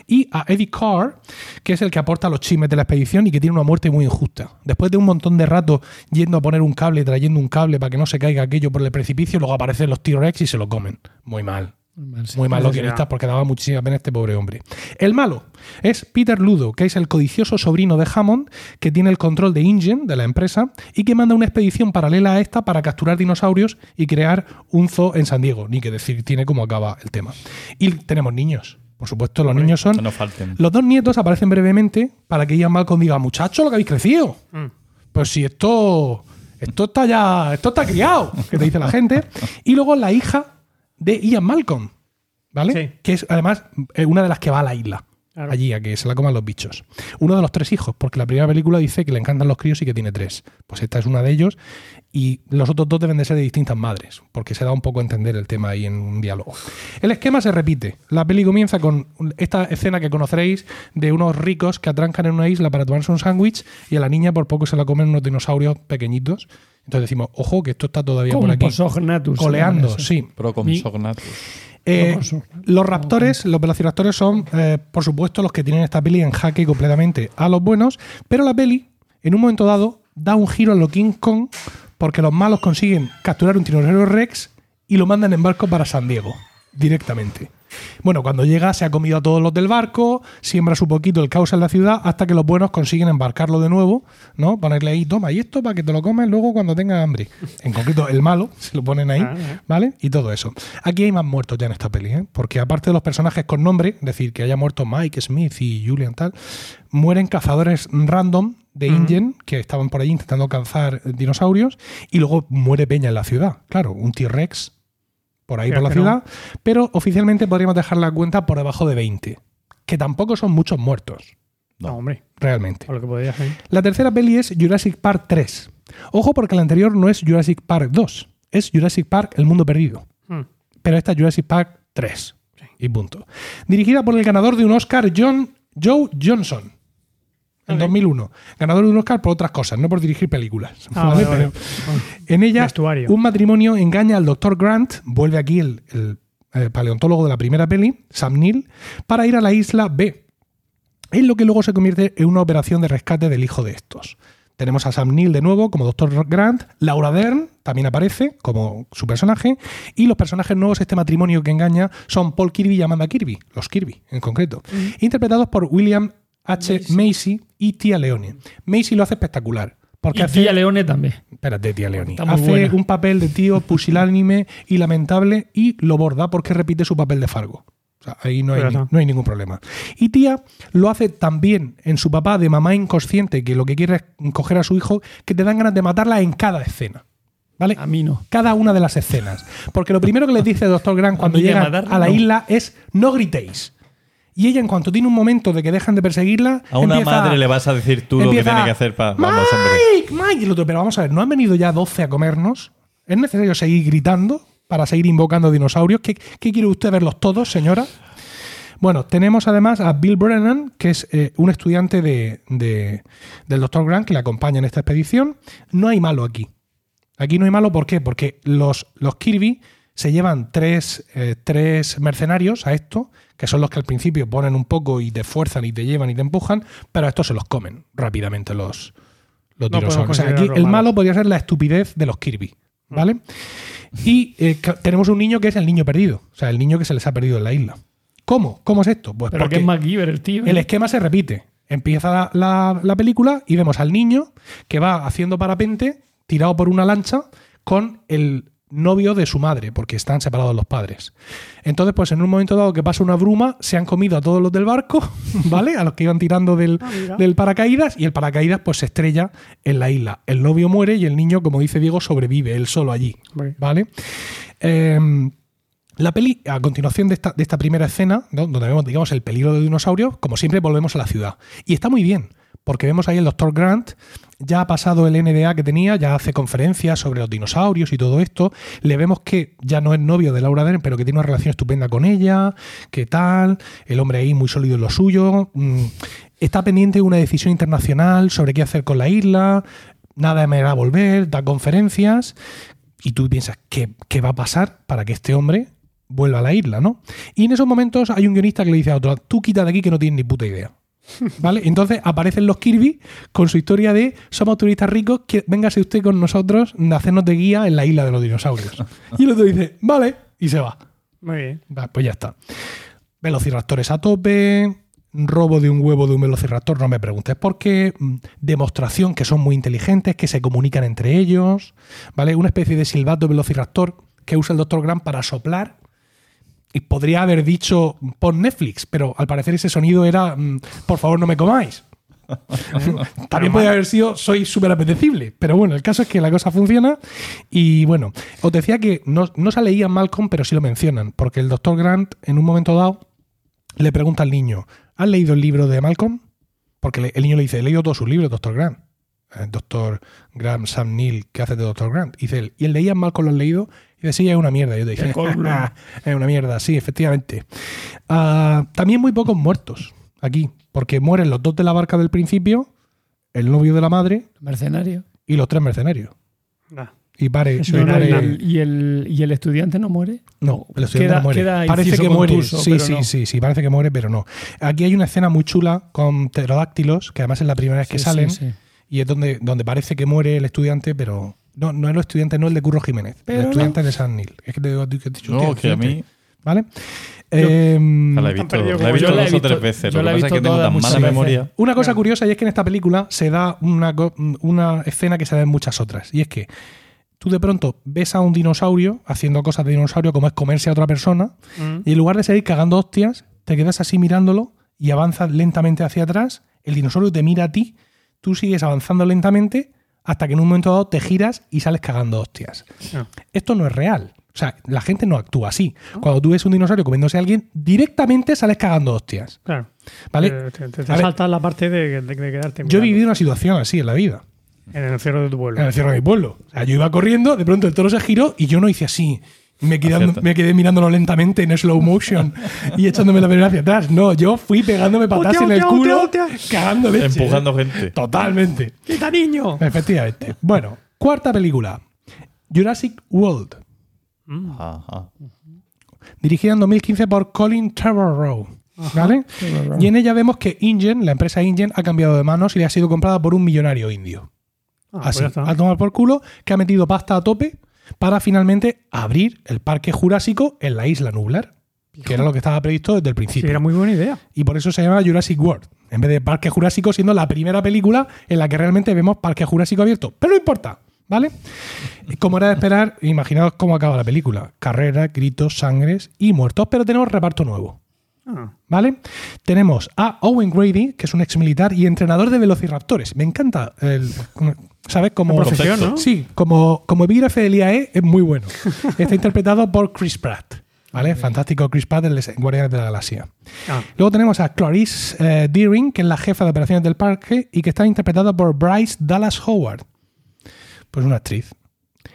y a Eddie Carr, que es el que aporta los chismes de la expedición y que tiene una muerte muy injusta. Después de un montón de rato yendo a poner un cable, trayendo un cable para que no se caiga aquello por el precipicio, luego aparecen los T-Rex y se lo comen. Muy mal. Muy mal los guionistas porque daba muchísima pena este pobre hombre. El malo es Peter Ludo, que es el codicioso sobrino de Hammond, que tiene el control de Ingen, de la empresa, y que manda una expedición paralela a esta para capturar dinosaurios y crear un zoo en San Diego. Ni que decir tiene cómo acaba el tema. Y tenemos niños. Por supuesto, los niños son. No falten. Los dos nietos aparecen brevemente para que Ian Malcolm diga, muchacho, lo que habéis crecido. Mm. Pues si esto. Esto está ya. Esto está criado, que te dice la gente. [LAUGHS] Y luego la hija de Ian Malcolm, ¿vale? Sí. Que es además eh, una de las que va a la isla. Claro. Allí, a que se la coman los bichos. Uno de los tres hijos, porque la primera película dice que le encantan los críos y que tiene tres. Pues esta es una de ellos. Y los otros dos deben de ser de distintas madres, porque se da un poco a entender el tema ahí en un diálogo. El esquema se repite. La peli comienza con esta escena que conoceréis de unos ricos que atrancan en una isla para tomarse un sándwich y a la niña por poco se la comen unos dinosaurios pequeñitos. Entonces decimos, ojo, que esto está todavía por aquí. Coleando, sí. Eh, los raptores, los velociraptores son, eh, por supuesto, los que tienen esta peli en jaque completamente a los buenos, pero la peli, en un momento dado, da un giro a lo King Kong porque los malos consiguen capturar un tiranosaurio Rex y lo mandan en barco para San Diego, directamente. Bueno, cuando llega se ha comido a todos los del barco, siembra su poquito el caos en la ciudad hasta que los buenos consiguen embarcarlo de nuevo, ¿no? Ponerle ahí, toma, y esto para que te lo comes luego cuando tengas hambre. En concreto, el malo, [LAUGHS] se lo ponen ahí, Ah, ah. ¿vale? Y todo eso. Aquí hay más muertos ya en esta peli, ¿eh? Porque aparte de los personajes con nombre, es decir, que haya muerto Mike Smith y Julian tal, mueren cazadores random de Ingen que estaban por ahí intentando cazar dinosaurios y luego muere Peña en la ciudad. Claro, un T-Rex por ahí por la no. ciudad, pero oficialmente podríamos dejar la cuenta por debajo de 20, que tampoco son muchos muertos, No, hombre, realmente. por lo que podría ser. La tercera peli es Jurassic Park 3. Ojo porque la anterior no es Jurassic Park 2, es Jurassic Park El Mundo Perdido. Mm. Pero esta es Jurassic Park 3. Y punto. Dirigida por el ganador de un Oscar, John, Joe Johnson. En Ok. 2001. Ganador de un Oscar por otras cosas, no por dirigir películas. Ah, ¿Vale? vale, vale. Pero en ella, Vestuario. un matrimonio engaña al Dr. Grant, vuelve aquí el, el, paleontólogo de la primera peli, Sam Neill, para ir a la isla B. Es lo que luego se convierte en una operación de rescate del hijo de estos. Tenemos a Sam Neill de nuevo como Dr. Grant, Laura Dern también aparece como su personaje, y los personajes nuevos de este matrimonio que engaña son Paul Kirby y Amanda Kirby, los Kirby en concreto, interpretados por William H. Macy y Tia Leone. Macy lo hace espectacular. Porque Y hace, Tía Leone también. Espérate, tía muy Hace buena. un papel de tío pusilánime y lamentable y lo borda porque repite su papel de Fargo. O sea, ahí no hay, no. ningún problema. Y tía lo hace también en su papá de mamá inconsciente que lo que quiere es coger a su hijo, que te dan ganas de matarla en cada escena. ¿Vale? A mí no. Cada una de las escenas. Porque lo primero que les dice el Dr. Grant [LAUGHS] cuando llega a la no. isla es no gritéis. Y ella, en cuanto tiene un momento de que dejan de perseguirla, A una empieza- madre le vas a decir tú lo que tiene que hacer para. Vamos. Mike, Mike. Y el otro, pero vamos a ver, ¿no han venido ya 12 a comernos? ¿Es necesario seguir gritando para seguir invocando dinosaurios? ¿Qué, qué quiere usted verlos todos, señora? Bueno, tenemos además a Bill Brennan, que es eh, un estudiante de, de- del Dr. Grant que le acompaña en esta expedición. No hay malo aquí. Aquí no hay malo, ¿por qué? Porque los, los Kirby se llevan tres, eh, tres mercenarios a esto, que son los que al principio ponen un poco y te fuerzan y te llevan y te empujan, pero a estos se los comen rápidamente los, los No dinosaurios. O sea, aquí el malo podría ser la estupidez de los Kirby, ¿vale? Y eh, tenemos un niño que es el niño perdido, o sea, el niño que se les ha perdido en la isla. ¿Cómo? ¿Cómo es esto? Pues Pero porque que es MacGyver el tío. el esquema se repite. Empieza la, la- la película y vemos al niño que va haciendo parapente tirado por una lancha con el novio de su madre, porque están separados los padres. Entonces, pues en un momento dado que pasa una bruma, se han comido a todos los del barco, [LAUGHS] ¿vale? A los que iban tirando del, Ah, del paracaídas y el paracaídas pues se estrella en la isla. El novio muere y el niño, como dice Diego, sobrevive él solo allí. ¿vale? Em, la peli, a continuación de esta, de esta primera escena, ¿no? donde vemos, digamos, el peligro de dinosaurios, como siempre volvemos a la ciudad. Y está muy bien, porque vemos ahí el Dr. Grant, ya ha pasado el NDA que tenía, ya hace conferencias sobre los dinosaurios y todo esto. Le vemos que ya no es novio de Laura Dern, pero que tiene una relación estupenda con ella, que tal, el hombre ahí muy sólido en lo suyo. mm, Está pendiente de una decisión internacional sobre qué hacer con la isla, nada me hará volver, da conferencias. Y tú piensas, ¿qué, qué va a pasar para que este hombre vuelve a la isla, ¿no? Y en esos momentos hay un guionista que le dice a otro, tú quita de aquí que no tienes ni puta idea. ¿Vale? Entonces aparecen los Kirby con su historia de somos turistas ricos, que véngase usted con nosotros a hacernos de guía en la isla de los dinosaurios. [LAUGHS] Y el otro dice, vale, y se va. Muy bien. Va, Pues ya está. Velociraptores a tope, robo de un huevo de un velociraptor, no me preguntes por qué, mm, demostración que son muy inteligentes, que se comunican entre ellos, ¿vale? Una especie de silbato velociraptor que usa el Dr. Grant para soplar. Y podría haber dicho pon Netflix, pero al parecer ese sonido era mm, por favor no me comáis. [LAUGHS] También podría haber sido soy súper apetecible. Pero bueno, el caso es que la cosa funciona. Y bueno, os decía que no, no se leía Malcolm, pero sí lo mencionan. Porque el Dr. Grant, en un momento dado, le pregunta al niño: ¿Has leído el libro de Malcolm? Porque el niño le dice: He leído todos sus libros, Dr. Grant. El Dr. Graham Sam Neill, que hace de Dr. Grant. Y dice él: ¿Y el de Ian Malcolm lo has leído? Y dice: Sí, es una mierda. Yo te dije: [LAUGHS] Es una mierda, sí, efectivamente. Ah, también muy pocos muertos aquí. Porque mueren los dos de la barca del principio, el novio de la madre Mercenario. y los tres mercenarios. Nah. Y pare, Eso y no pare- hay nada. ¿Y el, ¿Y el estudiante no muere? no, el estudiante Queda- no muere. queda parece que muere. contuso, Sí, sí, no. sí, sí, parece que muere, pero no. Aquí hay una escena muy chula con pterodáctilos, que además es la primera vez que Sí, salen, sí, sí. y es donde, donde parece que muere el estudiante, pero no, no es el estudiante, no el de Curro Jiménez, Pero el no. estudiante de San Nil. Es que te digo que he dicho No, que a mí ¿Vale? La he visto, perdido la he visto yo. la he dos o visto- tres veces. yo Lo la que he pasa es que visto tengo tan mala veces. memoria. Una cosa curiosa y es que en esta película se da una escena que se da en muchas otras. Y es que tú de pronto ves a un dinosaurio haciendo cosas de dinosaurio como es comerse a otra persona Mm. y en lugar de seguir cagando hostias, te quedas así mirándolo y avanzas lentamente hacia atrás, el dinosaurio te mira a ti, tú sigues avanzando lentamente hasta que en un momento dado te giras y sales cagando hostias. Ah. Esto no es real. O sea, la gente no actúa así. Cuando tú ves un dinosaurio comiéndose a alguien, directamente sales cagando hostias. Claro. ¿Vale? Te, te- te saltas la parte de, de- de quedarte Yo he vivido una situación así en la vida. en el cerro de tu pueblo. en el cierre de mi pueblo. O sea, yo iba corriendo, de pronto el toro se giró y yo no hice así. Me quedé, Acierta. me quedé mirándolo lentamente en slow motion [LAUGHS] y echándome la pelota hacia atrás. No, yo fui pegándome patas Hostia, en el culo, cagando leche. Empujando gente. Totalmente. ¡Quita, niño! Efectivamente. Bueno, cuarta película. Jurassic World. Ajá. dirigida en 2015 por Colin Trevorrow. ¿Vale? Y en ella vemos que Ingen, la empresa Ingen, ha cambiado de manos y le ha sido comprada por un millonario indio. Ah, pues Así, está. a tomar por culo, que ha metido pasta a tope para finalmente abrir el parque jurásico en la isla Nublar, que era lo que estaba previsto desde el Sí, principio. era muy buena idea. Y por eso se llama Jurassic World, en vez de Parque Jurásico, siendo la primera película en la que realmente vemos Parque Jurásico abierto. Pero no importa, ¿vale? Como era de esperar, imaginaos cómo acaba la película. Carrera, gritos, sangres y muertos, pero tenemos reparto nuevo. ¿Vale? Tenemos a Owen Grady, que es un ex militar y entrenador de velociraptores. Me encanta el. ¿Sabes? Como. La profesión, ¿no? Sí, como, como epígrafe del IAE es muy bueno. [LAUGHS] Está interpretado por Chris Pratt. ¿Vale? Fantástico Chris Pratt, de Guardianes de la Galaxia. ah, Luego tenemos a Clarice eh, Deering, que es la jefa de operaciones del parque y que está interpretada por Bryce Dallas Howard. Pues una actriz.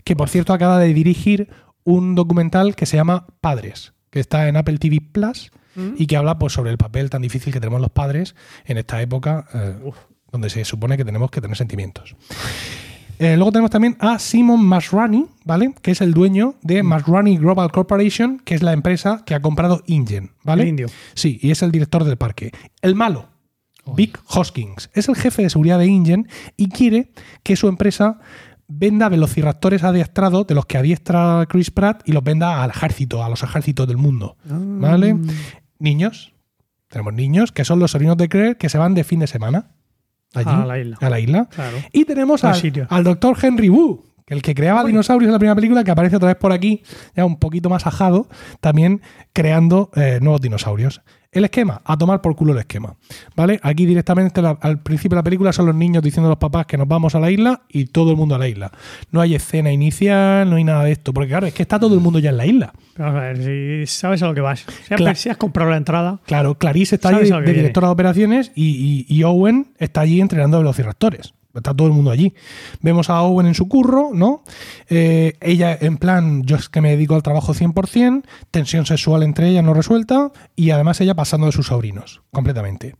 Que por cierto acaba de dirigir un documental que se llama Padres, que está en Apple TV Plus y que habla pues, sobre el papel tan difícil que tenemos los padres en esta época eh, donde se supone que tenemos que tener sentimientos. Eh, luego tenemos también a Simon Masrani, ¿vale? Que es el dueño de Masrani Global Corporation, que es la empresa que ha comprado Ingen, ¿vale? El indio. Sí, y es el director del parque. El malo, Vic Hoskins, es el jefe de seguridad de Ingen y quiere que su empresa venda velociraptores adiestrados de los que adiestra Chris Pratt y los venda al ejército, a los ejércitos del mundo. ¿Vale? Niños. Tenemos niños que son los sobrinos de Claire que se van de fin de semana. Allí, A la isla. A la isla. Claro. Y tenemos Al doctor Henry Wu, el que creaba dinosaurios en la primera película, que aparece otra vez por aquí, ya un poquito más ajado, también creando eh, nuevos dinosaurios. El esquema, a tomar por culo el esquema. ¿Vale? Aquí directamente la- al principio de la película son los niños diciendo a los papás que nos vamos a la isla y todo el mundo a la isla. No hay escena inicial, no hay nada de esto. Porque claro, es que está todo el mundo ya en la isla. Vamos a ver, si sabes a lo que vas. Si Cla- si has comprado la entrada, Claro, Clarice está allí a de, de directora de operaciones y, y- y Owen está allí entrenando velociraptores. Está todo el mundo allí. Vemos a Owen en su curro, ¿no? Eh, ella en plan, yo es que me dedico al trabajo 100%, tensión sexual entre ellas no resuelta y además ella pasando de sus sobrinos, completamente.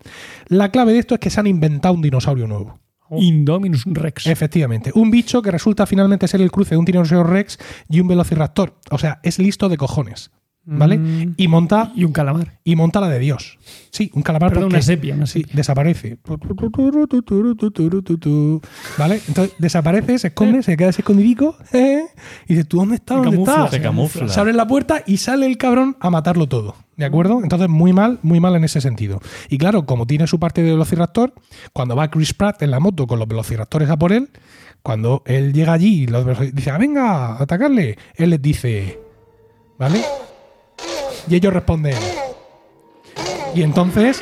La clave de esto es que se han inventado un dinosaurio nuevo. Indominus Rex. Efectivamente, un bicho que resulta finalmente ser el cruce de un tiranosaurio rex y un velociraptor. O sea, es listo de cojones. ¿Vale? Mm. Y monta Y un calamar. y monta la de Dios. Sí, un calamar Perdón, porque una sepia, una sí, desaparece. ¿Vale? Entonces desaparece, se esconde, se queda ese escondidico ¿eh? y dice, ¿tú dónde estás? Se ¿Dónde camufla, estás? Se camufla. Se abre la puerta y sale el cabrón a matarlo todo. ¿De acuerdo? Entonces, muy mal, muy mal en ese sentido. Y claro, como tiene su parte de Velociraptor, cuando va Chris Pratt en la moto con los Velociraptores a por él, cuando él llega allí y los Velociraptores dice, "Ah, venga, atacarle, él les dice, ¿vale? Y ellos responden. Y entonces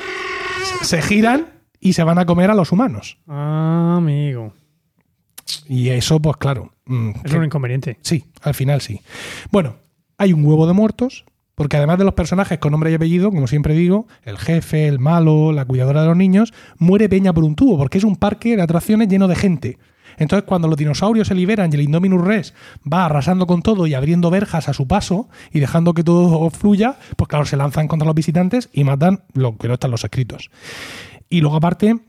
se giran y se van a comer a los humanos. Ah, amigo. Y eso, pues claro. mm, Es que- un inconveniente. Sí, al final sí. Bueno, hay un huevo de muertos, porque además de los personajes con nombre y apellido, como siempre digo, el jefe, el malo, la cuidadora de los niños, muere Peña por un tubo, porque es un parque de atracciones lleno de gente. Entonces, cuando los dinosaurios se liberan y el Indominus Rex va arrasando con todo y abriendo verjas a su paso y dejando que todo fluya, pues claro, se lanzan contra los visitantes y matan lo que no están los escritos. Y luego, aparte,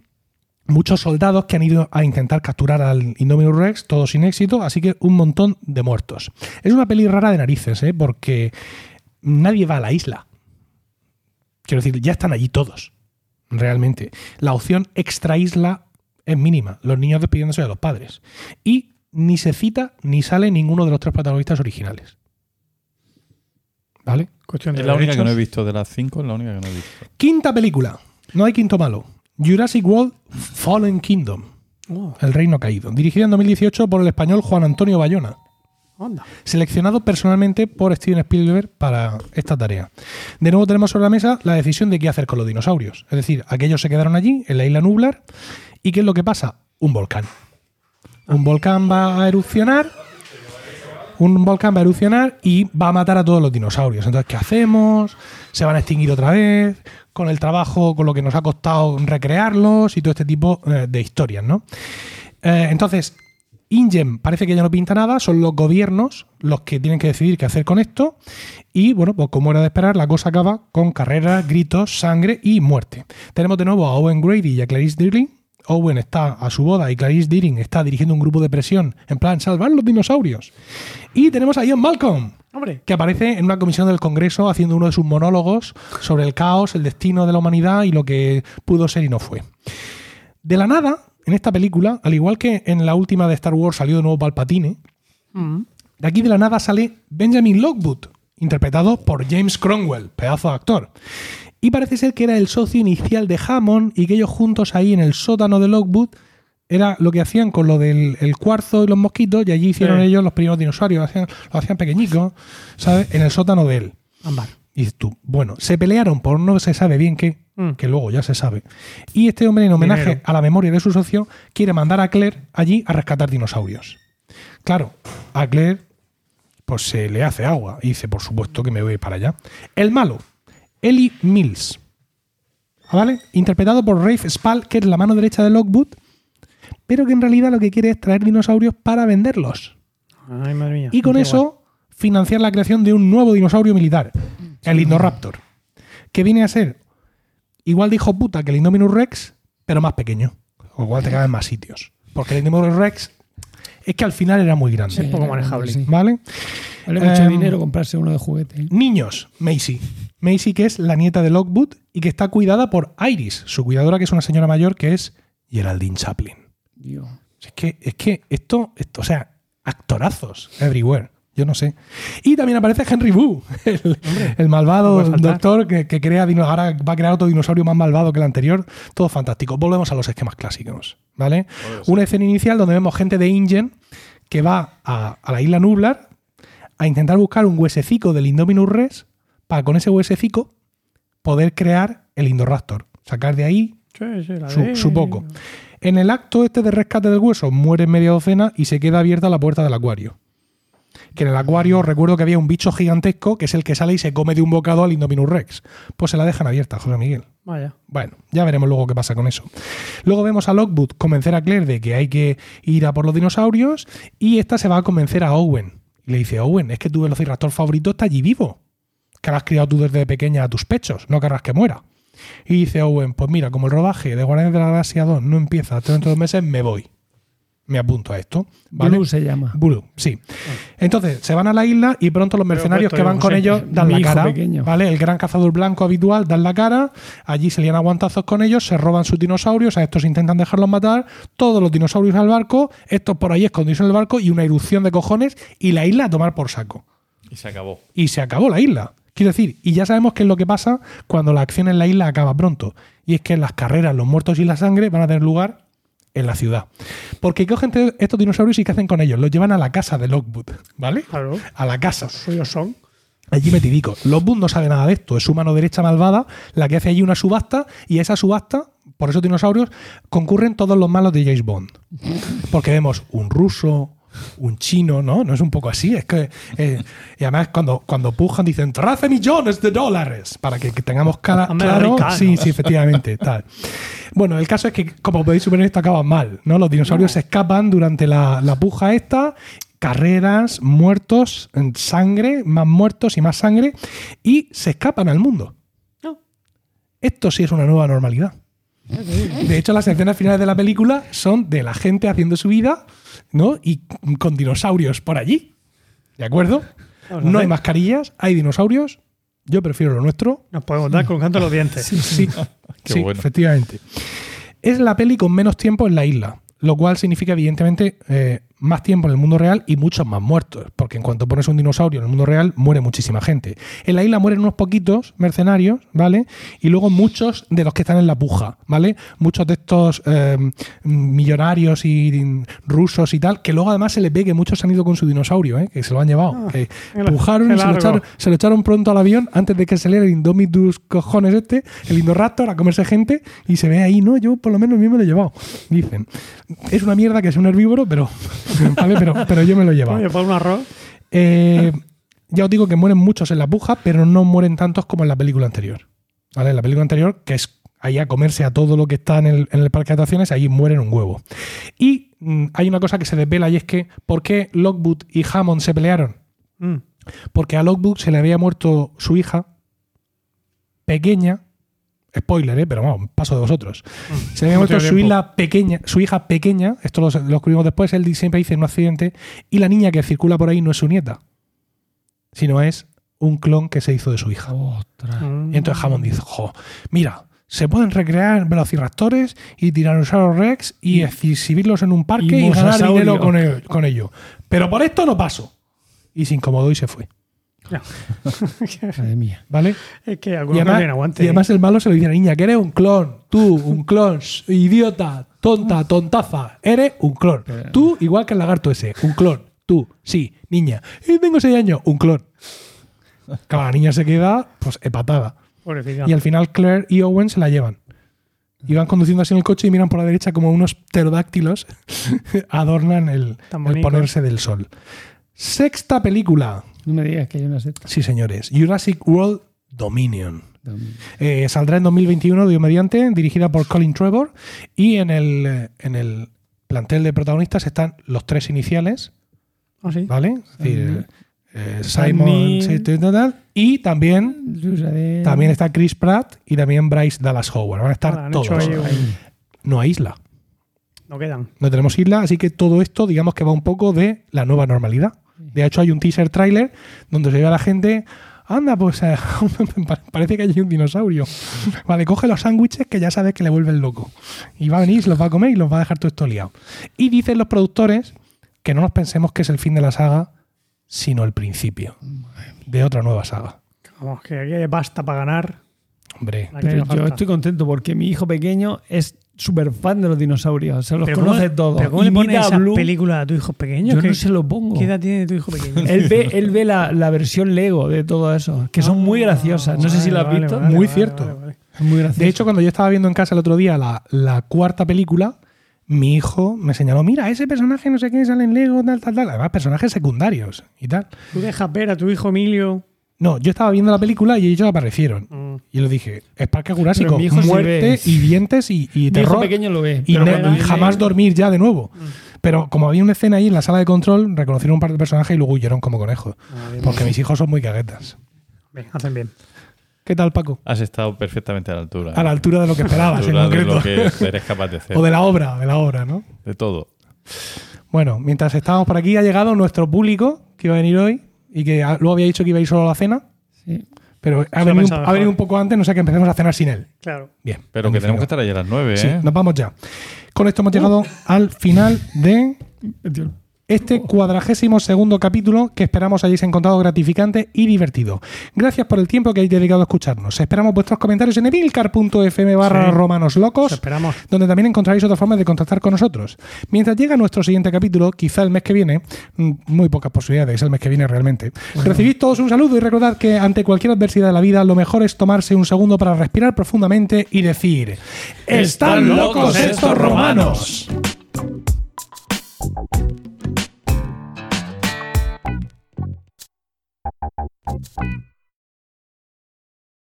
muchos soldados que han ido a intentar capturar al Indominus Rex, todo sin éxito, así que un montón de muertos. Es una peli rara de narices, ¿eh? porque nadie va a la isla. Quiero decir, ya están allí todos, realmente. La opción extra isla es mínima, los niños despidiéndose de los padres. Y ni se cita ni sale ninguno de los tres protagonistas originales. ¿Vale? Cuestión de Es la única que no he visto. De las cinco, es la única que no he visto. Quinta película. No hay quinto malo. Jurassic World Fallen Kingdom. Oh, El Reino Caído. Dirigida en 2018 por el español Juan Antonio Bayona. anda. Seleccionado personalmente por Steven Spielberg para esta tarea. De nuevo tenemos sobre la mesa la decisión de qué hacer con los dinosaurios. Es decir, aquellos se quedaron allí, en la isla Nublar. ¿Y qué es lo que pasa? Un volcán. Un volcán va a erupcionar. Un volcán va a erupcionar y va a matar a todos los dinosaurios. Entonces, ¿qué hacemos? Se van a extinguir otra vez. Con el trabajo, con lo que nos ha costado recrearlos y todo este tipo eh, de historias, ¿no? Eh, entonces, InGen parece que ya no pinta nada, son los gobiernos los que tienen que decidir qué hacer con esto. Y bueno, pues como era de esperar, la cosa acaba con carreras, gritos, sangre y muerte. Tenemos de nuevo a Owen Grady y a Clarice Deering. Owen está a su boda y Clarice Deering está dirigiendo un grupo de presión en plan salvar los dinosaurios. Y tenemos a Ian Malcolm, Hombre. que aparece en una comisión del Congreso haciendo uno de sus monólogos sobre el caos, el destino de la humanidad y lo que pudo ser y no fue. De la nada, en esta película, al igual que en la última de Star Wars salió de nuevo Palpatine, Mm. de aquí de la nada sale Benjamin Lockwood, interpretado por James Cromwell, pedazo de actor. Y parece ser que era el socio inicial de Hammond y que ellos juntos ahí en el sótano de Lockwood era lo que hacían con lo del el cuarzo y los mosquitos y allí hicieron Sí. ellos los primeros dinosaurios, lo hacían, lo hacían pequeñicos, ¿sabes? En el sótano de él. Ámbar. Y tú, bueno, se pelearon por no se sabe bien qué, Mm. que luego ya se sabe. Y este hombre, en homenaje Dinero. a la memoria de su socio, quiere mandar a Claire allí a rescatar dinosaurios. Claro, a Claire pues se le hace agua y dice, por supuesto que me voy para allá. El malo, Ellie Mills. ¿Vale? Interpretado por Rafe Spall, que es la mano derecha de Lockwood, pero que en realidad lo que quiere es traer dinosaurios para venderlos. Ay, madre mía. Y con Qué eso financiar la creación de un nuevo dinosaurio militar, el Indoraptor, que viene a ser igual de hijo puta que el Indominus Rex, pero más pequeño. O igual te caben en más sitios. Porque el Indominus Rex es que al final era muy grande. Sí. poco manejable. Sí. ¿Vale? Vale mucho Em, dinero comprarse uno de juguete. Niños, Macy. Macy, que es la nieta de Lockwood y que está cuidada por Iris, su cuidadora, que es una señora mayor, que es Geraldine Chaplin. Dios. Es que, es que esto, esto, o sea, actorazos everywhere. Yo no sé. Y también aparece Henry Wu, [LAUGHS] el, el malvado no doctor que, que crea ahora va a crear otro dinosaurio más malvado que el anterior. Todo fantástico. Volvemos a los esquemas clásicos. ¿Vale? Una escena inicial donde vemos gente de InGen que va a, a la isla Nublar a intentar buscar un huesecico del Indominus Rex para con ese huesecico poder crear el Indoraptor. Sacar de ahí Sí, sí, la su, de- su poco. En el acto este de rescate del hueso muere media docena y se queda abierta la puerta del acuario. Que en el acuario recuerdo que había un bicho gigantesco que es el que sale y se come de un bocado al Indominus Rex. Pues se la dejan abierta, José Miguel. Vaya. Bueno, ya veremos luego qué pasa con eso. Luego vemos a Lockwood convencer a Claire de que hay que ir a por los dinosaurios y esta se va a convencer a Owen. Y le dice, Owen, es que tu velociraptor favorito está allí vivo. Que lo has criado tú desde pequeña a tus pechos, no querrás que muera. Y dice Owen, pues mira, como el rodaje de Guardianes de la Galaxia 2 no empieza hasta dentro de dos meses, me voy. Me apunto a esto. ¿vale? Blue se llama. Blue, sí. Entonces, se van a la isla y pronto los mercenarios puesto que van con ellos dan la cara. pequeño. ¿Vale? El gran cazador blanco habitual dan la cara. Allí se lían aguantazos con ellos, se roban sus dinosaurios. A estos intentan dejarlos matar. Todos los dinosaurios al barco. Estos por ahí escondidos en el barco y una erupción de cojones. Y la isla a tomar por saco. Y se acabó. Y se acabó la isla. Quiero decir, y ya sabemos qué es lo que pasa cuando la acción en la isla acaba pronto. Y es que las carreras, los muertos y la sangre van a tener lugar en la ciudad. Porque cogen estos dinosaurios y ¿qué hacen con ellos? Los llevan a la casa de Lockwood, ¿vale? Claro. A la casa. Suyos son. Allí metidico. Lockwood no sabe nada de esto. Es su mano derecha malvada la que hace allí una subasta y esa subasta, por esos dinosaurios, concurren todos los malos de James Bond. Porque vemos un ruso, un chino, ¿no? No es un poco así. Es que. eh, y además, cuando, cuando pujan, dicen 13 millones de dólares. Para que, que tengamos cara, claro. Sí, sí, efectivamente. Tal. Bueno, el caso es que, como podéis suponer, esto acaba mal, ¿no? Los dinosaurios se escapan durante la, la puja esta. Carreras, muertos, sangre, más muertos y más sangre, y se escapan al mundo. No. Esto sí es una nueva normalidad. De hecho, las escenas finales de la película son de la gente haciendo su vida, ¿no? Y con dinosaurios por allí. ¿De acuerdo? No hay mascarillas, hay dinosaurios. Yo prefiero lo nuestro. Nos podemos dar colgando los dientes. Sí, [LAUGHS] Qué sí, bueno. efectivamente. Es la peli con menos tiempo en la isla, lo cual significa, evidentemente, eh, más tiempo en el mundo real y muchos más muertos, porque en cuanto pones un dinosaurio en el mundo real, muere muchísima gente. En la isla mueren unos poquitos mercenarios, ¿vale? Y luego muchos de los que están en la puja, ¿vale? Muchos de estos eh, millonarios y rusos y tal, que luego además se les ve que muchos han ido con su dinosaurio, ¿eh? Que se lo han llevado. que la- pujaron y se lo, echaron, se lo echaron pronto al avión antes de que saliera el Indomitus cojones este, el Indoraptor, a comerse gente y se ve ahí, no, yo por lo menos a mí me lo he llevado. Dicen, es una mierda que es un herbívoro, pero, [LAUGHS] ¿vale? pero, pero yo me lo he llevado. Oye, por un arroz. Eh, ya os digo que mueren muchos en la puja, pero no mueren tantos como en la película anterior. ¿Vale? En la película anterior, que es ahí a comerse a todo lo que está en el, en el parque de atracciones, ahí mueren un huevo. Y mm, hay una cosa que se desvela y es que, ¿por qué Lockwood y Hammond se pelearon? Mm. Porque a Lockwood se le había muerto su hija pequeña. Spoiler, ¿eh? pero vamos, paso de vosotros. Se le había muerto su tiempo. hija pequeña, su hija pequeña, esto lo, lo descubrimos después, él siempre dice en un accidente, y la niña que circula por ahí no es su nieta, sino es un clon que se hizo de su hija. Ostras. Mm. Y entonces Hammond dice, jo, mira, se pueden recrear velociraptores y tiranosaurus rex y exhibirlos en un parque y y, ganar dinero con, el- con ello. Pero por esto no paso. Y se incomodó y se fue. [LAUGHS] Madre mía. ¿Vale? Es que Y algunos no además, aguante. y además el malo se lo dice a la niña, que eres un clon. Tú, un clon. Idiota, tonta, tontaza. Eres un clon. Tú, igual que el lagarto ese, un clon. Tú, sí, niña. Y tengo seis años, un clon. Claro, la niña se queda, pues, epatada. Pobrecita. Y al final Claire y Owen se la llevan. Y van conduciendo así en el coche y miran por la derecha como unos pterodáctilos [LAUGHS] adornan el, ponerse del sol. Sexta película. No me digas que hay una secta. Sí, señores. Jurassic World Dominion. Eh, saldrá en 2021, Dios mediante, dirigida por Colin Trevor. Y en el, en el plantel de protagonistas están los tres iniciales, Ah, sí. ¿vale? Es decir, eh, Simon y también, También está Chris Pratt y también Bryce Dallas Howard. Van a estar Ah, todos. No hay isla. No quedan. No tenemos isla, así que todo esto, digamos que va un poco de la nueva normalidad. De hecho, hay un teaser trailer donde se ve a la gente. Anda, pues eh, [LAUGHS] parece que hay un dinosaurio. [LAUGHS] Vale, coge los sándwiches que ya sabes que le vuelven loco. Y va a venir, se los va a comer y los va a dejar todo esto liado. Y dicen los productores que no nos pensemos que es el fin de la saga, sino el principio de otra nueva saga. Vamos, que aquí hay pasta para ganar. Hombre, Pero yo estoy contento porque mi hijo pequeño es súper fan de los dinosaurios. Se los conoce ¿cómo- todos. ¿Pero cómo le pones a esa Blue. película a tu hijo pequeño? Yo ¿Qué, no se lo pongo. ¿Qué edad tiene tu hijo pequeño? Él ve, él ve la, la versión Lego de todo eso, que son muy graciosas. No sé si la has visto. vale, Muy vale, cierto. vale, vale. Es muy graciosa. De hecho, cuando yo estaba viendo en casa el otro día la, la cuarta película, mi hijo me señaló, mira, ese personaje no sé qué sale en Lego, tal, tal, tal. Además, personajes secundarios y tal. Tú dejas ver a tu hijo Emilio. No, yo estaba viendo la película y ellos aparecieron. Mm. Y le dije, es Parque Jurásico, mi hijo muerte y dientes y, y mi hijo terror. pequeño lo ve. y, pero jamás dormir ya de nuevo. Mm. Pero como había una escena ahí en la sala de control, reconocieron un par de personajes y luego huyeron como conejos. Ah, bien, Porque mis hijos son muy caguetas. bien, hacen bien. ¿Qué tal, Paco? Has estado perfectamente a la altura. A la altura de lo que esperabas, en altura de concreto. lo que eres capaz de hacer. [LAUGHS] O de la obra, de la obra, ¿no? De todo. Bueno, mientras estábamos por aquí, ha llegado nuestro público que iba a venir hoy y que a- luego había dicho que iba a ir solo a la cena, Sí. pero ha venido, ha venido un poco antes, no sé que empecemos a cenar sin él. Claro. Bien. Pero que tenemos que estar ahí a las 9, Sí, ¿eh? nos vamos ya. Con esto hemos llegado al final de este cuadragésimo segundo capítulo que esperamos hayáis encontrado gratificante y divertido. Gracias por el tiempo que hayáis dedicado a escucharnos. Esperamos vuestros comentarios en emilcar.fm barra Sí. romanos Os locos, esperamos. donde también encontraréis otras formas de contactar con nosotros. Mientras llega nuestro siguiente capítulo, quizá el mes que viene, mm, muy pocas posibilidades el mes que viene realmente, recibid todos un saludo y recordad que ante cualquier adversidad de la vida, lo mejor es tomarse un segundo para respirar profundamente y decir: ¡Están locos estos romanos! you